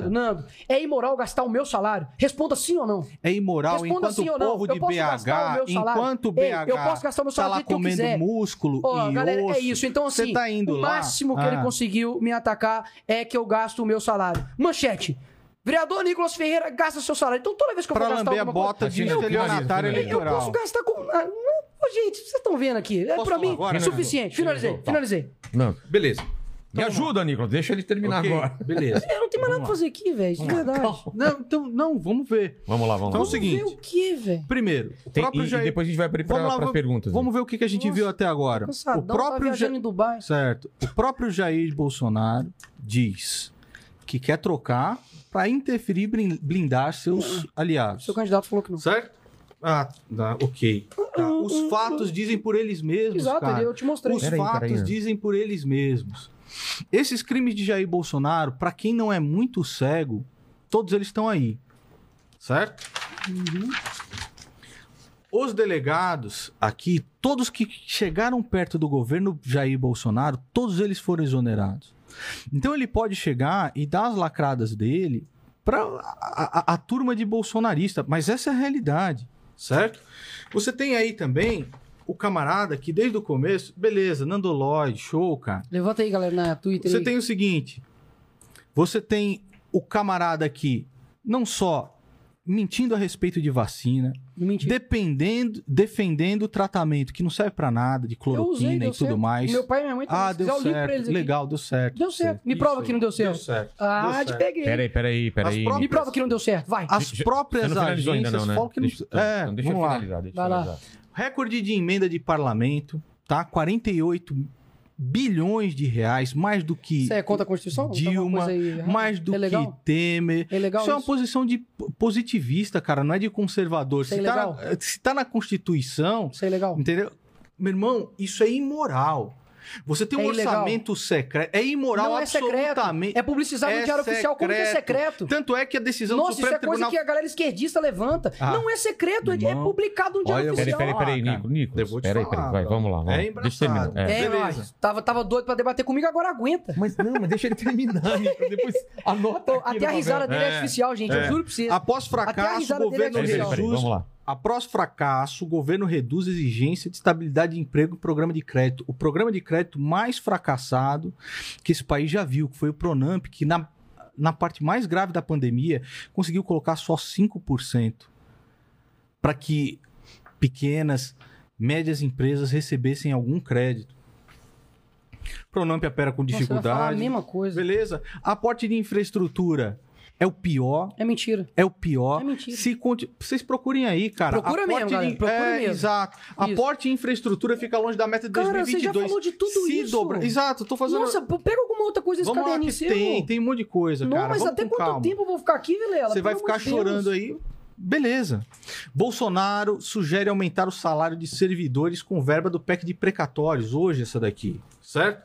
Nando, Nando, Nando, é imoral gastar o meu salário? Responda sim ou não. É imoral Responda enquanto sim o ou não. povo Eu de posso gastar o BH, meu salário? enquanto o Ei, BH eu posso gastar o meu tá salário lá que eu comendo quiser. músculo Ó, e galera, osso, é isso. Então, assim, tá indo o lá. máximo que ele Ah. conseguiu me atacar é que eu gasto o meu salário. Manchete. Vereador Nicolas Ferreira gasta seu salário. Então, toda vez que eu Pra for gastar lamber a alguma bota coisa, de eu- estelionatário finaliza, eu eleitoral. posso gastar com... Ah, Ô, gente, vocês estão vendo aqui. É pra mim agora, né? suficiente. Finalizei, tá. finalizei. Não. Beleza. Me ajuda, Nicolas. Deixa ele terminar Ok, agora. Beleza. Eu não tenho mais nada pra fazer aqui, velho. De verdade. Não, então, não, vamos ver. Vamos lá, vamos Então é lá. o seguinte. Ver o quê, velho? Primeiro, Tem- próprio e, e Jair... depois a gente vai abrir Vamos pra, lá, vamos- perguntas. Vamos ver o que, que a gente Nossa, viu até agora. Cansadão, o tá próprio viajando Ja- em Dubai. Certo. O próprio Jair Bolsonaro diz que quer trocar para interferir e blin- blindar seus aliados. Seu candidato falou que não. Certo? Ah, tá, ok. Tá, Os fatos dizem por eles mesmos, Exato, cara. eu te mostrei. Os Peraí, fatos peraí, dizem por eles mesmos. Esses crimes de Jair Bolsonaro, para quem não é muito cego, todos eles estão aí. Certo? Os delegados aqui, todos que chegaram perto do governo Jair Bolsonaro, todos eles foram exonerados. Então ele pode chegar e dar as lacradas dele para a, a- a turma de bolsonarista, mas essa é a realidade, certo? Você tem aí também o camarada que desde o começo, beleza, Nando Lloyd, show, cara. Levanta aí, galera, na Twitter. Você aí. tem o seguinte: você tem o camarada aqui não só mentindo a respeito de vacina, Mentira. dependendo, defendendo o tratamento que não serve pra nada, de usei, cloroquina deu e tudo certo. mais. Meu pai e minha mãe Ah, deu certo. eles aqui. Legal, deu certo. Deu certo. Me prova que não deu certo. Deu certo. Ah, deu te certo. peguei. Peraí, peraí, peraí. As próprias- Me prova que não deu certo. Vai. As próprias não agências ainda não, né? falam que não... Deixa, é, então deixa eu lá. finalizar. Deixa eu Vai lá. finalizar. Recorde de emenda de parlamento, tá? 48 bilhões de reais, mais do que Você é contra a Constituição? Tem alguma Dilma, mais do é que Temer. É legal isso é uma isso? posição de positivista, cara, não é de conservador. Isso é Se tá, na, se tá na Constituição, Isso é legal. entendeu? Meu irmão, isso é imoral. Você tem um É ilegal. orçamento secreto. É imoral Não é secreto. absolutamente. É publicizado no É Diário Oficial. Como que é secreto. secreto? Tanto é que a decisão Nossa, do isso Supremo é coisa Tribunal que a galera esquerdista levanta. Ah. Não é secreto, é, é Irmão, publicado no Diário olha, Peraí, Oficial. peraí, peraí, cara. Nico, Nico. Eu vou te Peraí, falar, peraí, vai, bro. vamos lá. Vamos. É lá. Deixa eu terminar. É. É, tava, tava doido pra debater comigo, agora aguenta. Mas não, mas deixa ele terminar, Nico. Depois anota até a no risada papel. dele é, É, artificial, gente. Eu é. juro pra você. Após Até a fracasso, risada o dele é governo Peraí, peraí, peraí, reduz vamos lá. Após fracasso, o governo reduz a exigência de estabilidade de emprego no programa de crédito. O programa de crédito mais fracassado que esse país já viu, que foi o Pronamp, que na, na parte mais grave da pandemia conseguiu colocar só 5% para que pequenas, médias empresas recebessem algum crédito. Pronamp opera com Nossa, ia falar a dificuldade. mesma coisa. Beleza? Aporte de infraestrutura é o pior. É mentira. É o pior. É mentira. Se conti- Vocês procurem aí, cara. Procura Aporte mesmo, galera. de... Procura é, mesmo. Exato. Aporte em infraestrutura fica longe da meta de Cara, você já 2022. falou de tudo Se isso. dobra- Exato, tô fazendo... Nossa, pega alguma outra coisa lá, caderninho seu. tem, tem um monte de coisa, Não, cara. mas Vamos até quanto calma. tempo eu vou ficar aqui, Vilela? Você vai ficar Deus. chorando aí. Beleza. Bolsonaro sugere aumentar o salário de servidores com verba do PEC de precatórios. Hoje, essa daqui, certo?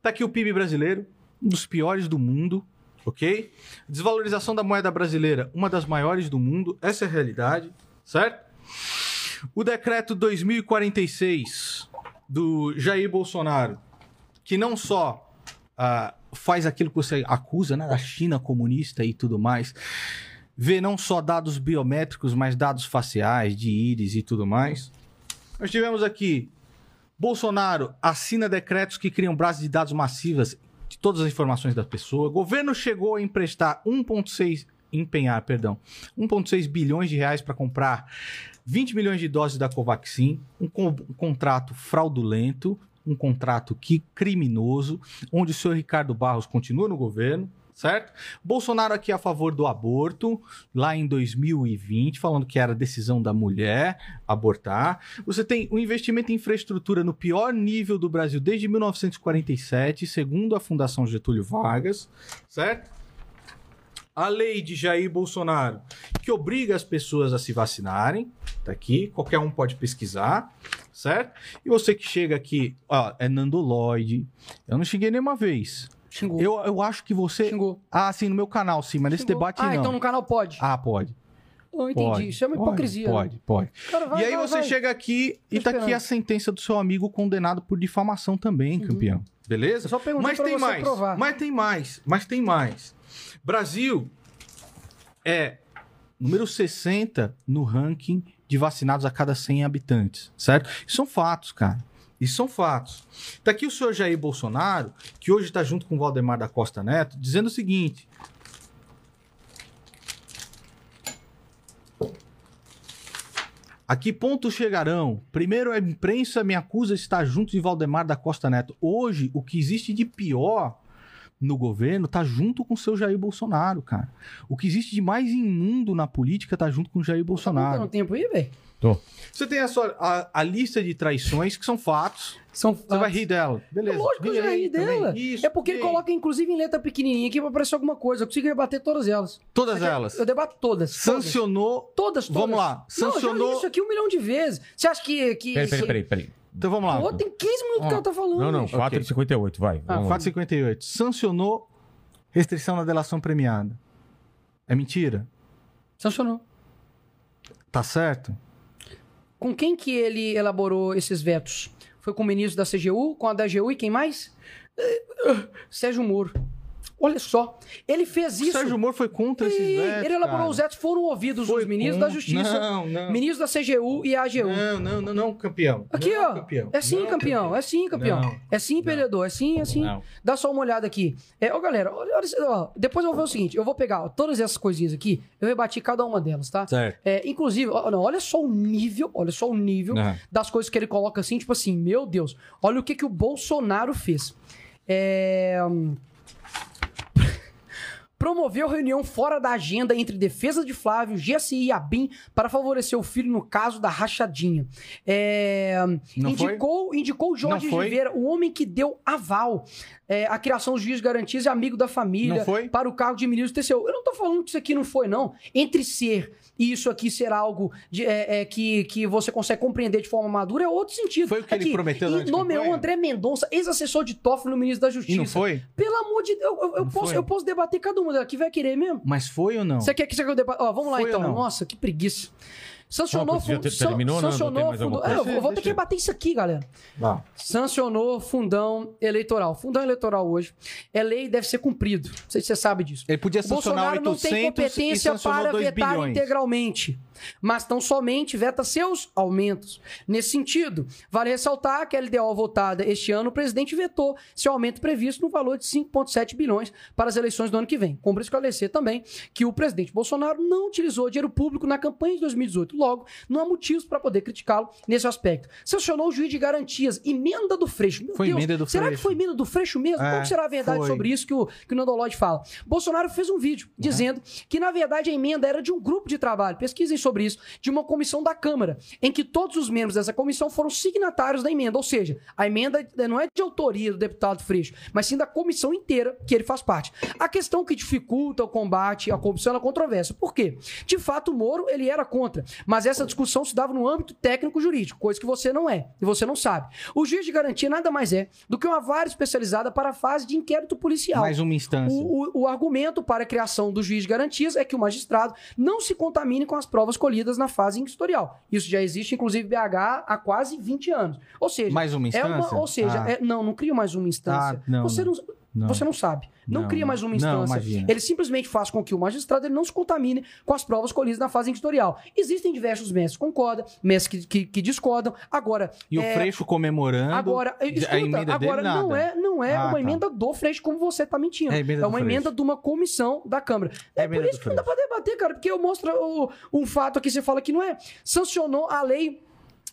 Tá aqui o PIB brasileiro, um dos piores do mundo, ok? Desvalorização da moeda brasileira, uma das maiores do mundo. Essa é a realidade, certo? O decreto 2046 do Jair Bolsonaro, que não só ah, faz aquilo que você acusa, né, da China comunista e tudo mais, vê não só dados biométricos, mas dados faciais, de íris e tudo mais. Nós tivemos aqui Bolsonaro assina decretos que criam bases de dados massivas de todas as informações da pessoa. O governo chegou a emprestar 1,6 empenhar, perdão, 1,6 bilhões de reais para comprar 20 milhões de doses da Covaxin, um, con- um contrato fraudulento, um contrato que criminoso, onde o senhor Ricardo Barros continua no governo, certo? Bolsonaro aqui a favor do aborto, lá em 2020, falando que era decisão da mulher abortar. Você tem um investimento em infraestrutura no pior nível do Brasil desde 1947, segundo a Fundação Getúlio Vargas, certo? A lei de Jair Bolsonaro, que obriga as pessoas a se vacinarem, tá aqui, qualquer um pode pesquisar, certo? E você que chega aqui, ó, é Nando Lloyd, eu não cheguei nenhuma vez. Xingou. Eu, eu acho que você. Xingou. Ah, sim, no meu canal, sim, mas nesse Xingou. debate ah, não. então no canal pode. Ah, pode. Eu entendi. Pode, Isso é uma pode, hipocrisia. né? Pode, pode. Cara, vai, e aí vai, você vai. chega aqui e Tô tá aqui a sentença do seu amigo condenado por difamação também, campeão. Beleza? Eu só perguntei Mas pra tem você mais. provar. Mas tem mais. Mas tem mais. Brasil é número 60 no ranking de vacinados a cada 100 habitantes, certo? Isso são fatos, cara. Isso são fatos. Tá aqui o senhor Jair Bolsonaro, que hoje está junto com o Valdemar da Costa Neto, dizendo o seguinte: A que ponto chegarão? Primeiro, a imprensa me acusa de estar junto de Valdemar da Costa Neto. Hoje, o que existe de pior no governo tá junto com o seu Jair Bolsonaro, cara. O que existe de mais imundo na política tá junto com o Jair Tá Bolsonaro. tempo aí, velho? Você tem a, sua, a, a lista de traições, que são fatos. São Você vai rir dela. Beleza. Lógico que eu já ri dela. Isso, é porque ele coloca, inclusive, em letra pequenininha aqui pra aparecer alguma coisa. Eu consigo rebater todas elas. Todas elas. Eu debato todas. Sancionou. Todas, todas. Vamos lá. Não, eu já Sancionou- li isso aqui um milhão de vezes. Você acha que... que Peraí, peraí, peraí, peraí. Então vamos lá. Pô, tem 15 minutos que ela tá falando. Não, não, bicho. 4,58, vai. Ah, vamos lá. 458. Sancionou restrição na delação premiada. É mentira? Sancionou. Tá certo? Com quem que ele elaborou esses vetos? Foi com o ministro da CGU, com a da AGU e quem mais? Eh, Sérgio Moro. Olha só, ele fez O isso. Sérgio Moro foi contra esses vetos, ele elaborou cara. os vetos, foram ouvidos Foi os ministros da. Justiça, Não, não. ministros da CGU e AGU. Não, não, não, não, campeão. Aqui, Não, ó. campeão. É sim, campeão. É sim, campeão. É sim, perdedor. É sim, é sim. Dá só uma olhada aqui. É, ó, galera, olha, ó, depois eu vou ver o seguinte: eu vou pegar ó, todas essas coisinhas aqui, eu rebati cada uma delas, tá? Certo. É, inclusive, ó, não, olha só o nível, olha só o nível das coisas que ele coloca assim, tipo assim, meu Deus, olha o que, que o Bolsonaro fez. É. Promoveu reunião fora da agenda entre defesa de Flávio, GSI e ABIN para favorecer o filho no caso da rachadinha. É, Não foi? indicou, indicou Jorge? Oliveira, o homem que deu aval é, à criação dos juízes garantias e amigo da família para o cargo de ministro do TCU. Eu não tô falando que isso aqui não foi, não. Entre ser e isso aqui ser algo de, é, é, que, que você consegue compreender de forma madura é outro sentido. Foi o que ele Aqui, prometeu E durante a nomeou campanha? André Mendonça, ex-assessor de Toffoli no ministro da Justiça. E não foi? Pelo amor de Deus, eu, eu- posso, foi? eu posso debater cada uma delas. Que vai querer mesmo? Mas foi ou não? Você quer que você quer que eu debate? Ó, vamos lá Foi então. ou não? Nossa, que preguiça. Sancionou, Não, você já fun- te- san- terminou, sancionou Tem mais fundo- É, eu vou- ter que debater isso aqui, galera. Vá. Sancionou fundão eleitoral. Fundão eleitoral hoje é lei e deve ser cumprido. Não sei se você sabe disso. Ele podia O sancionar Bolsonaro não tem 800 competência para 2 vetar bilhões. integralmente, mas tão somente veta seus aumentos. Nesse sentido, vale ressaltar que a LDO votada este ano, o presidente vetou seu aumento previsto no valor de 5,7 bilhões para as eleições do ano que vem. Cumpre esclarecer também que o presidente Bolsonaro não utilizou dinheiro público na campanha de 2018. Logo, não há motivos para poder criticá-lo nesse aspecto. Sancionou o juiz de garantias, emenda do Freixo. Meu Foi Deus, emenda do será Freixo. que foi emenda do Freixo mesmo? É, Qual será a verdade foi. sobre isso que o, que o Nando Lodge fala? Bolsonaro fez um vídeo dizendo que, na verdade, a emenda era de um grupo de trabalho, pesquisem sobre isso, de uma comissão da Câmara, em que todos os membros dessa comissão foram signatários da emenda. Ou seja, a emenda não é de autoria do deputado Freixo, mas sim da comissão inteira que ele faz parte. A questão que dificulta o combate à corrupção é a controvérsia. Por quê? De fato, o Moro ele era contra, mas essa discussão se dava no âmbito técnico-jurídico, coisa que você não é e você não sabe. O juiz de garantia nada mais é do que uma vara especializada para a fase de inquérito policial. Mais uma instância. O, o- o argumento para a criação do juiz de garantias é que o magistrado não se contamine com as provas colhidas na fase inquisitorial. Isso já existe, inclusive, BH há quase 20 anos. Ou seja, Mais uma é instância? uma, ou seja, Ah. é- não, não cria mais uma instância. Ah, não, você não, Não. Você não sabe. Não, Não, cria não. mais uma Não, instância. imagina. ele simplesmente faz com que o magistrado ele não se contamine com as provas colhidas na fase inquisitorial. Existem diversos mestres que concordam, mestres que, que- que discordam. Agora, E o é, Freixo comemorando. Agora, escuta, a emenda agora dele, nada. não é, não é Ah, uma tá. emenda do Freixo, como você tá mentindo. É É, emenda uma Freixo. emenda de uma comissão da Câmara. É É, por isso que não dá pra debater, cara, porque eu mostro o- um fato aqui, você fala que não é. Sancionou a lei,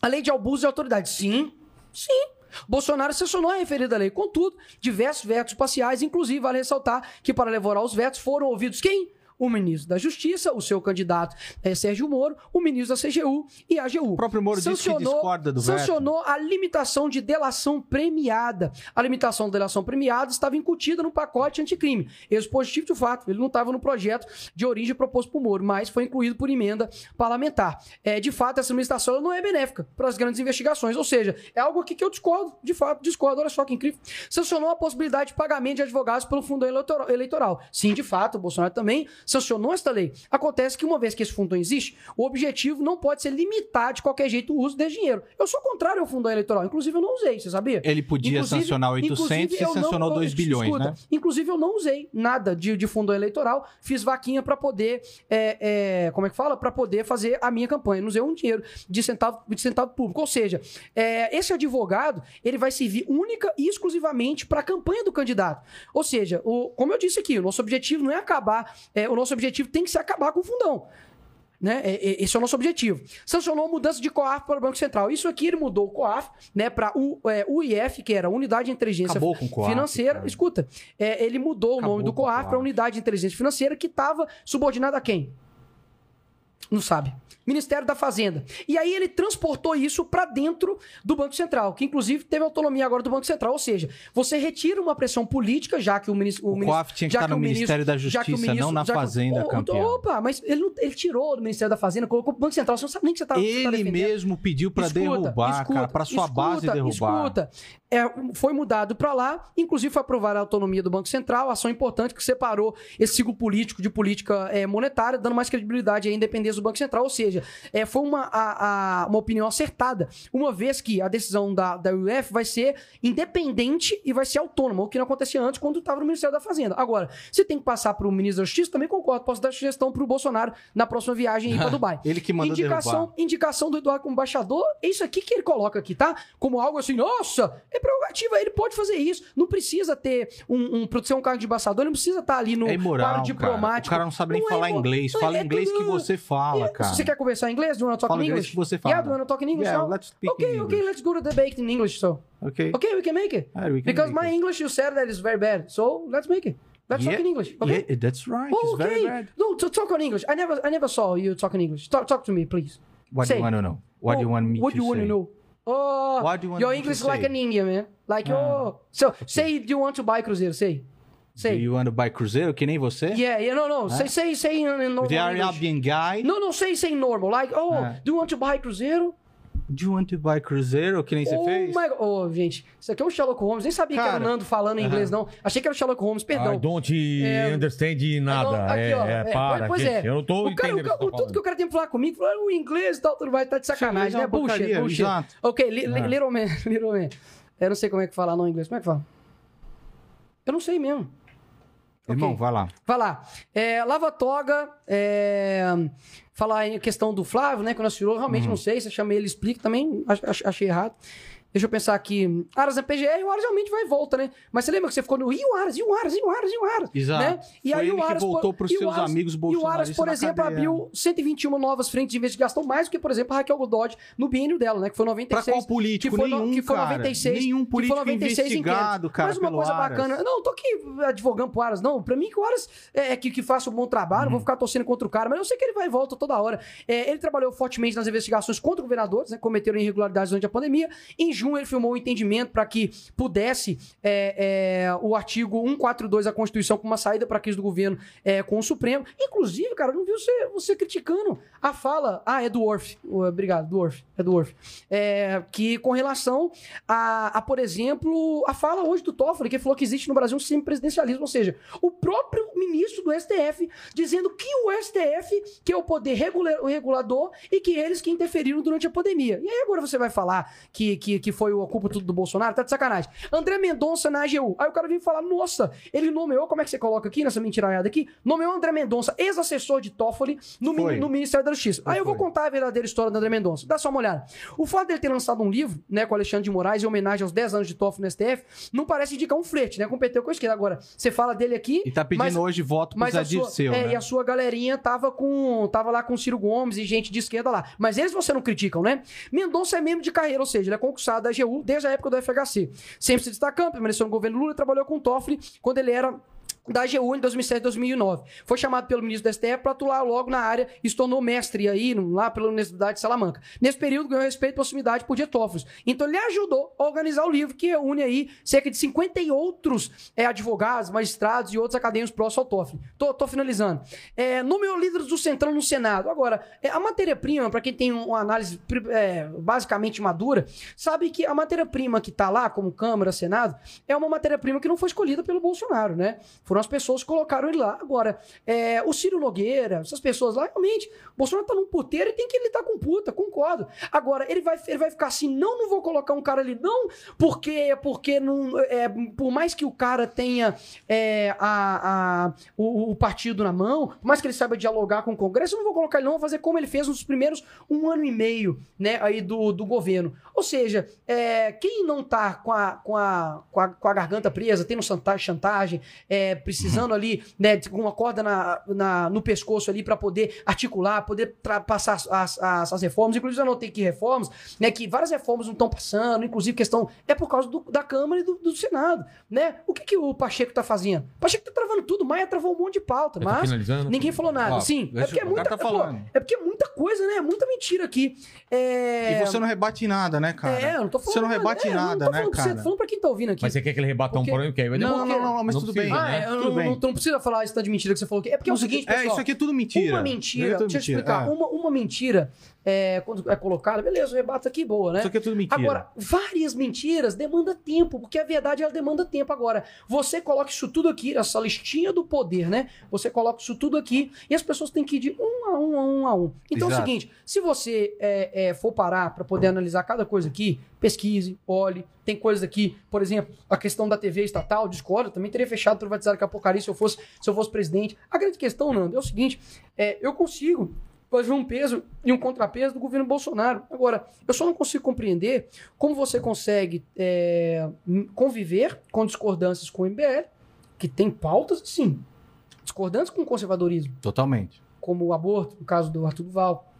a lei de abuso de autoridade. Sim, sim. Bolsonaro sancionou a referida lei. Contudo, diversos vetos parciais, inclusive, vale ressaltar que para levar aos vetos foram ouvidos quem? O ministro da Justiça, o seu candidato eh, Sérgio Moro, o ministro da CGU e a AGU. O próprio Moro disse que discorda do veto. sancionou a limitação de delação premiada. A limitação de delação premiada estava incutida no pacote anticrime. Esse positivo de fato, ele não estava no projeto de origem proposto por Moro, mas foi incluído por emenda parlamentar. É, de fato, essa limitação não é benéfica para as grandes investigações, ou seja, é algo aqui que eu discordo, de fato, discordo. Olha só que incrível. Sancionou a possibilidade de pagamento de advogados pelo fundo eleitoral. Sim, de fato, o Bolsonaro também sancionou esta lei. Acontece que uma vez que esse fundo existe, o objetivo não pode ser limitar de qualquer jeito o uso desse dinheiro. Eu sou contrário ao fundo eleitoral, inclusive eu não usei, você sabia? Ele podia Inclusive- sancionar 800 inclusive, e não- sancionou eu- 2 bilhões, escuta, né? Inclusive, eu não usei nada de, de fundo eleitoral. Fiz vaquinha pra poder. é, é, como é que fala? Pra poder fazer a minha campanha. Não usei um dinheiro de centavo, de centavo público. Ou seja, é, esse advogado ele vai servir única e exclusivamente para a campanha do candidato. Ou seja, o, como eu disse aqui, o nosso objetivo não é acabar. é, o nosso objetivo tem que se acabar com o fundão. Né? É- é- Esse é o nosso objetivo. Sancionou mudança de COAF para o Banco Central. Isso aqui ele mudou o COAF né, para o é, UIF, que era Unidade de Inteligência Acabou com o COAF, Financeira. cara. Escuta, é, ele mudou o Acabou nome do o COAF COAF. para Unidade de Inteligência Financeira, que estava subordinada a quem? Não sabe. Ministério da Fazenda. E aí ele transportou isso para dentro do Banco Central, que inclusive teve autonomia agora do Banco Central. Ou seja, você retira uma pressão política, já que o ministro. O COAF tinha que já estar no o Ministério da que o Justiça, não na que o- Fazenda, Ô, campeão. Opa, mas ele, não- ele tirou do Ministério da Fazenda, colocou pro Banco Central. Você não sabe nem o que você tá, você tá Ele mesmo pediu Escuta, derrubar, escuta, pra sua base escuta, derrubar. Escuta, É, foi mudado para lá, inclusive foi aprovada a autonomia do Banco Central, ação importante que separou esse ciclo político de política é, monetária, dando mais credibilidade à independência do Banco Central, ou seja, é, foi uma, a- a- uma opinião acertada, uma vez que a decisão da, da UF vai ser independente e vai ser autônoma, o que não acontecia antes quando estava no Ministério da Fazenda. Agora, se tem que passar para o ministro da Justiça, também concordo, posso dar sugestão para o Bolsonaro na próxima viagem para Dubai. Ele que manda indicação, derrubar. indicação do Eduardo como embaixador, é isso aqui que ele coloca aqui, tá? Como algo assim, nossa, é prerrogativa, ele pode fazer isso. Não precisa ter um, um, ser um cargo de embaixador, ele não precisa estar ali no É imoral, cara. diplomático. O cara não sabe nem Não é falar imo- inglês. Fala é inglês que você fala, É, cara. Se você quer conversar em inglês, do you want to talk Fala in English? você fala. Yeah, do you want to talk in English Yeah, now? let's speak okay, in okay, English. let's go to the debate in English, so. Ok. Okay, we can make it. Ah, we can Because make my it. English, you said that is very bad. So, let's make it. Let's Yeah, talk in English, okay? Yeah, that's right. Oh, It's very okay. bad. No, to talk on English. I never, I never saw you talk in English. Talk, talk to me, please. What Say. do you want to know? What do you Oh, want me what to What do you want to know? Oh, What do you want your English is like an Indian, man. Like, Ah, oh. So, say, do you want to buy Cruzeiro? Say. Do Say. you want to buy Cruzeiro que nem você? Yeah, yeah, no, no. Say, say, say in, in normal The English. Arabian guy? No, no, say, say normal. Like, oh, Ah. do you want to buy Cruzeiro? Do you want to buy Cruzeiro que nem você oh fez? my God. Oh, gente, isso aqui é o Sherlock Holmes. Nem sabia que era Cara, o Nando falando em inglês, não. Achei que era o Sherlock Holmes, perdão. I don't É, understand nada. Não, aqui, é, ó, é, para, pois gente. é. Eu não tô o cara, entendendo o, que você o- tá tudo que o cara tem que falar comigo, falar o inglês e tal, tudo vai estar de sacanagem, é né? Bullshit, porcaria, bullshit. exato. Ok, li, li- little man, little man. Eu não sei como é que fala no inglês. Como é que fala? Eu não sei mesmo. Irmão, Ok. vai lá. Vai lá. É, lava toga, é, falar em questão do Flávio, né? Que nós tirou, realmente Uhum. não sei. Se eu chamei ele, explica também. ach- ach- achei errado. Deixa eu pensar aqui. Aras na PGR, o Aras realmente vai e volta, né? Mas você lembra que você ficou no. E o Aras, e o Aras, e o Aras, e o Aras? Exato. Né? E Foi aí o que Aras. voltou por- pros e o seus Aras- amigos E o Aras, bolsonaristas por exemplo, abriu 121 novas frentes de investigação, mais do que, por exemplo, a Raquel Godot no biênio dela, né? Que foi Pra 96. qual político? que foi, Nenhum, que foi cara. 96. Nenhum que político foi 96 investigado, cara, Mas uma coisa Aras. bacana. Não, tô aqui advogando pro Aras, não. Pra mim, que o Aras é que, que faça um bom trabalho, Uhum. vou ficar torcendo contra o cara, mas eu sei que ele vai e volta toda hora. É, ele trabalhou fortemente nas investigações contra governadores, né? Cometeram irregularidades durante a pandemia. Em junho, ele firmou um entendimento para que pudesse é, é, o artigo 142 da Constituição com uma saída para a crise do governo é, com o Supremo. Inclusive, cara, não viu você, você criticando a fala. Ah, é do Orff. Obrigado, do Orff. É do Orff. É, que com relação a, a, por exemplo, a fala hoje do Toffoli, que falou que existe no Brasil um semipresidencialismo, ou seja, o próprio do STF dizendo que o STF, que é o poder regula- regulador, e que eles que interferiram durante a pandemia. E aí agora você vai falar que, que, que foi a culpa tudo do Bolsonaro? Tá de sacanagem. André Mendonça na AGU. Aí o cara vem falar, nossa, ele nomeou, como é que você coloca aqui, nessa mentiraiada aqui? Nomeou André Mendonça, ex-assessor de Toffoli, no, no Ministério da Justiça. Aí eu vou contar a verdadeira história do André Mendonça. Dá só uma olhada. O fato dele ter lançado um livro, né, com Alexandre de Moraes, em homenagem aos 10 anos de Toffoli no STF, não parece indicar um flerte, né? Competiu com a esquerda. Agora, você fala dele aqui. E tá pedindo mas- hoje voto mas a sua, Dirceu, é, né? e a sua galerinha tava com tava lá com o Ciro Gomes e gente de esquerda lá. Mas eles você não criticam, né? Mendonça é membro de carreira, ou seja, ele é concursado da AGU desde a época do FHC. Sempre se destacando, permaneceu no governo Lula e trabalhou com o Toffoli quando ele era da AGU em 2007 e 2009. Foi chamado pelo ministro do STF para atuar logo na área e se tornou mestre aí, lá pela Universidade de Salamanca. Nesse período ganhou respeito e proximidade por Dietófilos. Então ele ajudou a organizar o livro que reúne aí cerca de 50 e outros é, advogados, magistrados e outros acadêmicos próximos ao Toffoli. Tô, tô finalizando. É, nomeou líderes do Centrão no Senado. Agora, é, a matéria-prima, para quem tem uma análise é, basicamente madura, sabe que a matéria-prima que tá lá, como Câmara, Senado, é uma matéria-prima que não foi escolhida pelo Bolsonaro, né? Foram as pessoas que colocaram ele lá. Agora, é, o Ciro Nogueira, essas pessoas lá, realmente, Bolsonaro tá num puteiro e tem que lidar com puta, concordo. Agora, ele vai, ele vai ficar assim, não, não vou colocar um cara ali, não, porque, porque não, é, por mais que o cara tenha é, a, a- o, o partido na mão, por mais que ele saiba dialogar com o Congresso, eu não vou colocar ele, não, vou fazer como ele fez nos primeiros um ano e meio, né, aí do, do governo. Ou seja, é, quem não tá com a, com, a, com, a, com a garganta presa, tendo chanta- chantagem, é, precisando ali, né, de- com uma corda na, na- no pescoço ali para poder articular, poder passar as, as, as- as reformas, inclusive eu anotei aqui reformas, né, que várias reformas não estão passando, inclusive questão é por causa do- da Câmara e do, do Senado, né? O que, que o Pacheco tá fazendo? O Pacheco tá travando tudo, Maia travou um monte de pauta, tô mas ninguém falou nada. Ó, Sim, é porque é muita, cara tá pô, falando. é porque é muita coisa, né? Muita mentira aqui. É... E você não rebate nada, né, cara? É, eu não tô falando Você não rebate é, não nada, tô né, pra você, cara? tô falando pra quem tá ouvindo aqui. Mas você quer que ele rebata um Porque- problema? Que aí vai Não, não, não, não, mas tudo precisa, bem. Ah, né? É, eu não, precisa falar esse tanto de mentira que você falou aqui. É porque é o seguinte, É, pessoal. isso aqui é tudo mentira. Uma mentira, É tudo deixa eu explicar. é. Uma, uma uma mentira é, quando é colocada, beleza, eu rebato aqui, boa, né? Isso aqui é tudo mentira. Agora, várias mentiras demanda tempo, porque a verdade ela demanda tempo. Agora, você coloca isso tudo aqui, essa listinha do poder, né? Você coloca isso tudo aqui e as pessoas têm que ir de um a um a um a um. Então é o Exato. seguinte: se você é, é, for parar para poder analisar cada coisa aqui, pesquise, olhe. Tem coisas aqui, por exemplo, a questão da TV estatal, discordo, também teria fechado, privatizado com a porcaria se eu fosse, se eu fosse presidente. A grande questão, Nando, é o seguinte: é, eu consigo fazer um peso e um contrapeso do governo Bolsonaro. Agora, eu só não consigo compreender como você consegue é, conviver com discordâncias com o MBL, que tem pautas, sim, discordâncias com o conservadorismo, Totalmente. como o aborto, no caso do Arthur Duval,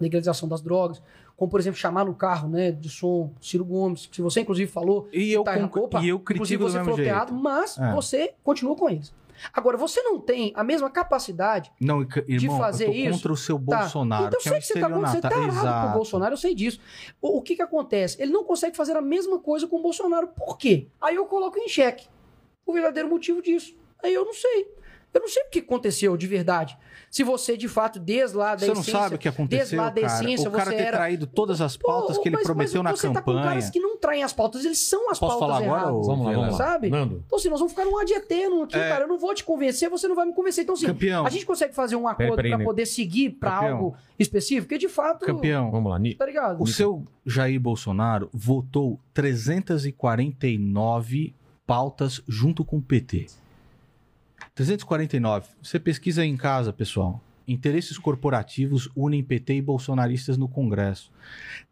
legalização das drogas, como, por exemplo, chamar no carro né, de som Ciro Gomes, que você, inclusive, falou E eu, tá conc- Opa, e eu inclusive critico do você mesmo falou mas É. você continua com eles. Agora, você não tem a mesma capacidade Não, irmão, fazer eu tô isso, contra o seu Tá. Bolsonaro, Então eu que é sei um que você tá, você tá errado com o. Bolsonaro, eu sei disso. O, o que que acontece? Ele não consegue fazer a mesma coisa com o Bolsonaro. Por quê? Aí eu coloco em xeque o verdadeiro motivo disso. Aí eu não sei. Eu não sei o que aconteceu de verdade. Se você, de fato, desde lá da Você não essência... sabe o que aconteceu, desde lá da cara. essência, o cara você ter era- traído todas as Pô, pautas que ele mas- prometeu mas na você tá com campanha. caras que não traem as pautas, eles são as Posso pautas falar agora, erradas. ô? Vamos lá, vamos lá. Sabe? Nando. Então, assim, nós vamos ficar num ad eterno aqui, É. cara. Eu não vou te convencer, você não vai me convencer. Então, assim, Campeão. a gente consegue fazer um acordo né? poder seguir pra Campeão. algo específico? Porque, de fato, Campeão, Vamos lá, Ni. tá ligado? o seu Jair Bolsonaro votou 349 pautas junto com o PT. 349. Você pesquisa aí em casa, pessoal. Interesses corporativos unem PT e bolsonaristas no Congresso.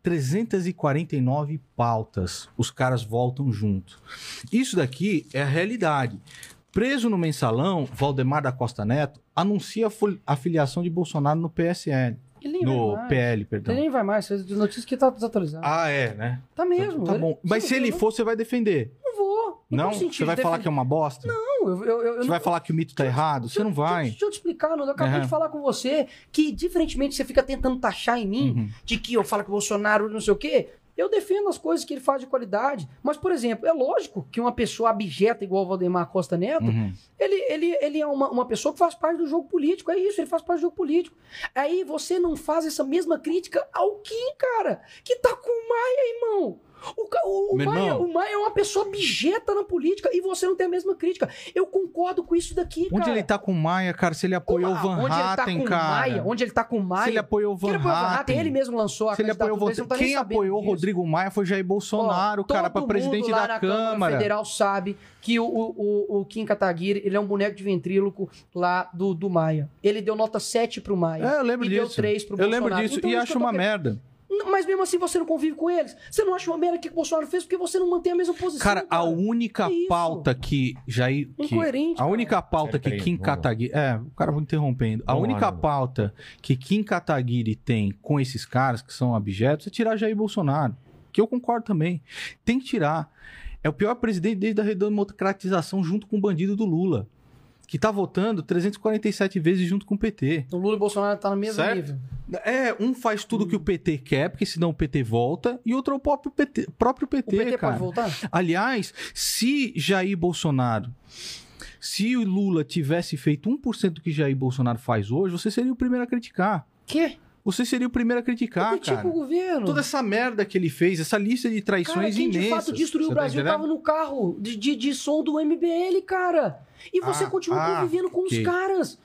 349 pautas. Os caras voltam junto. Isso daqui é a realidade. Preso no mensalão, Valdemar da Costa Neto anuncia a filiação de Bolsonaro no PSL. Ele nem No vai mais. PL, perdão. Ele nem vai mais, fez notícias que tá desatualizado. Ah, é, né? tá mesmo. Tá ele- bom. Mas se ele não- for, você vai defender. Não vou. Não? sentido Você vai de falar defender? que é uma bosta? Não, eu, eu, eu Você não- vai falar que o mito tá errado? Você não vai. Deixa eu te explicar, Nando. Eu acabei Aham. de falar com você que, diferentemente, você fica tentando taxar em mim Uhum. de que eu falo que o Bolsonaro não sei o quê. Eu defendo as coisas que ele faz de qualidade. Mas, por exemplo, é lógico que uma pessoa abjeta igual o Valdemar Costa Neto, Uhum. ele, ele, ele é uma, uma pessoa que faz parte do jogo político. É isso, ele faz parte do jogo político. Aí você não faz essa mesma crítica ao Kim, cara, que tá com o Maia, irmão. O, o, o Maia, o Maia é uma pessoa abjeta na política e você não tem a mesma crítica. Eu concordo com isso daqui, Onde cara. ele tá com o Maia, cara? Se ele apoiou o Van onde ele tá Hatten, com o cara. Maia, onde ele tá com o Maia. Se ele apoiou o Van o Van Hatten? Hatten. Ele mesmo lançou a Se ele apoiou você tá Quem apoiou o. Rodrigo Maia foi Jair Bolsonaro, cara, pra presidente mundo lá da na Câmara. Federal sabe que o, o, o, Kim Kataguiri, ele é um boneco de ventríloco lá do, do Maia. Ele deu nota 7 pro Maia. É, eu lembro e disso. deu 3 pro eu Bolsonaro. lembro disso Então, e acho eu uma querendo- merda. Mas mesmo assim você não convive com eles. Você não acha uma merda que o Bolsonaro fez porque você não mantém a mesma posição. Cara, a única Que isso? pauta que Jair. Que, Incoerente. a única pauta que peraí, Kim. Kataguiri. É, o cara vai interrompendo. A única pauta que Kim Kataguiri tem com esses caras que são abjetos é tirar Jair Bolsonaro. Que eu concordo também. Tem que tirar. É o pior presidente desde a redemocratização junto com o bandido do Lula. Que tá votando 347 vezes junto com o PT. O Lula e o Bolsonaro tá no mesmo Certo? nível. É, um faz tudo que o PT quer, porque senão o PT volta, e outro é o próprio PT, próprio O PT, PT cara. pode voltar? Aliás, se Jair Bolsonaro, se o Lula tivesse feito 1% do que Jair Bolsonaro faz hoje, você seria o primeiro a criticar. Quê? Você seria o primeiro a criticar, Eu critico cara. o governo. Toda essa merda que ele fez, essa lista de Cara, traições quem imensas. de fato destruiu o tá Brasil entendendo? tava no carro de, de, de som do MBL, cara. E você Ah, continua ah, convivendo com ok. os caras.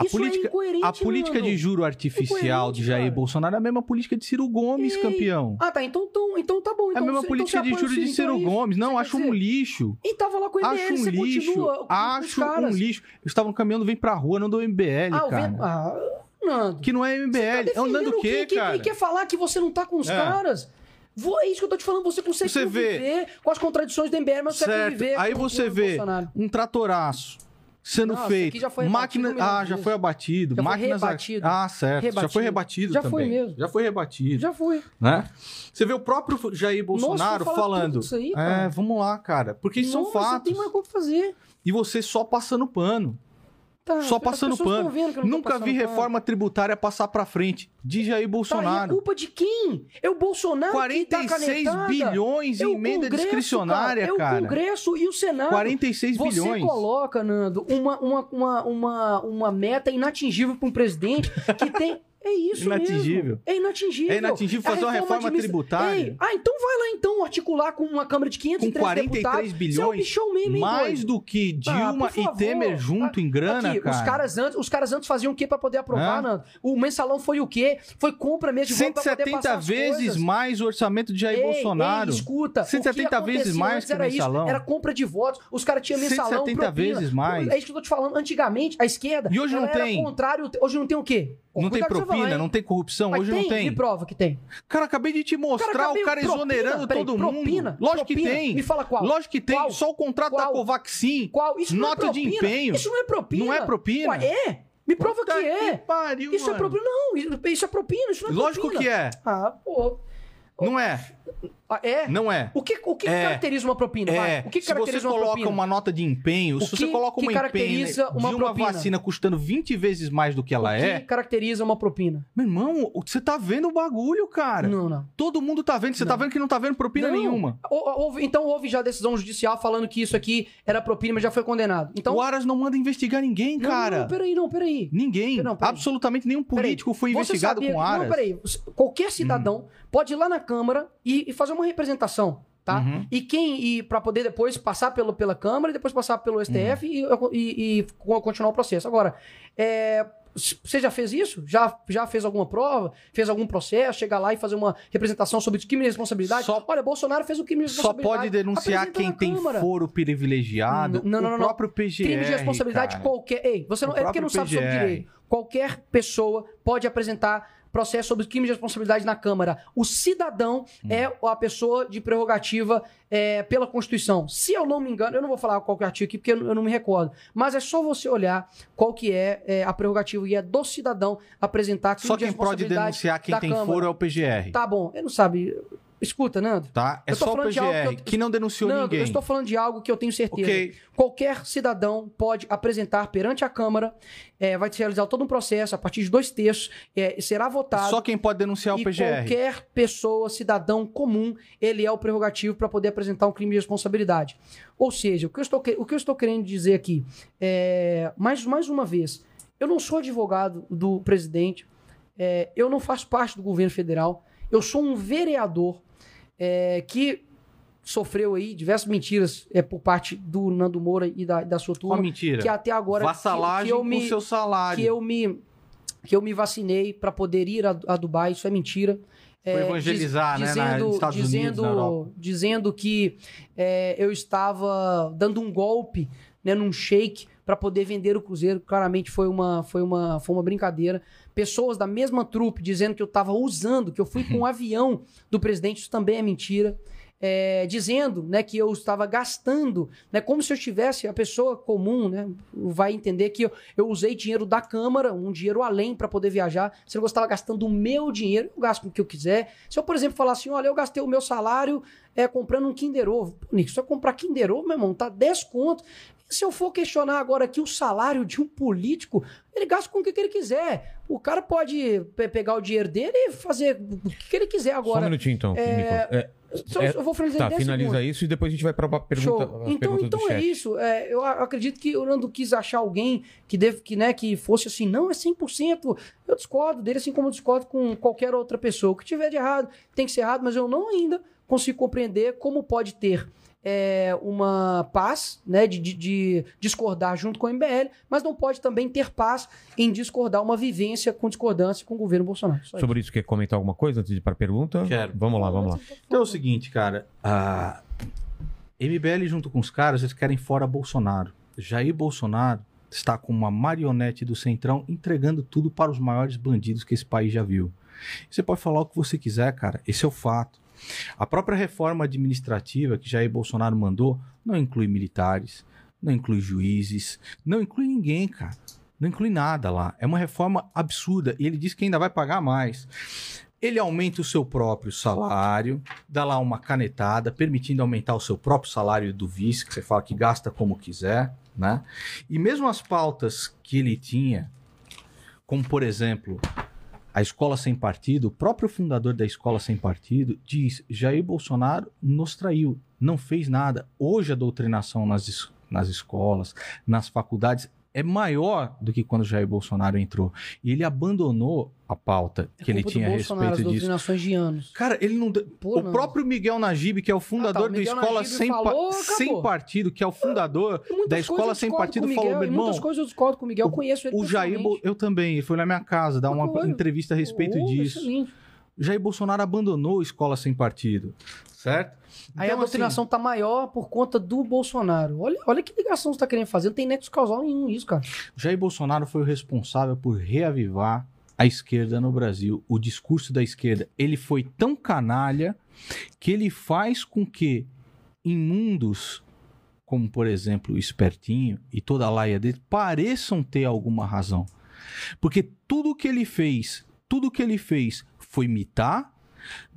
A Isso política- é A política mano. de juro artificial de Jair cara. Bolsonaro é a mesma política de Ciro Gomes, Ei. campeão. Ah, tá. Então, então, então tá bom. É Então, a mesma você- política então de apoia juro de isso, então Ciro é. Gomes. Não, acho um lixo. E tava lá com o MBL, Acho um você lixo. continua Acho um lixo. Eles estavam caminhando, vem pra rua, não do MBL, Ah, o cara. Ah, Nando. Que não é MBL. Você é o Nando o quê, quê? cara? E quer falar que você não tá com os É. caras? Vou- É isso que eu tô te falando. Você consegue Você vê. conviver com as contradições do MBL, mas você Certo. conviver Aí com você vê Bolsonaro. um tratoraço sendo Não, esse feito. já foi Máquina... Ah, já foi abatido. Já foi Máquinas... rebatido. Ah, certo. Já Rebatido. foi rebatido Já foi também. mesmo. Já foi rebatido. Já fui. Né? Você vê o próprio Jair Bolsonaro falar falando. disso aí, cara. é, vamos lá, cara. Porque isso são Nossa, fatos. Tem mais como fazer. E você só passando pano. Tá, só as passando pano. Nunca vi pano. reforma tributária passar pra frente de Jair Tá, Bolsonaro. culpa de quem? É o Bolsonaro que dá 46 canetada. bilhões É em o emenda Congresso, discricionária, cara. É cara. o Congresso e o Senado. 46 Você bilhões. coloca, Nando, uma, uma, uma, uma, uma meta inatingível para um presidente que tem É isso Inatingível. mesmo. É inatingível. É inatingível fazer uma reforma administra- tributária. Ei, ah, então vai lá então articular com uma Câmara de 503 Com 43 deputados. Você é um bilhões, hein, mais do que Ah, Dilma por e. Temer junto em grana, Aqui, cara. Os caras, antes, os caras antes faziam o quê pra poder aprovar, Hã? Nando? O mensalão foi o quê? Foi compra mesmo de voto pra poder 170 passar as vezes mais o orçamento de Jair Ei, Bolsonaro. Ei, escuta, 170 o que vezes mais que o isso, mensalão. Era compra de votos. Os caras tinham mensalão, 170 propina. vezes mais. É isso que eu tô te falando. Antigamente, a esquerda. E hoje não tem. contrário. Hoje não tem o quê? Não tem que propina, fala, hein? não tem corrupção, Mas hoje não tem. Me prova que tem. Cara, acabei de te mostrar acabei- o cara propina, exonerando peraí, todo propina, mundo. Lógico que propina. tem. Me fala qual. Lógico que tem. Qual? Só o contrato da Qual? Covaxin. Qual? Isso Nota não é de propina. empenho. Isso não é propina. Não é propina? Ué, é? Me prova Puta que é. pariu, Isso é mano. propina. Não, isso é propina. Isso não é Lógico propina. que é. Ah, pô. Não é. Ah, é? Não é. O que, o que É. caracteriza uma propina? É, O que se você caracteriza uma coloca propina? uma nota de empenho, O se você que- coloca que uma empenho caracteriza de uma uma propina? vacina custando 20 vezes mais do que ela o que é, caracteriza uma propina? meu irmão, você tá vendo o bagulho, cara. Não, não. Todo mundo tá vendo, você tá Não. vendo que não tá vendo propina Não. nenhuma. Houve- então houve já decisão judicial falando que isso aqui era propina, mas já foi condenado. Então. o Aras não manda investigar ninguém, Não, cara. Não, peraí, não, peraí. Ninguém. Não, peraí. Absolutamente nenhum Peraí, político foi Você investigado sabia com Aras. Não, peraí. Qualquer cidadão pode ir lá na Câmara e, e fazer uma representação, tá? Uhum. E quem e para poder depois passar pelo, pela Câmara e depois passar pelo STF Uhum. e, e- e co- continuar o processo. Agora, é, você já fez isso? Já, já fez alguma prova? Fez algum processo? Chegar lá e fazer uma representação sobre crime de responsabilidade? Só- Olha, Bolsonaro fez o crime de Só responsabilidade. pode denunciar quem tem Câmara. foro privilegiado. Não, não, o não, não. próprio PGR. Crime de responsabilidade cara. qualquer. Ei, você não O é porque não próprio sabe sobre PGR. direito. Qualquer pessoa pode apresentar processo sobre crime de responsabilidade na Câmara. O cidadão Hum. é a pessoa de prerrogativa é, pela Constituição. Se eu não me engano, eu não vou falar qual que é o artigo aqui porque eu, não me recordo. Mas é só você olhar qual que é, é, a prerrogativa e é do cidadão apresentar crime Só de quem pode responsabilidade denunciar quem tem Câmara. foro é o PGR. Tá? Tá bom, ele não sabe. Escuta, Nando. É Eu tô só o PGR que que, eu- não denunciou Nando, ninguém. eu estou falando de algo que eu tenho certeza. Ok. Qualquer cidadão pode apresentar perante a Câmara, é, vai se realizar todo um processo a partir de dois terços, é, será votado. Só quem pode denunciar é o PGR. qualquer pessoa, cidadão comum, ele é o prerrogativo para poder apresentar um crime de responsabilidade. Ou seja, o que eu estou, o que eu estou querendo dizer aqui é, mais, mais uma vez, eu não sou advogado do presidente, é, eu não faço parte do governo federal, eu sou um vereador é, que sofreu aí diversas mentiras é, por parte do Nando Moura e da, da sua turma, mentira. que até agora que- Vassalagem que eu com me, seu salário. que eu me que eu me vacinei para poder ir a, a Dubai, isso é mentira. Foi É, evangelizar, diz- né, na- Dizendo, nos Estados Unidos, dizendo, na Europa. dizendo que é, eu estava dando um golpe né, num shake para poder vender o Cruzeiro. Claramente foi uma, foi, uma, foi uma brincadeira. Pessoas da mesma trupe dizendo que eu estava usando, que eu fui com o avião do presidente, isso também é mentira. É, dizendo né, que eu estava gastando, né, como se eu estivesse, a pessoa comum né, vai entender que eu, eu usei dinheiro da Câmara, um dinheiro além para poder viajar. Se eu estava gastando o meu dinheiro, eu gasto com o que eu quiser. Se eu, por exemplo, falar assim, olha, eu gastei o meu salário é, comprando um Kinder Ovo. Pô, Nick, se eu comprar Kinder Ovo, meu irmão, tá 10 conto. Se eu for questionar agora aqui o salário de um político, ele gasta com o que, que ele quiser. O cara pode pe- pegar o dinheiro dele e fazer o que, que ele quiser Só um agora. minutinho, então, é. É, Só- é- eu vou finalizar tá, em 10 finaliza segundos. isso e depois a gente vai para a pergunta, Então, então é isso. É, eu acredito que o Nando quis achar alguém que, deve, que, né, que fosse assim, não, é 100%. Eu discordo dele, assim como eu discordo com qualquer outra pessoa. O que tiver de errado tem que ser errado, mas eu não ainda consigo compreender como pode ter é, uma paz né, de, de- de discordar junto com o MBL, mas não pode também ter paz em discordar uma vivência com discordância com o governo Bolsonaro. Só isso. Sobre isso, quer comentar alguma coisa antes de ir para a pergunta? Quero. Vamos lá, vamos lá. Então é o seguinte, cara. A MBL junto com os caras, eles querem fora Bolsonaro. Jair Bolsonaro está com uma marionete do Centrão entregando tudo para os maiores bandidos que esse país já viu. Você pode falar o que você quiser, cara. Esse é o fato. A própria reforma administrativa que Jair Bolsonaro mandou não inclui militares, não inclui juízes, não inclui ninguém, cara. Não inclui nada lá. É uma reforma absurda. E ele diz que ainda vai pagar mais. Ele aumenta o seu próprio salário, dá lá uma canetada, permitindo aumentar o seu próprio salário do vice, que você fala que gasta como quiser, né? E mesmo as pautas que ele tinha, como por exemplo, a escola sem partido, o próprio fundador da escola sem partido diz: Jair Bolsonaro nos traiu, não fez nada. Hoje a doutrinação nas, nas escolas, nas faculdades é maior do que quando Jair Bolsonaro entrou. E ele abandonou a pauta que ele É Culpa do tinha a Bolsonaro, respeito disso. de anos. Cara, ele não. Pô, o não. próprio Miguel Najib, que é o fundador Ah, tá, o do Miguel Escola Najib sem, Pa- falou, sem acabou. Partido, que é o fundador Muitas da Escola Sem Partido, o falou: Miguel, meu irmão. Muitas coisas eu discordo com o Miguel, eu conheço ele O Jair, eu também, ele foi na minha casa dar uma entrevista a respeito disso. excelente. Jair Bolsonaro abandonou a escola sem partido, certo? Aí Então, a doutrinação tá maior por conta do Bolsonaro. Olha, olha que ligação você tá querendo fazer. Não tem nexo causal nenhum nisso, cara. assim, Jair Bolsonaro foi o responsável por reavivar a esquerda no Brasil. O discurso da esquerda, ele foi tão canalha que ele faz com que em mundos como, por exemplo, o Espertinho e toda a laia dele pareçam ter alguma razão. Porque tudo que ele fez, tudo que ele fez foi imitar,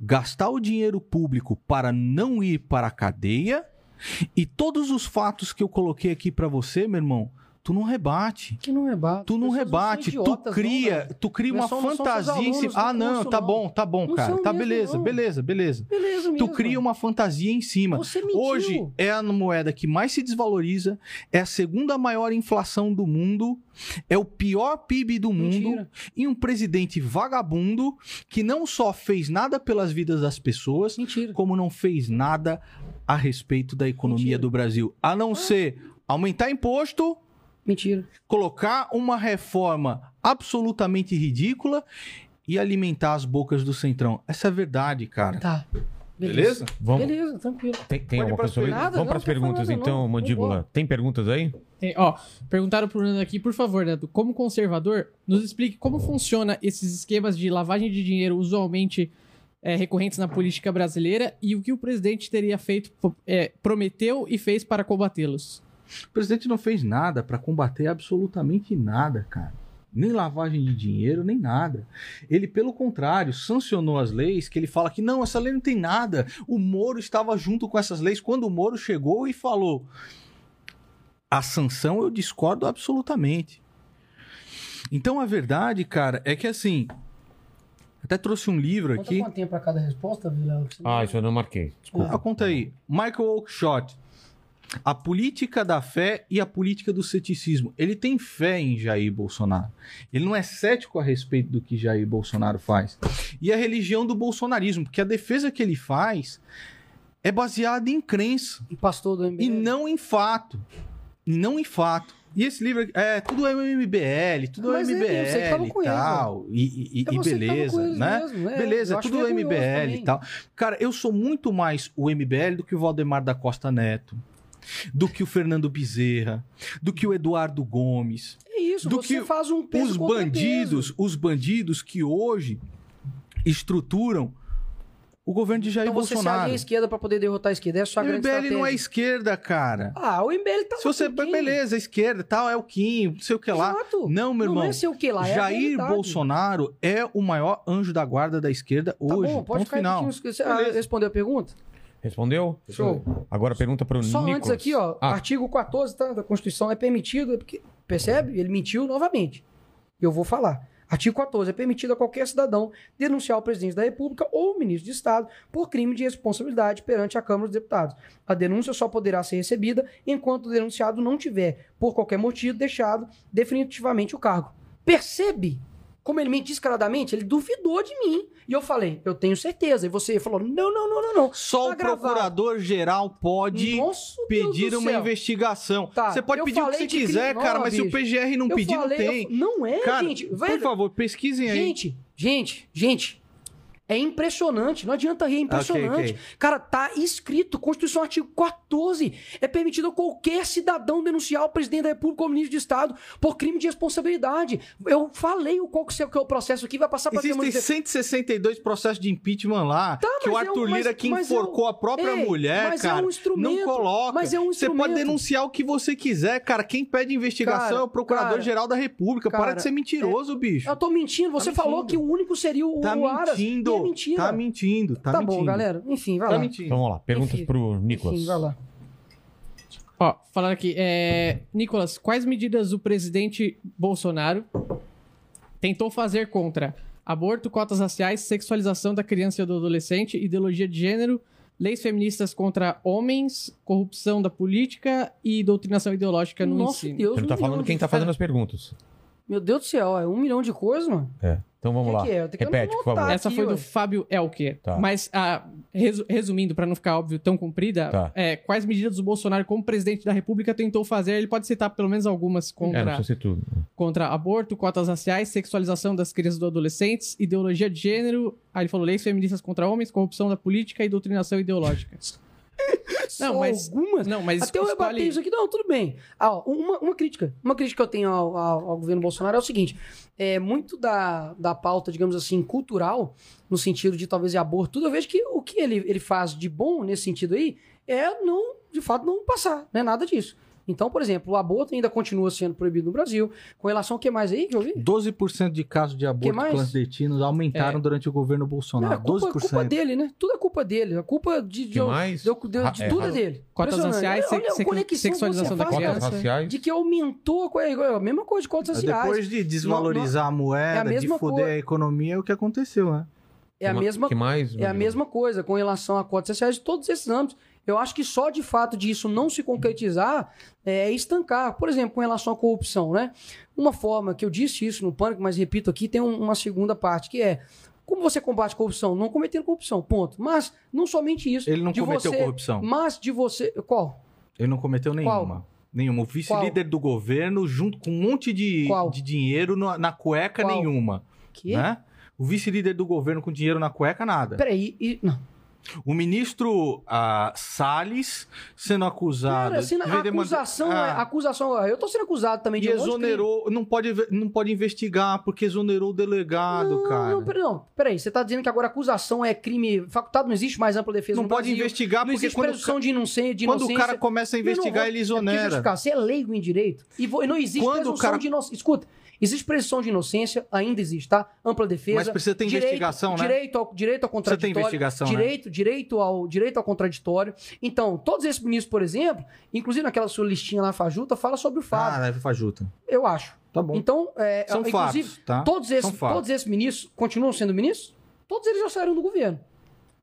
gastar o dinheiro público para não ir para a cadeia e todos os fatos que eu coloquei aqui para você, meu irmão, tu não rebate. Que não rebate. Tu não Pessoas rebate, são tu idiotas, cria, não, tu cria uma fantasia em cima. Ah, não, tá bom, tá bom, Não cara. Tá mesmo, beleza, beleza, beleza. Beleza Tu mesmo. cria uma fantasia em cima. Hoje é a moeda que mais se desvaloriza, é a segunda maior inflação do mundo, é o pior PIB do mundo Mentira. e um presidente vagabundo que não só fez nada pelas vidas das pessoas, Mentira. como não fez nada a respeito da economia Mentira. do Brasil, a não ser aumentar imposto, Mentira. colocar uma reforma absolutamente ridícula e alimentar as bocas do Centrão. Essa é a verdade, cara. Tá. Beleza? Vamos, Beleza, tranquilo. tem, tem alguma coisa sobre. Vamos para as não perguntas nada, então, não. Mandíbula. Tem perguntas aí? É, ó, perguntaram pro Nando aqui, por favor, Nando, como conservador, nos explique como funciona esses esquemas de lavagem de dinheiro usualmente é, recorrentes na política brasileira e o que o presidente teria feito, é, prometeu e fez para combatê-los. O presidente não fez nada para combater absolutamente nada, cara. Nem lavagem de dinheiro, nem nada. Ele, pelo contrário, sancionou as leis que ele fala que não, essa lei não tem nada. O Moro estava junto com essas leis quando o Moro chegou e falou: a sanção eu discordo absolutamente. Então a verdade, cara, é que assim. Até trouxe um livro Conta aqui. quanto tempo pra cada resposta, Vila? Ah, isso eu não marquei. Desculpa. Ah, conta aí. Michael Oakeshott. A política da fé e a política do ceticismo. Ele tem fé em Jair Bolsonaro. Ele não é cético a respeito do que Jair Bolsonaro faz. E a religião do bolsonarismo, porque a defesa que ele faz é baseada em crença E pastor do MBL. e não em fato. E não em fato. E esse livro aqui- é tudo é MBL, tudo é é, MBL e tal. E, e- É e beleza, né? mesmo, é. Beleza, é tudo MBL também. e tal. Cara, eu sou muito mais o MBL do que o Valdemar da Costa Neto, do que o Fernando Bezerra, do que o Eduardo Gomes, É isso, do você que faz um peso os bandidos, peso. os bandidos que hoje estruturam o governo de Jair Então você se Bolsonaro. alia à esquerda pra poder derrotar a esquerda. É a O MBL não é esquerda, cara. Ah, o MBL tá Se você. Beleza, esquerda, tal, é o Kim, não sei o que lá. Exato. Não, meu irmão. Não é ser o que lá, é Jair. Bolsonaro é o maior anjo da guarda da esquerda Tá hoje. bom, pode ponto ficar final. Você ah, respondeu a pergunta? Respondeu? Show. Agora pergunta para o Só Nicolas. antes aqui, ó, Ah, artigo 14 tá, da Constituição é permitido, é porque, percebe? Ele mentiu novamente. Eu vou falar. Artigo 14. É permitido a qualquer cidadão denunciar o presidente da República ou o ministro de Estado por crime de responsabilidade perante a Câmara dos Deputados. A denúncia só poderá ser recebida enquanto o denunciado não tiver, por qualquer motivo, deixado definitivamente o cargo. Percebe? Como ele mente descaradamente, ele duvidou de mim. E eu falei, eu tenho certeza. E você falou, não, não, não, não, não. Só Tá o procurador-geral pode Nossa, pedir uma céu. investigação. Tá, você pode eu pedir o que você quiser, crime- cara, Ó, mas se o bicho, PGR não Eu pedir, não falei, eu tem. fa- Não é, Cara, gente. por Velho, favor, pesquisem aí. Gente, gente, gente. É impressionante, não adianta rir, é impressionante. ok. Cara, tá escrito, Constituição artigo 14. É permitido a qualquer cidadão denunciar o presidente da República ou o ministro de Estado por crime de responsabilidade. Eu falei o qual que é o processo aqui, vai passar pra Existem Câmara de- 162 processos de impeachment lá, Tá, que o mas é um- Arthur Lira, mas- que mas é um- enforcou a própria Ei, mulher, mas é cara, um instrumento, não coloca. mas é um Você pode instrumento. denunciar o que você quiser, cara. Quem pede investigação Cara, é o Procurador-Geral da República. Para cara, de ser mentiroso, bicho. Eu tô mentindo, você Tá falou mentindo. que o único seria o, Tá o Aras. mentindo. É mentira. Tá mentindo, tá, Tá, mentindo. bom, galera. Enfim, vai Tá lá. mentindo. Então vamos lá. Perguntas Enfim. pro Nicolas. Enfim, vai lá. Ó, falando aqui, é... Nicolas, quais medidas o presidente Bolsonaro tentou fazer contra aborto, cotas raciais, sexualização da criança e do adolescente, ideologia de gênero, leis feministas contra homens, corrupção da política e doutrinação ideológica no Nossa ensino. Deus, Ele não tá falando milhão quem tá fazendo as perguntas. Meu Deus do céu, é um milhão de coisas, mano. É. Então vamos Que lá. que é? Eu tenho que Repete, por favor. Essa aqui, foi ué. do Fábio Elker. Tá. Mas, ah, resu- resumindo, para não ficar óbvio tão comprida, Tá. é, quais medidas o Bolsonaro, como presidente da República, tentou fazer? Ele pode citar pelo menos algumas É, contra, tudo. contra aborto, cotas raciais, sexualização das crianças e dos adolescentes, ideologia de gênero. Aí ele falou leis feministas contra homens, corrupção da política e doutrinação ideológica. Não, Só mas- algumas. Não, mas Até eu rebatei escolhe... isso aqui, não, tudo bem. Ah, ó, uma, uma crítica. Uma crítica que eu tenho ao, ao- ao governo Bolsonaro é o seguinte: é muito da, da pauta, digamos assim, cultural, no sentido de talvez de aborto, tudo, eu vejo que o que ele, ele faz de bom nesse sentido aí é não, de fato, não passar, não é nada disso. Então, por exemplo, o aborto ainda continua sendo proibido no Brasil. Com relação ao que mais aí que eu vi? 12% de casos de aborto clandestinos aumentaram É. durante o governo É, Bolsonaro. a culpa, 12%. culpa dele, né? Tudo é culpa dele. A culpa de, de, mais? de, de- de- é, tudo é dele. Cotas raciais, Olha que sexualização da criança. raciais. de que aumentou a, coisa, a mesma coisa de cotas raciais. Depois de desvalorizar a moeda, é a de foder a economia, é o que aconteceu, né? é a mesma que mais? é a mesma coisa com relação a cotas raciais de todos esses âmbitos. Eu acho que só de fato disso não se concretizar é estancar. Por exemplo, com relação à corrupção, né? Uma forma que eu disse isso no pânico, mas repito aqui, tem um- uma segunda parte que é como você combate corrupção? Não cometendo corrupção, ponto. Mas não somente isso. Ele não cometeu você- corrupção. Mas de você. Qual? Ele não cometeu Qual? nenhuma. Nenhuma. O vice-líder do governo, junto com um monte de, Qual? de dinheiro na, na cueca, Qual? nenhuma. Que? Né? O vice-líder do governo com dinheiro na cueca, nada. Peraí. E, não. O ministro ah, Salles sendo acusado. Pera, assim, de acusação, Ah, é, acusação. Eu tô sendo acusado também de um de exonerou, não pode, não pode investigar, porque exonerou o delegado, Não, cara. não, peraí, não, peraí. Você tá dizendo que agora acusação é crime facultado, não existe mais ampla defesa Não pode Brasil, investigar, Não porque existe quando, de inocência. De quando o inocência. cara começa a Não, não, investigar, ele é deixa eu exonera. explicar, Você é leigo em direito e vo- e não existe Quando presunção cara- de inocência. Escuta, existe presunção de inocência, ainda existe, tá? Ampla defesa. Mas precisa ter direito- investigação, né? Direito ao, direito ao Precisa ter contraditório. investigação, né? direito, direito, ao, direito ao contraditório. Então, todos esses ministros, por exemplo, inclusive naquela sua listinha lá, fajuta, fala sobre o fato. Ah, leve fajuta. eu acho. Tá bom. Então, é, São inclusive, fatos, tá? todos, esses, São fatos. todos esses ministros continuam sendo ministros? Todos eles já saíram do governo.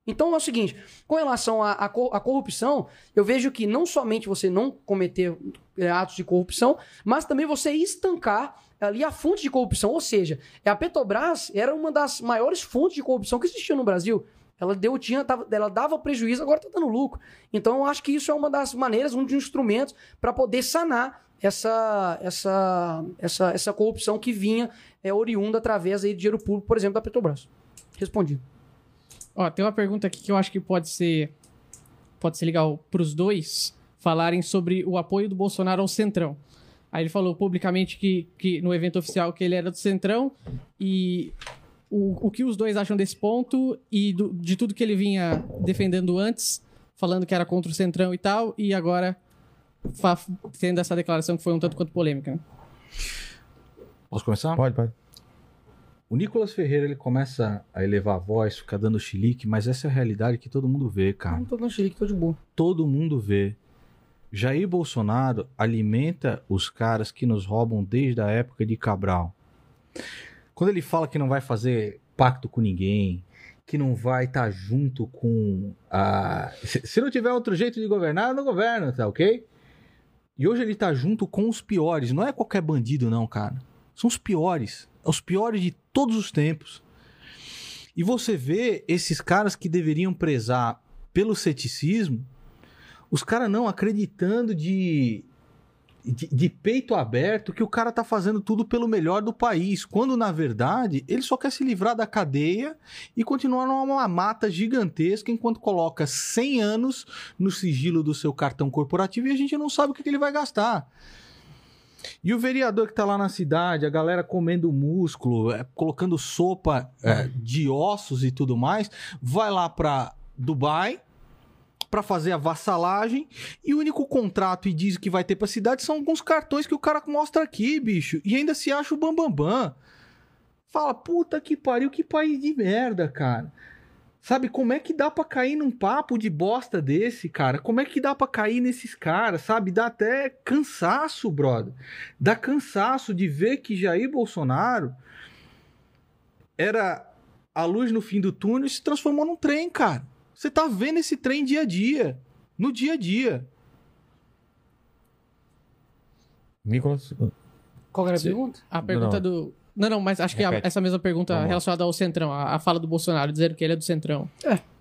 Então é o seguinte, com relação à, à corrupção, eu vejo que não somente você não cometer é, atos de corrupção, mas também você estancar ali a fonte de corrupção. Ou seja, a Petrobras era uma das maiores fontes de corrupção que existia no Brasil. Ela deu, tinha, ela dava prejuízo, agora está dando lucro. Então eu acho que isso é uma das maneiras, um dos instrumentos para poder sanar essa, essa, essa, essa corrupção que vinha é, oriunda através aí de dinheiro público, por exemplo, da Petrobras. Respondido. Ó, tem uma pergunta aqui que eu acho que pode ser pode ser legal pros dois falarem sobre o apoio do Bolsonaro ao Centrão. Aí ele falou publicamente que, que no evento oficial que ele era do Centrão e o, o que os dois acham desse ponto e do- de tudo que ele vinha defendendo antes, falando que era contra o Centrão e tal, e agora tendo essa declaração que foi um tanto quanto polêmica. né? Posso começar? Pode, pode. O Nicolas Ferreira, ele começa a elevar a voz, fica dando chilique, mas essa é a realidade que todo mundo vê, cara. Não tô dando xerique, tô de boa. Todo mundo vê. Jair Bolsonaro alimenta os caras que nos roubam desde a época de Cabral. Quando ele fala que não vai fazer pacto com ninguém, que não vai estar junto com a. Se, não tiver outro jeito de governar, não governa, tá ok? E hoje ele tá junto com os piores. Não é qualquer bandido, não, cara. São os piores. Os piores de todos os tempos. E você vê esses caras que deveriam prezar pelo ceticismo, os caras não acreditando de, de, de peito aberto que o cara tá fazendo tudo pelo melhor do país, quando na verdade ele só quer se livrar da cadeia e continuar numa mata gigantesca enquanto coloca 100 anos no sigilo do seu cartão corporativo e a gente não sabe o que, que ele vai gastar. E o vereador que tá lá na cidade, a galera comendo músculo, é, colocando sopa é, de ossos e tudo mais, vai lá pra Dubai pra fazer a vassalagem e o único contrato e diz que vai ter pra cidade são alguns cartões que o cara mostra aqui, bicho, e ainda se acha o bambambam. Bam, bam. Fala, puta que pariu, que país de merda, cara. Sabe, como é que dá pra cair num papo de bosta desse, cara? Como é que dá pra cair nesses caras, sabe? Dá até cansaço, brother. Dá cansaço de ver que Jair Bolsonaro era a luz no fim do túnel e se transformou num trem, cara. Você tá vendo esse trem dia a dia. No dia a dia. Nicolas, Qual era a Sim. pergunta? A pergunta Não. do. Não, não, mas acho que a- Repete. essa mesma pergunta relacionada ao Centrão, a, a fala do Bolsonaro, dizendo que ele é do Centrão.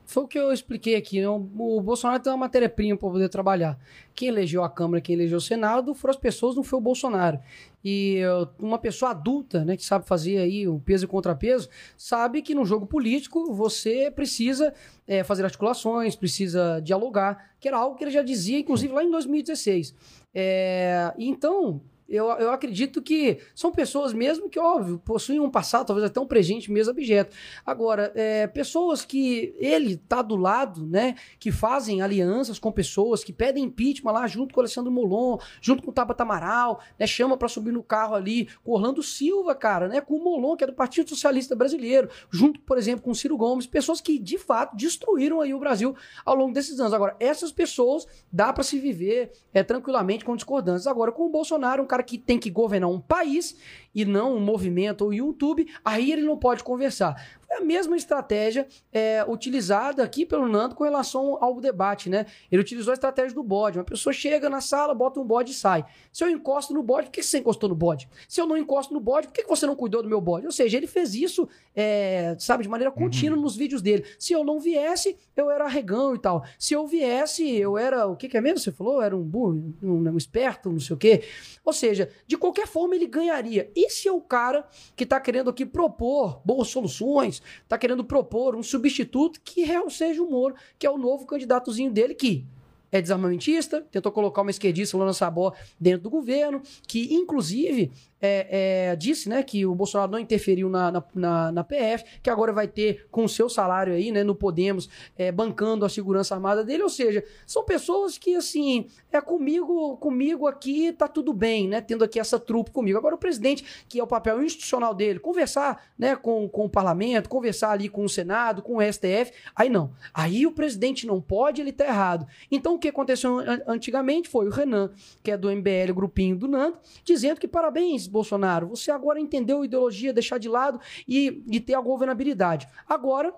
Foi o que eu expliquei aqui. né? O, Bolsonaro tem uma matéria-prima para poder trabalhar. Quem elegeu a Câmara, quem elegeu o Senado foram as pessoas, não foi o Bolsonaro. E uh, uma pessoa adulta, né, que sabe fazer aí o peso e contrapeso, sabe que no jogo político você precisa eh, fazer articulações, precisa dialogar, que era algo que ele já dizia, inclusive lá em 2016. É, então, eu, eu acredito que são pessoas mesmo que, óbvio, possuem um passado, talvez até um presente mesmo objeto. Agora, é, pessoas que ele tá do lado, né, que fazem alianças com pessoas, que pedem impeachment lá junto com o Alessandro Molon, junto com o Tabata Amaral, né, chama para subir no carro ali com Orlando Silva, cara, né, com o Molon, que é do Partido Socialista Brasileiro, junto, por exemplo, com o Ciro Gomes, pessoas que de fato destruíram aí o Brasil ao longo desses anos. Agora, essas pessoas dá para se viver é, tranquilamente com discordâncias. Agora, com o Bolsonaro, um cara que tem que governar um país e não um movimento ou YouTube, aí ele não pode conversar. Foi a mesma estratégia é, utilizada aqui pelo Nando com relação ao debate, né? Ele utilizou a estratégia do bode. Uma pessoa chega na sala, bota um bode e sai. Se eu encosto no bode, por que você encostou no bode? Se eu não encosto no bode, por que você não cuidou do meu bode? Ou seja, ele fez isso, é, sabe, de maneira contínua nos vídeos dele. Se eu não viesse, eu era arregão e tal. Se eu viesse, eu era. O que, que é mesmo? Você falou? Eu era um burro, um, um esperto, não sei o quê. Ou seja, de qualquer forma ele ganharia. Esse é o cara que está querendo aqui propor boas soluções, está querendo propor um substituto que seja o Moro, que é o novo candidatozinho dele, que é desarmamentista, tentou colocar uma esquerdista, Lona Sabó, dentro do governo, que inclusive é, é, disse né, que o Bolsonaro não interferiu na, na, na, na PF, que agora vai ter com o seu salário aí, né, no Podemos, é, bancando a segurança armada dele. Ou seja, são pessoas que, assim, é comigo, comigo aqui tá tudo bem, né? Tendo aqui essa trupe comigo. Agora, o presidente, que é o papel institucional dele, conversar né, com, com o parlamento, conversar ali com o Senado, com o STF, aí não. Aí o presidente não pode, ele tá errado. Então, o que aconteceu an- antigamente foi o Renan, que é do MBL, grupinho do Nando, dizendo que parabéns, Bolsonaro, você agora entendeu a ideologia, deixar de lado e, e ter a governabilidade. Agora,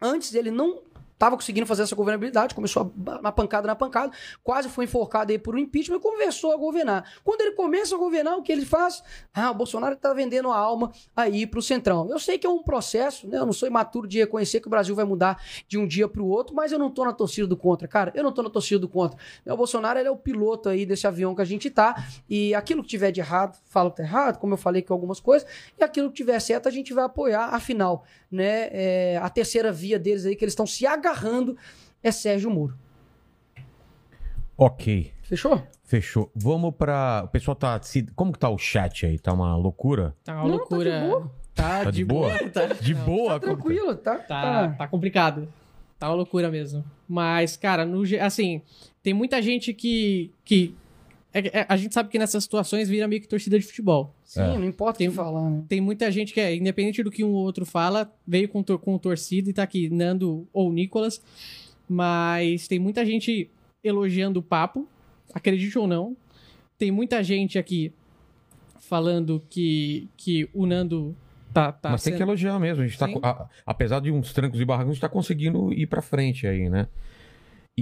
antes ele não estava conseguindo fazer essa governabilidade, começou a, pancada na pancada, quase foi enforcado aí por um impeachment e começou a governar. Quando ele começa a governar, o que ele faz? Ah, o Bolsonaro está vendendo a alma aí para o Centrão. Eu sei que é um processo, né? Eu não sou imaturo de reconhecer que o Brasil vai mudar de um dia para o outro, mas eu não tô na torcida do contra, cara. Eu não tô na torcida do contra. O Bolsonaro ele é o piloto aí desse avião que a gente tá e aquilo que tiver de errado, fala que tá errado, como eu falei que algumas coisas, e aquilo que tiver certo a gente vai apoiar. Afinal, né? é, a terceira via deles aí que eles estão se agarrando é Sérgio Moro. ok. Fechou? Fechou. Vamos pra. O pessoal tá. se- Como que tá o chat aí? Tá uma loucura? Tá uma Não, tá loucura. de boa. Tá, Tá de boa? Tá, De não, boa? Tranquilo, tá? Tá, tá complicado. Tá uma loucura mesmo. Mas, cara, no, assim, tem muita gente que. que é- é- a gente sabe que nessas situações vira meio que torcida de futebol. Sim, É. não importa o Tem- que falar, né? Tem muita gente que é, independente do que um ou outro fala, veio com, com torcida e tá aqui, Nando ou Nicolas. Mas tem muita gente elogiando o papo, acredite ou não. Tem muita gente aqui falando que, que o Nando tá. tá Mas tem que sendo- elogiar mesmo. A gente tá, a- apesar de uns trancos e barrancos, a gente tá conseguindo ir pra frente aí, né?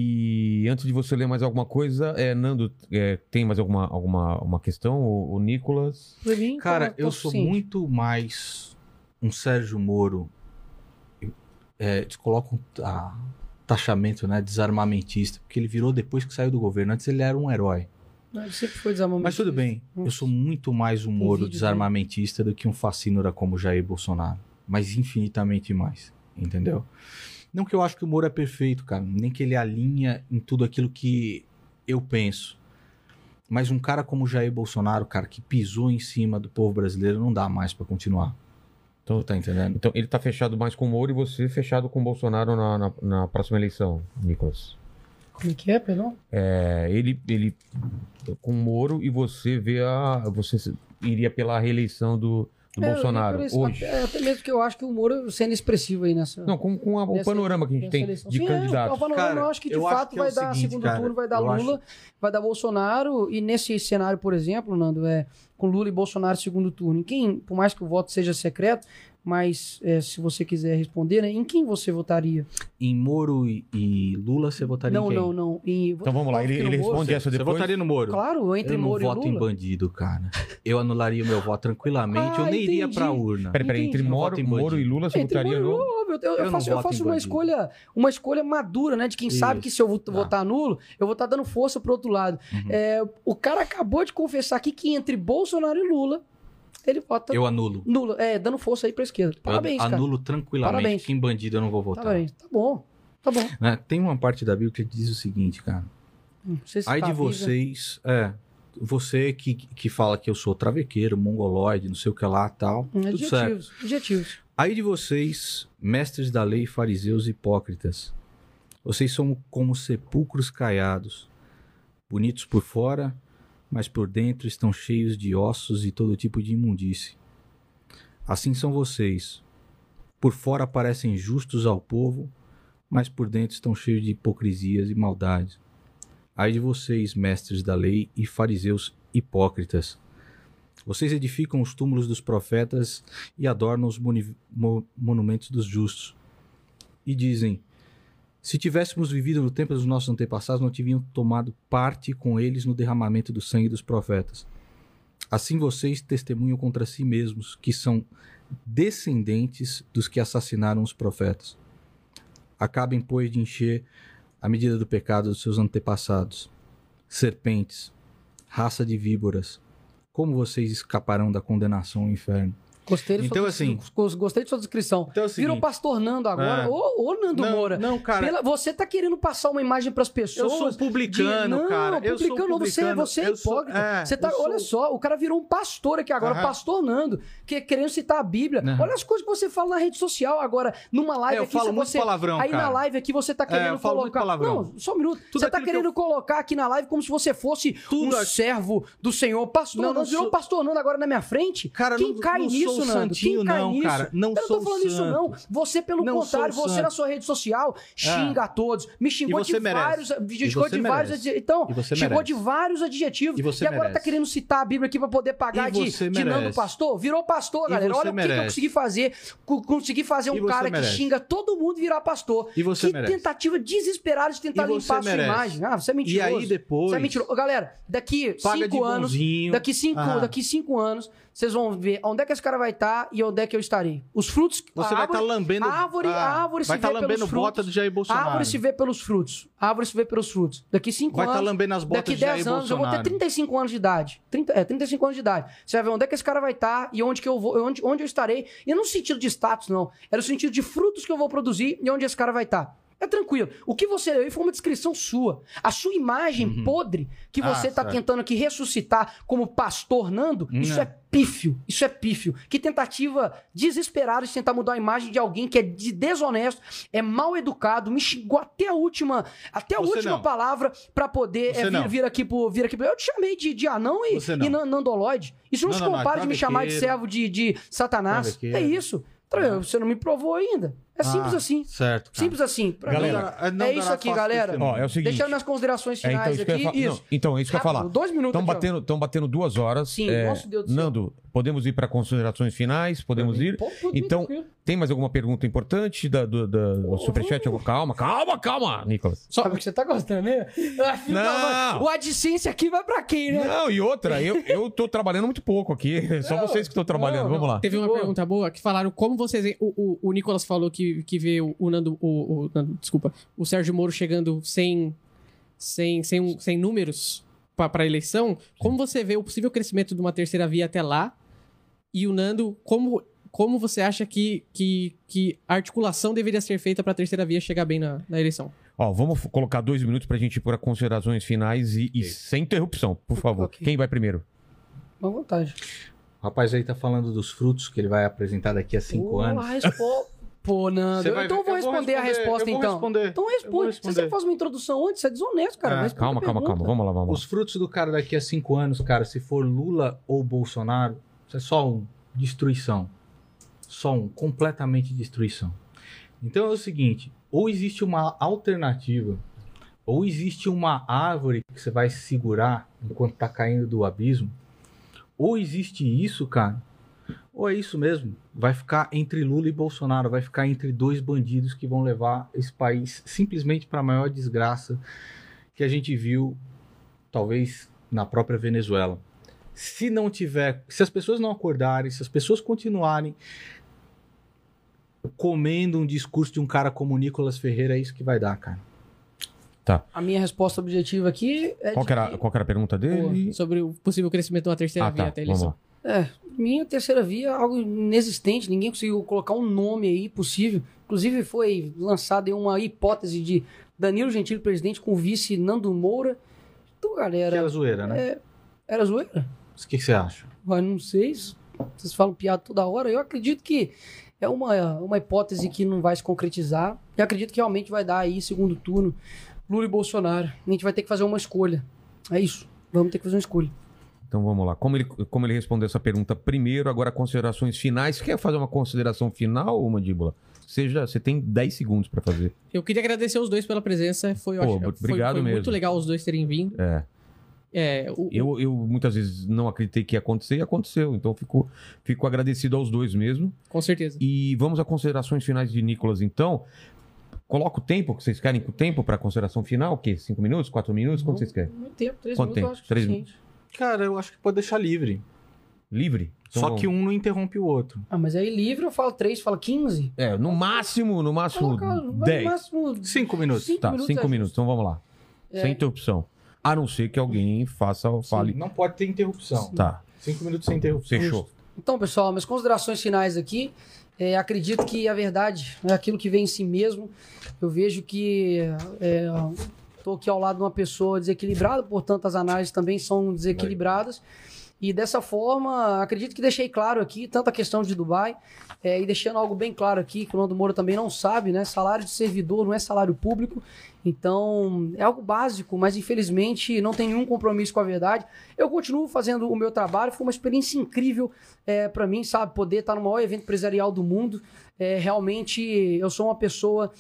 E antes de você ler mais alguma coisa, é, Nando, é, tem mais alguma, alguma uma questão? O, o Nicolas? Mim, Cara, tá- eu tá sou suficiente. muito mais um Sérgio Moro. É, eles colocam a taxamento, né? Desarmamentista. Porque ele virou depois que saiu do governo. Antes ele era um herói. Ele sempre foi desarmamento. Mas tudo bem. Eu sou muito mais um Moro vídeo desarmamentista do que um fascínora como Jair Bolsonaro. Mas infinitamente mais. Entendeu? Não que eu acho que o Moro é perfeito, cara. Nem que ele alinha em tudo aquilo que eu penso. Mas um cara como Jair Bolsonaro, cara, que pisou em cima do povo brasileiro, não dá mais pra continuar. Então- Tu tá entendendo? Então, ele tá fechado mais com o Moro e você fechado com o Bolsonaro na, na, na próxima eleição, Nicolas. Como é que é, perdão? É, ele, ele com o Moro e você vê a. Você iria pela reeleição do, do É, Bolsonaro eu- hoje. é, Até mesmo que eu acho que o Moro sendo expressivo aí nessa. Não, com, com a- o panorama que a gente tem eleição. de Sim, é, candidatos. o panorama Cara, eu acho que de eu fato que é vai dar seguinte, segundo cara, turno, vai dar eu acho- Lula, vai dar Bolsonaro, e nesse cenário, por exemplo, Nando, é com Lula e Bolsonaro segundo turno. E quem, por mais que o voto seja secreto, mas é, se você quiser responder, né? Em quem você votaria? Em Moro e, e Lula, você votaria não, em quem? não, não. Em, Então vamos lá, ele, ele no Moro. responde essa Você depois. votaria no Moro? Claro, entre eu não Moro voto e em Lula. bandido, cara. Eu anularia o meu voto tranquilamente. eu Ah, nem iria entendi. pra urna. Peraí, peraí, entre. Moro, Voto em Moro e. Lula, você Entre votaria Moro no... Eu, eu Eu não faço, eu voto em faço uma bandido. escolha, uma escolha madura, né? De quem Isso. sabe que se eu Tá. votar nulo, eu vou estar dando força pro outro lado. Uhum. É, o cara acabou de confessar aqui que entre Bolsonaro e Lula, ele vota Eu anulo. nulo. É, dando força aí pra esquerda. Parabéns, eu cara. anulo tranquilamente Parabéns. que em bandido eu não vou votar. Parabéns. Tá bom. Tá bom. Né? Tem uma parte da Bíblia que diz o seguinte, cara. Se Ai tá de vocês, é, você que, que fala que eu sou travequeiro, mongoloide, não sei o que lá tal, Hum, tudo certo. Adjetivos. Adjetivos. Aí de vocês, mestres da lei, fariseus e hipócritas, vocês são como sepulcros caiados, bonitos por fora, mas por dentro estão cheios de ossos e todo tipo de imundície. Assim são vocês. Por fora parecem justos ao povo, mas por dentro estão cheios de hipocrisias e maldades. Ai de vocês, mestres da lei e fariseus hipócritas. Vocês edificam os túmulos dos profetas e adornam os mo- monumentos dos justos. E dizem: Se tivéssemos vivido no tempo dos nossos antepassados, não teriam tomado parte com eles no derramamento do sangue dos profetas. Assim vocês testemunham contra si mesmos, que são descendentes dos que assassinaram os profetas. Acabem, pois, de encher a medida do pecado dos seus antepassados. Serpentes, raça de víboras, como vocês escaparão da condenação ao inferno? Gostei de Então, sua, assim- gostei de sua descrição. Então é o Virou seguinte- pastor Nando agora. É. Ô, ô, Nando Não, Moura. não, cara. Pela- você tá querendo passar uma imagem pras Eu pessoas. sou publicano, de- não, cara. Eu sou publicano, você, publicano. você é Eu hipócrita. é, você tá, eu sou- Olha só, o cara virou um pastor aqui agora, Aham. pastor Nando, que querendo citar a Bíblia. Olha as coisas que você fala na rede social agora, numa live É, eu aqui. falo muito você, palavrão, Aí na cara. live aqui você tá querendo eu falo muito colocar. palavrão. Não, só um minuto. Tudo você tá querendo colocar aqui na live como se você fosse Tudo um servo do Senhor. Pastor Não, Nando, virou pastor Nando agora na minha frente. Cara, Quem cai nisso, sou Nando? santinho, Quem não, nisso? cara. Não eu não sou tô falando isso, santo. não. Você, pelo Não contrário, você santo. na sua rede social xinga a todos. Me xingou E de merece. vários. E Xingou de vários. merece. Então, E xingou merece. de vários adjetivos. E você agora merece. tá querendo citar a Bíblia aqui pra poder pagar E de, de Nando. Pastor. Virou pastor, E galera. Olha o que eu consegui fazer. Co- Consegui fazer E um cara que xinga todo mundo virar pastor. E você que tentativa desesperada de tentar E limpar a sua imagem. Ah, você é E mentiroso. aí depois. Você é mentiroso. Galera, daqui Paga cinco anos. bonzinho. Daqui cinco, Ah. daqui cinco anos, vocês vão ver onde é que esse cara vai estar e onde é que eu estarei. Os frutos. Você a vai estar árvore- lambendo. A árvore, ah, a árvore vai se estar vê lambendo pelos bota frutos. do Jair A Bolsonaro. árvore se vê pelos frutos. A árvore se vê pelos frutos. Daqui cinco Vai estar anos. lambendo as botas Daqui de Jair 10 anos, eu vou ter Bolsonaro. 35 anos de idade. 30, é, 35 anos de idade. Você vai ver onde é que esse cara vai estar e onde que eu vou, onde, onde eu estarei. E não no sentido de status, não. É no sentido de frutos que eu vou produzir e onde esse cara vai estar. É tranquilo. O que você leu aí foi uma descrição sua. A sua imagem podre que Ah, você está certo. tentando aqui ressuscitar como pastor Nando, Hum, isso é. Pífio. Isso é pífio. Que tentativa desesperada de tentar mudar a imagem de alguém que é de- desonesto, é mal educado, me xingou até a última, até a Você última não. palavra pra poder é, vir, vir aqui pro vir aqui pro... Eu te chamei de, de anão e, não. e nan- nandoloide. Isso não, Não, se compara de me chamar de servo de, de Satanás. É isso. Você não me provou ainda. É simples Ah, assim. Certo. cara. Simples assim. Pra Galera, mim, não é isso aqui, galera. Ó, é o seguinte. Deixando minhas considerações É, então, finais isso que aqui. fa- não, Isso. então, isso que eu ia falar. Dois minutos Estão batendo, tão batendo duas horas. Sim, É, nossa, Deus do céu. Nando, podemos ir para considerações finais? Podemos ir? Pô, bem, Então, tranquilo. tem mais alguma pergunta importante da, do, da, do Superchat? Calma, calma, calma, Nicolas. Só porque você tá gostando, né? Não. O AdSense aqui vai pra quem, né? Não, e outra, eu, eu tô trabalhando muito pouco aqui. Só Não, vocês que estão trabalhando. não, Vamos lá. Teve uma pergunta boa que falaram como vocês. veem- O, o, o Nicolas falou que, que vê o, o Nando. O, o Nando, desculpa. O Sérgio Moro chegando sem, sem, sem, sem números para a eleição. Como você vê o possível crescimento de uma terceira via até lá? E o Nando, como, como você acha que, que, que a articulação deveria ser feita para a terceira via chegar bem na, na eleição? Ó, vamos colocar dois minutos pra gente ir para considerações finais e, e sem interrupção, por favor. Ok. Quem vai primeiro? Boa vontade. O rapaz aí tá falando dos frutos que ele vai apresentar daqui a cinco Pô, anos. a respo- Pô, Nando. Você vai então eu vou eu vou responder a responder, resposta, eu vou então. responder, Então responde. Você responder. sempre faz uma introdução antes, você é desonesto, cara. Responde Calma, calma, calma. Vamos lá, vamos lá. Os frutos do cara daqui a cinco anos, cara, se for Lula ou Bolsonaro, isso é só um. Destruição. Só um. Completamente destruição. Então é o seguinte: ou existe uma alternativa, ou existe uma árvore que você vai segurar enquanto tá caindo do abismo, ou existe isso, cara, Ou é isso mesmo? Vai ficar entre Lula e Bolsonaro, vai ficar entre dois bandidos que vão levar esse país simplesmente para a maior desgraça que a gente viu, talvez, na própria Venezuela. Se não tiver, se as pessoas não acordarem, se as pessoas continuarem comendo um discurso de um cara como o Nicolas Ferreira, é isso que vai dar, cara. A minha resposta objetiva aqui é Qual era, que- qual que era a pergunta dele? Sobre o possível crescimento de uma terceira Ah, via tá. até a eleição. É, minha terceira via é algo inexistente, ninguém conseguiu colocar um nome aí possível. Inclusive foi lançada uma hipótese de Danilo Gentili presidente com o vice Nando Moura. Então, Que galera, era zoeira, né? era zoeira? O que, que você acha? Mas não sei, vocês falam piada toda hora. Eu acredito que é uma, uma hipótese que não vai se concretizar. E acredito que realmente vai dar aí segundo turno Lula e Bolsonaro. A gente vai ter que fazer uma escolha. É isso. Vamos ter que fazer uma escolha. Então vamos lá. Como ele, como ele respondeu essa pergunta primeiro, agora considerações finais. Você quer fazer uma consideração final, Mandíbula? Seja, você tem 10 segundos para fazer. Eu queria agradecer os dois pela presença. Foi, Pô, obrigado foi, foi mesmo. muito legal os dois terem vindo. É. É, o- Eu, eu muitas vezes não acreditei que ia acontecer e aconteceu. Então fico, fico agradecido aos dois mesmo. Com certeza. E vamos a considerações finais de Nicolas, então. Coloca o tempo que vocês querem com o tempo para consideração final? O quê? Cinco minutos? Quatro minutos? Quanto vocês querem? Muito tempo, três Quanto minutos, tempo? acho que é Três suficiente. Cara, eu acho que pode deixar livre. Livre? Então Só que um não interrompe o outro. Ah, mas aí livre eu falo três, fala 15. É, no máximo, no máximo Coloca no 10. máximo Cinco minutos. Cinco Tá, minutos cinco é minutos. Então vamos lá. É. Sem interrupção. A não ser que alguém faça, fale. Não pode ter interrupção. Tá, Cinco minutos sem interrupção. fechou. Então, pessoal, minhas considerações finais aqui. é, acredito que a verdade é aquilo que vem em si mesmo. Eu vejo que estou aqui ao lado de uma pessoa desequilibrada, portanto, as análises também são desequilibradas. E dessa forma, acredito que deixei claro aqui, tanto a questão de Dubai, é, e deixando algo bem claro aqui, que o Nando Moura também não sabe, né? Salário de servidor não é salário público. Então, é algo básico, mas infelizmente não tem nenhum compromisso com a verdade. Eu continuo fazendo o meu trabalho, foi uma experiência incrível é, para mim, sabe? Poder estar no maior evento empresarial do mundo. É, realmente, eu sou uma pessoa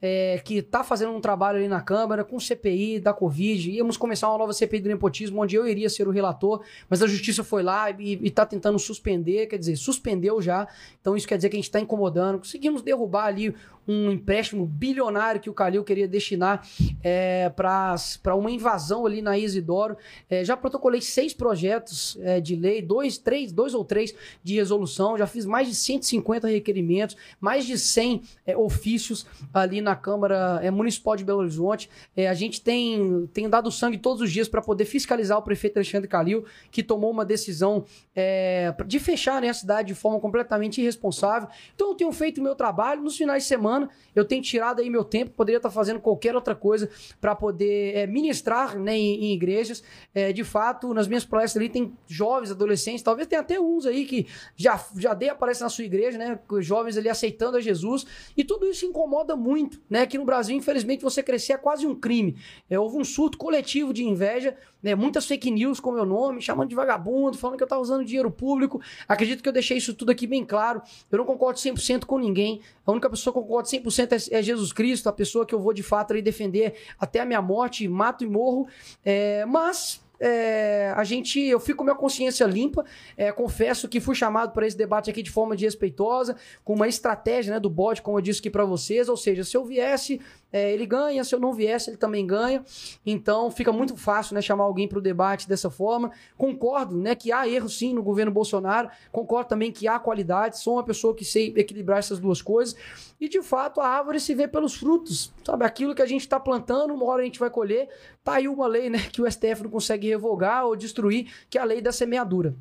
é, que está fazendo um trabalho ali na Câmara com CPI da Covid. Íamos começar uma nova CPI do nepotismo, onde eu iria ser o relator, mas a Justiça foi lá e está tentando suspender, quer dizer, suspendeu já. Então, isso quer dizer que a gente está incomodando. Conseguimos derrubar ali um empréstimo bilionário que o Calil queria destinar é, para uma invasão ali na Isidoro. É, já protocolei seis projetos é, de lei, dois, três, dois ou três de resolução. Já fiz mais de 150 requerimentos, mais de 100 é, ofícios ali na Câmara é, Municipal de Belo Horizonte. É, a gente tem, tem dado sangue todos os dias para poder fiscalizar o prefeito Alexandre Calil, que tomou uma decisão é, de fechar né, a cidade de forma completamente irresponsável. Então eu tenho feito o meu trabalho nos finais de semana. Eu tenho tirado aí meu tempo, poderia estar fazendo qualquer outra coisa para poder é, ministrar né, em, em igrejas. É, de fato, nas minhas palestras ali tem jovens, adolescentes, talvez tenha até uns aí que já, já dei a palestra na sua igreja, né? Jovens ali aceitando a Jesus. E tudo isso incomoda muito, né? Aqui no Brasil, infelizmente, você crescer é quase um crime. É, houve um surto coletivo de inveja, né? Muitas fake news com meu nome, chamando de vagabundo, falando que eu estava usando dinheiro público. Acredito que eu deixei isso tudo aqui bem claro. Eu não concordo 100% com ninguém. A única pessoa que eu concordo 100% é, é Jesus Cristo, a pessoa que eu vou de fato ali defender até a minha morte, mato e morro. É, mas é, a gente, eu fico com minha consciência limpa. É, confesso que fui chamado para esse debate aqui de forma desrespeitosa, com uma estratégia né, do bode, como eu disse aqui para vocês. Ou seja, se eu viesse, é, ele ganha, se eu não viesse, ele também ganha. Então fica muito fácil né, chamar alguém para o debate dessa forma. Concordo né, que há erros sim no governo Bolsonaro, concordo também que há qualidade, sou uma pessoa que sei equilibrar essas duas coisas. E de fato a árvore se vê pelos frutos, sabe? Aquilo que a gente está plantando, uma hora a gente vai colher. Tá aí uma lei né, que o STF não consegue revogar ou destruir, que é a lei da semeadura.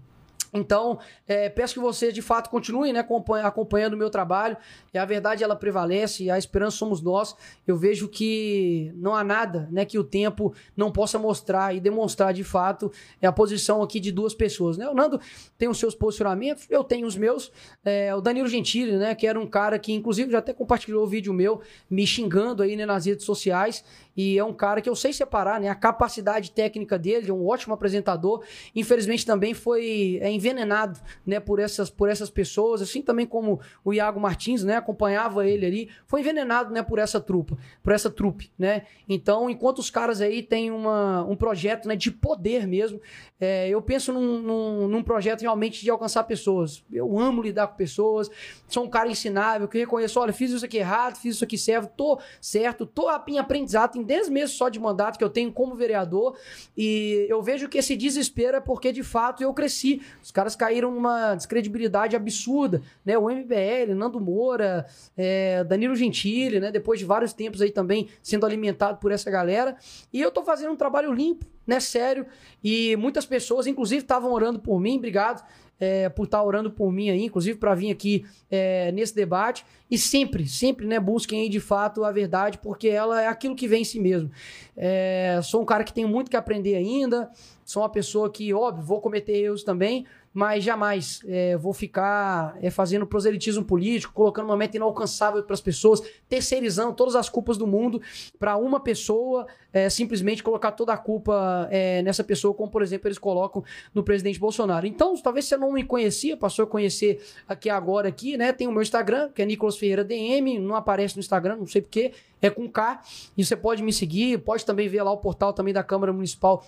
Então, é, peço que vocês de fato continuem né, acompanha- acompanhando o meu trabalho. E a verdade ela prevalece, e a esperança somos nós. Eu vejo que não há nada né, que o tempo não possa mostrar e demonstrar de fato é a posição aqui de duas pessoas. Né? O Nando tem os seus posicionamentos, eu tenho os meus. É, o Danilo Gentili, né, que era um cara que, inclusive, já até compartilhou o vídeo meu me xingando aí né, nas redes sociais. E é um cara que eu sei separar, né? A capacidade técnica dele, é um ótimo apresentador. Infelizmente também foi é, envenenado, né? Por essas, por essas pessoas, assim também como o Iago Martins, né? Acompanhava ele ali, foi envenenado, né? Por essa trupa, por essa trupe, né? Então, enquanto os caras aí têm uma, um projeto, né? De poder mesmo, é, eu penso num, num, num projeto realmente de alcançar pessoas. Eu amo lidar com pessoas, sou um cara ensinável, que reconheço, olha, fiz isso aqui errado, fiz isso aqui certo, tô certo, tô em aprendizado, tem 10 meses só de mandato que eu tenho como vereador, e eu vejo que esse desespero é porque, de fato, eu cresci. Os caras caíram numa descredibilidade absurda, né? O MBL, Nando Moura, é, Danilo Gentili, né? Depois de vários tempos aí também sendo alimentado por essa galera. E eu tô fazendo um trabalho limpo, né? Sério. E muitas pessoas, inclusive, estavam orando por mim, obrigado é, por estar orando por mim aí, inclusive para vir aqui é, nesse debate. E sempre, sempre, né, busquem aí de fato a verdade, porque ela é aquilo que vem em si mesmo. É, sou um cara que tem muito que aprender ainda, sou uma pessoa que, óbvio, vou cometer erros também, mas jamais é, vou ficar é, fazendo proselitismo político, colocando uma meta inalcançável para as pessoas, terceirizando todas as culpas do mundo para uma pessoa, é, simplesmente colocar toda a culpa é, nessa pessoa, como por exemplo eles colocam no presidente Bolsonaro. Então, talvez você não me conhecia, passou a conhecer aqui agora aqui, né? Tem o meu Instagram, que é Nicolas Ferreira DM, não aparece no Instagram, não sei porquê, é com K, e você pode me seguir, pode também ver lá o portal também da Câmara Municipal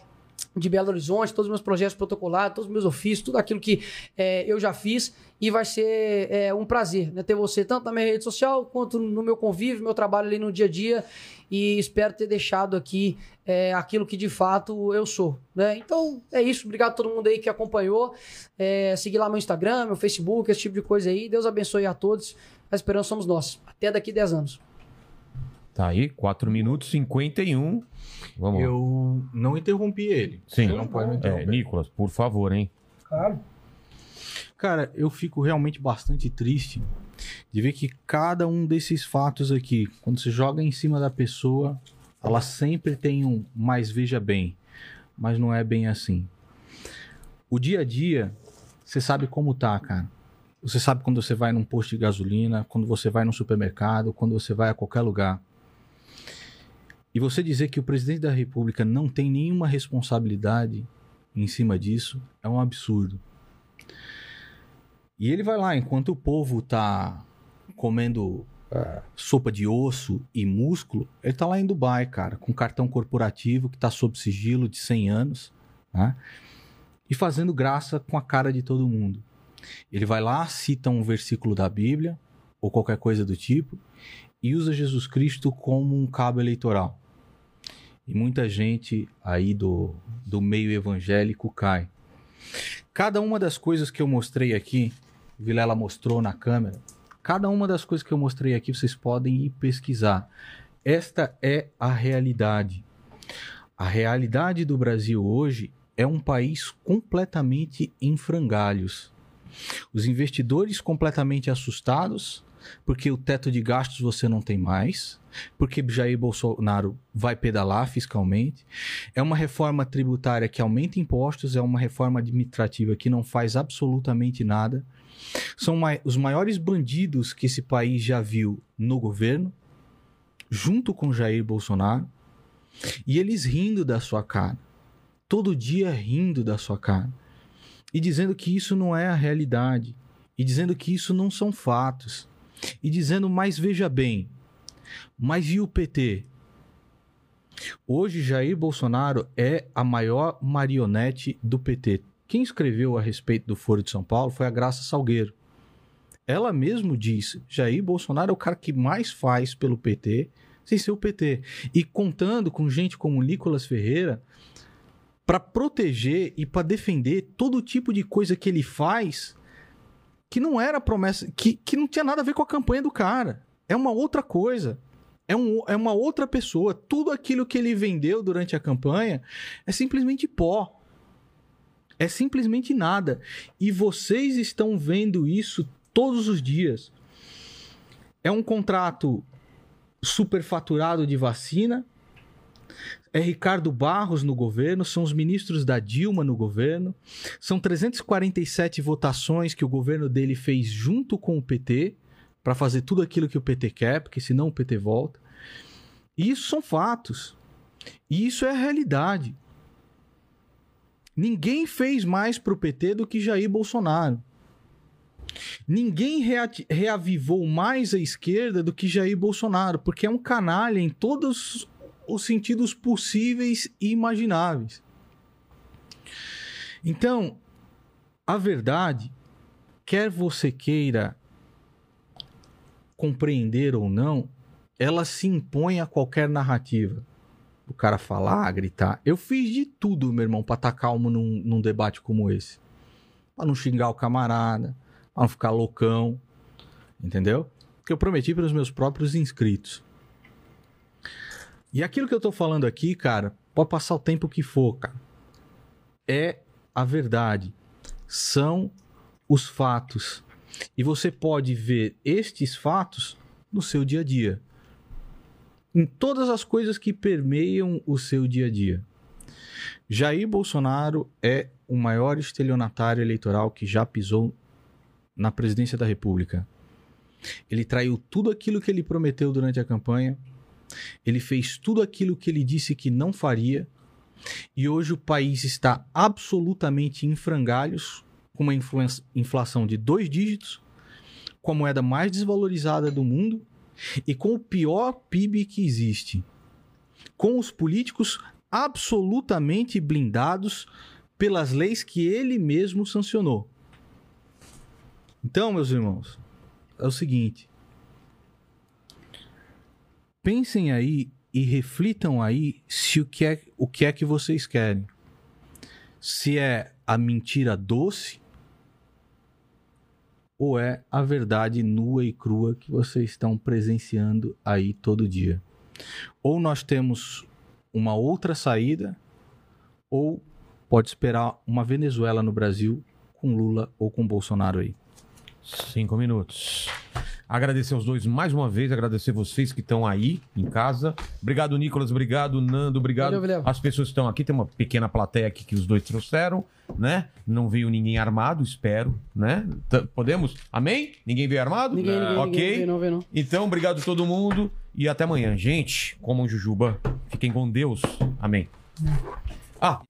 de Belo Horizonte, todos os meus projetos protocolados, todos os meus ofícios, tudo aquilo que é, eu já fiz e vai ser é, um prazer né, ter você tanto na minha rede social quanto no meu convívio, meu trabalho ali no dia a dia e espero ter deixado aqui é, aquilo que de fato eu sou. Né? Então é isso, obrigado a todo mundo aí que acompanhou, é, seguir lá meu Instagram, meu Facebook, esse tipo de coisa aí, Deus abençoe a todos, a esperança somos nós, até daqui 10 anos. Tá aí, 4 minutos e 51. Vamos lá. Eu não interrompi ele. Sim. Você não pode me É, interromper. Nicolas, por favor, hein? Claro. Cara, eu fico realmente bastante triste de ver que cada um desses fatos aqui, quando você joga em cima da pessoa, ela sempre tem um mais veja bem, mas não é bem assim. O dia a dia, você sabe como tá, cara. Você sabe quando você vai num posto de gasolina, quando você vai no supermercado, quando você vai a qualquer lugar. E você dizer que o presidente da República não tem nenhuma responsabilidade em cima disso é um absurdo. E ele vai lá, enquanto o povo tá comendo ah, sopa de osso e músculo, ele tá lá em Dubai, cara, com cartão corporativo que tá sob sigilo de 100 anos, né? E fazendo graça com a cara de todo mundo. Ele vai lá, cita um versículo da Bíblia, ou qualquer coisa do tipo, e usa Jesus Cristo como um cabo eleitoral. E muita gente aí do, do meio evangélico cai. Cada uma das coisas que eu mostrei aqui, Vilela mostrou na câmera, cada uma das coisas que eu mostrei aqui vocês podem ir pesquisar. Esta é a realidade. A realidade do Brasil hoje é um país completamente em frangalhos. Os investidores completamente assustados, porque o teto de gastos você não tem mais, porque Jair Bolsonaro vai pedalar fiscalmente. É uma reforma tributária que aumenta impostos, é uma reforma administrativa que não faz absolutamente nada. São os maiores bandidos que esse país já viu no governo, junto com Jair Bolsonaro, e eles rindo da sua cara. Todo dia rindo da sua cara. E dizendo que isso não é a realidade. E dizendo que isso não são fatos. E dizendo, mas veja bem, mas e o PT? Hoje, Jair Bolsonaro é a maior marionete do PT. Quem escreveu a respeito do Foro de São Paulo foi a Graça Salgueiro. Ela mesmo disse: Jair Bolsonaro é o cara que mais faz pelo PT, sem ser o PT. E contando com gente como Nicolas Ferreira para proteger e para defender todo tipo de coisa que ele faz que não era promessa, que, que não tinha nada a ver com a campanha do cara. É uma outra coisa. É, um, é uma outra pessoa. Tudo aquilo que ele vendeu durante a campanha é simplesmente pó. É simplesmente nada. E vocês estão vendo isso todos os dias. É um contrato superfaturado de vacina. É Ricardo Barros no governo, são os ministros da Dilma no governo, são 347 votações que o governo dele fez junto com o PT para fazer tudo aquilo que o PT quer, porque senão o PT volta. Isso são fatos. Isso é a realidade. Ninguém fez mais pro PT do que Jair Bolsonaro. Ninguém reavivou mais a esquerda do que Jair Bolsonaro, porque é um canalha em todos os sentidos possíveis e imagináveis. Então, a verdade, quer você queira compreender ou não, ela se impõe a qualquer narrativa. O cara falar, gritar. Eu fiz de tudo, meu irmão, pra estar calmo num, num debate como esse. Pra não xingar o camarada, pra não ficar loucão. Entendeu? Que eu prometi para os meus próprios inscritos. E aquilo que eu tô falando aqui, cara, pode passar o tempo que for, cara. É a verdade. São os fatos. E você pode ver estes fatos no seu dia a dia. Em todas as coisas que permeiam o seu dia a dia. Jair Bolsonaro é o maior estelionatário eleitoral que já pisou na presidência da República. Ele traiu tudo aquilo que ele prometeu durante a campanha. Ele fez tudo aquilo que ele disse que não faria. E hoje o país está absolutamente em frangalhos, com uma inflação de dois dígitos, com a moeda mais desvalorizada do mundo e com o pior PIB que existe. Com os políticos absolutamente blindados pelas leis que ele mesmo sancionou. Então, meus irmãos, é o seguinte. Pensem aí e reflitam aí se o que é, o que é que vocês querem. Se é a mentira doce ou é a verdade nua e crua que vocês estão presenciando aí todo dia. Ou nós temos uma outra saída, ou pode esperar uma Venezuela no Brasil com Lula ou com Bolsonaro aí. Cinco minutos. Agradecer os dois mais uma vez, agradecer vocês que estão aí em casa. Obrigado, Nicolas. Obrigado, Nando. Obrigado. Valeu, Vilela. As pessoas que estão aqui, tem uma pequena plateia aqui que os dois trouxeram, né? Não veio ninguém armado, espero, né? T- Podemos? Amém? Ninguém veio armado? Ninguém, ninguém, ok. ninguém, não, vê não. Então, obrigado a todo mundo e até amanhã. Gente, comam jujuba. Fiquem com Deus. Amém. Ah,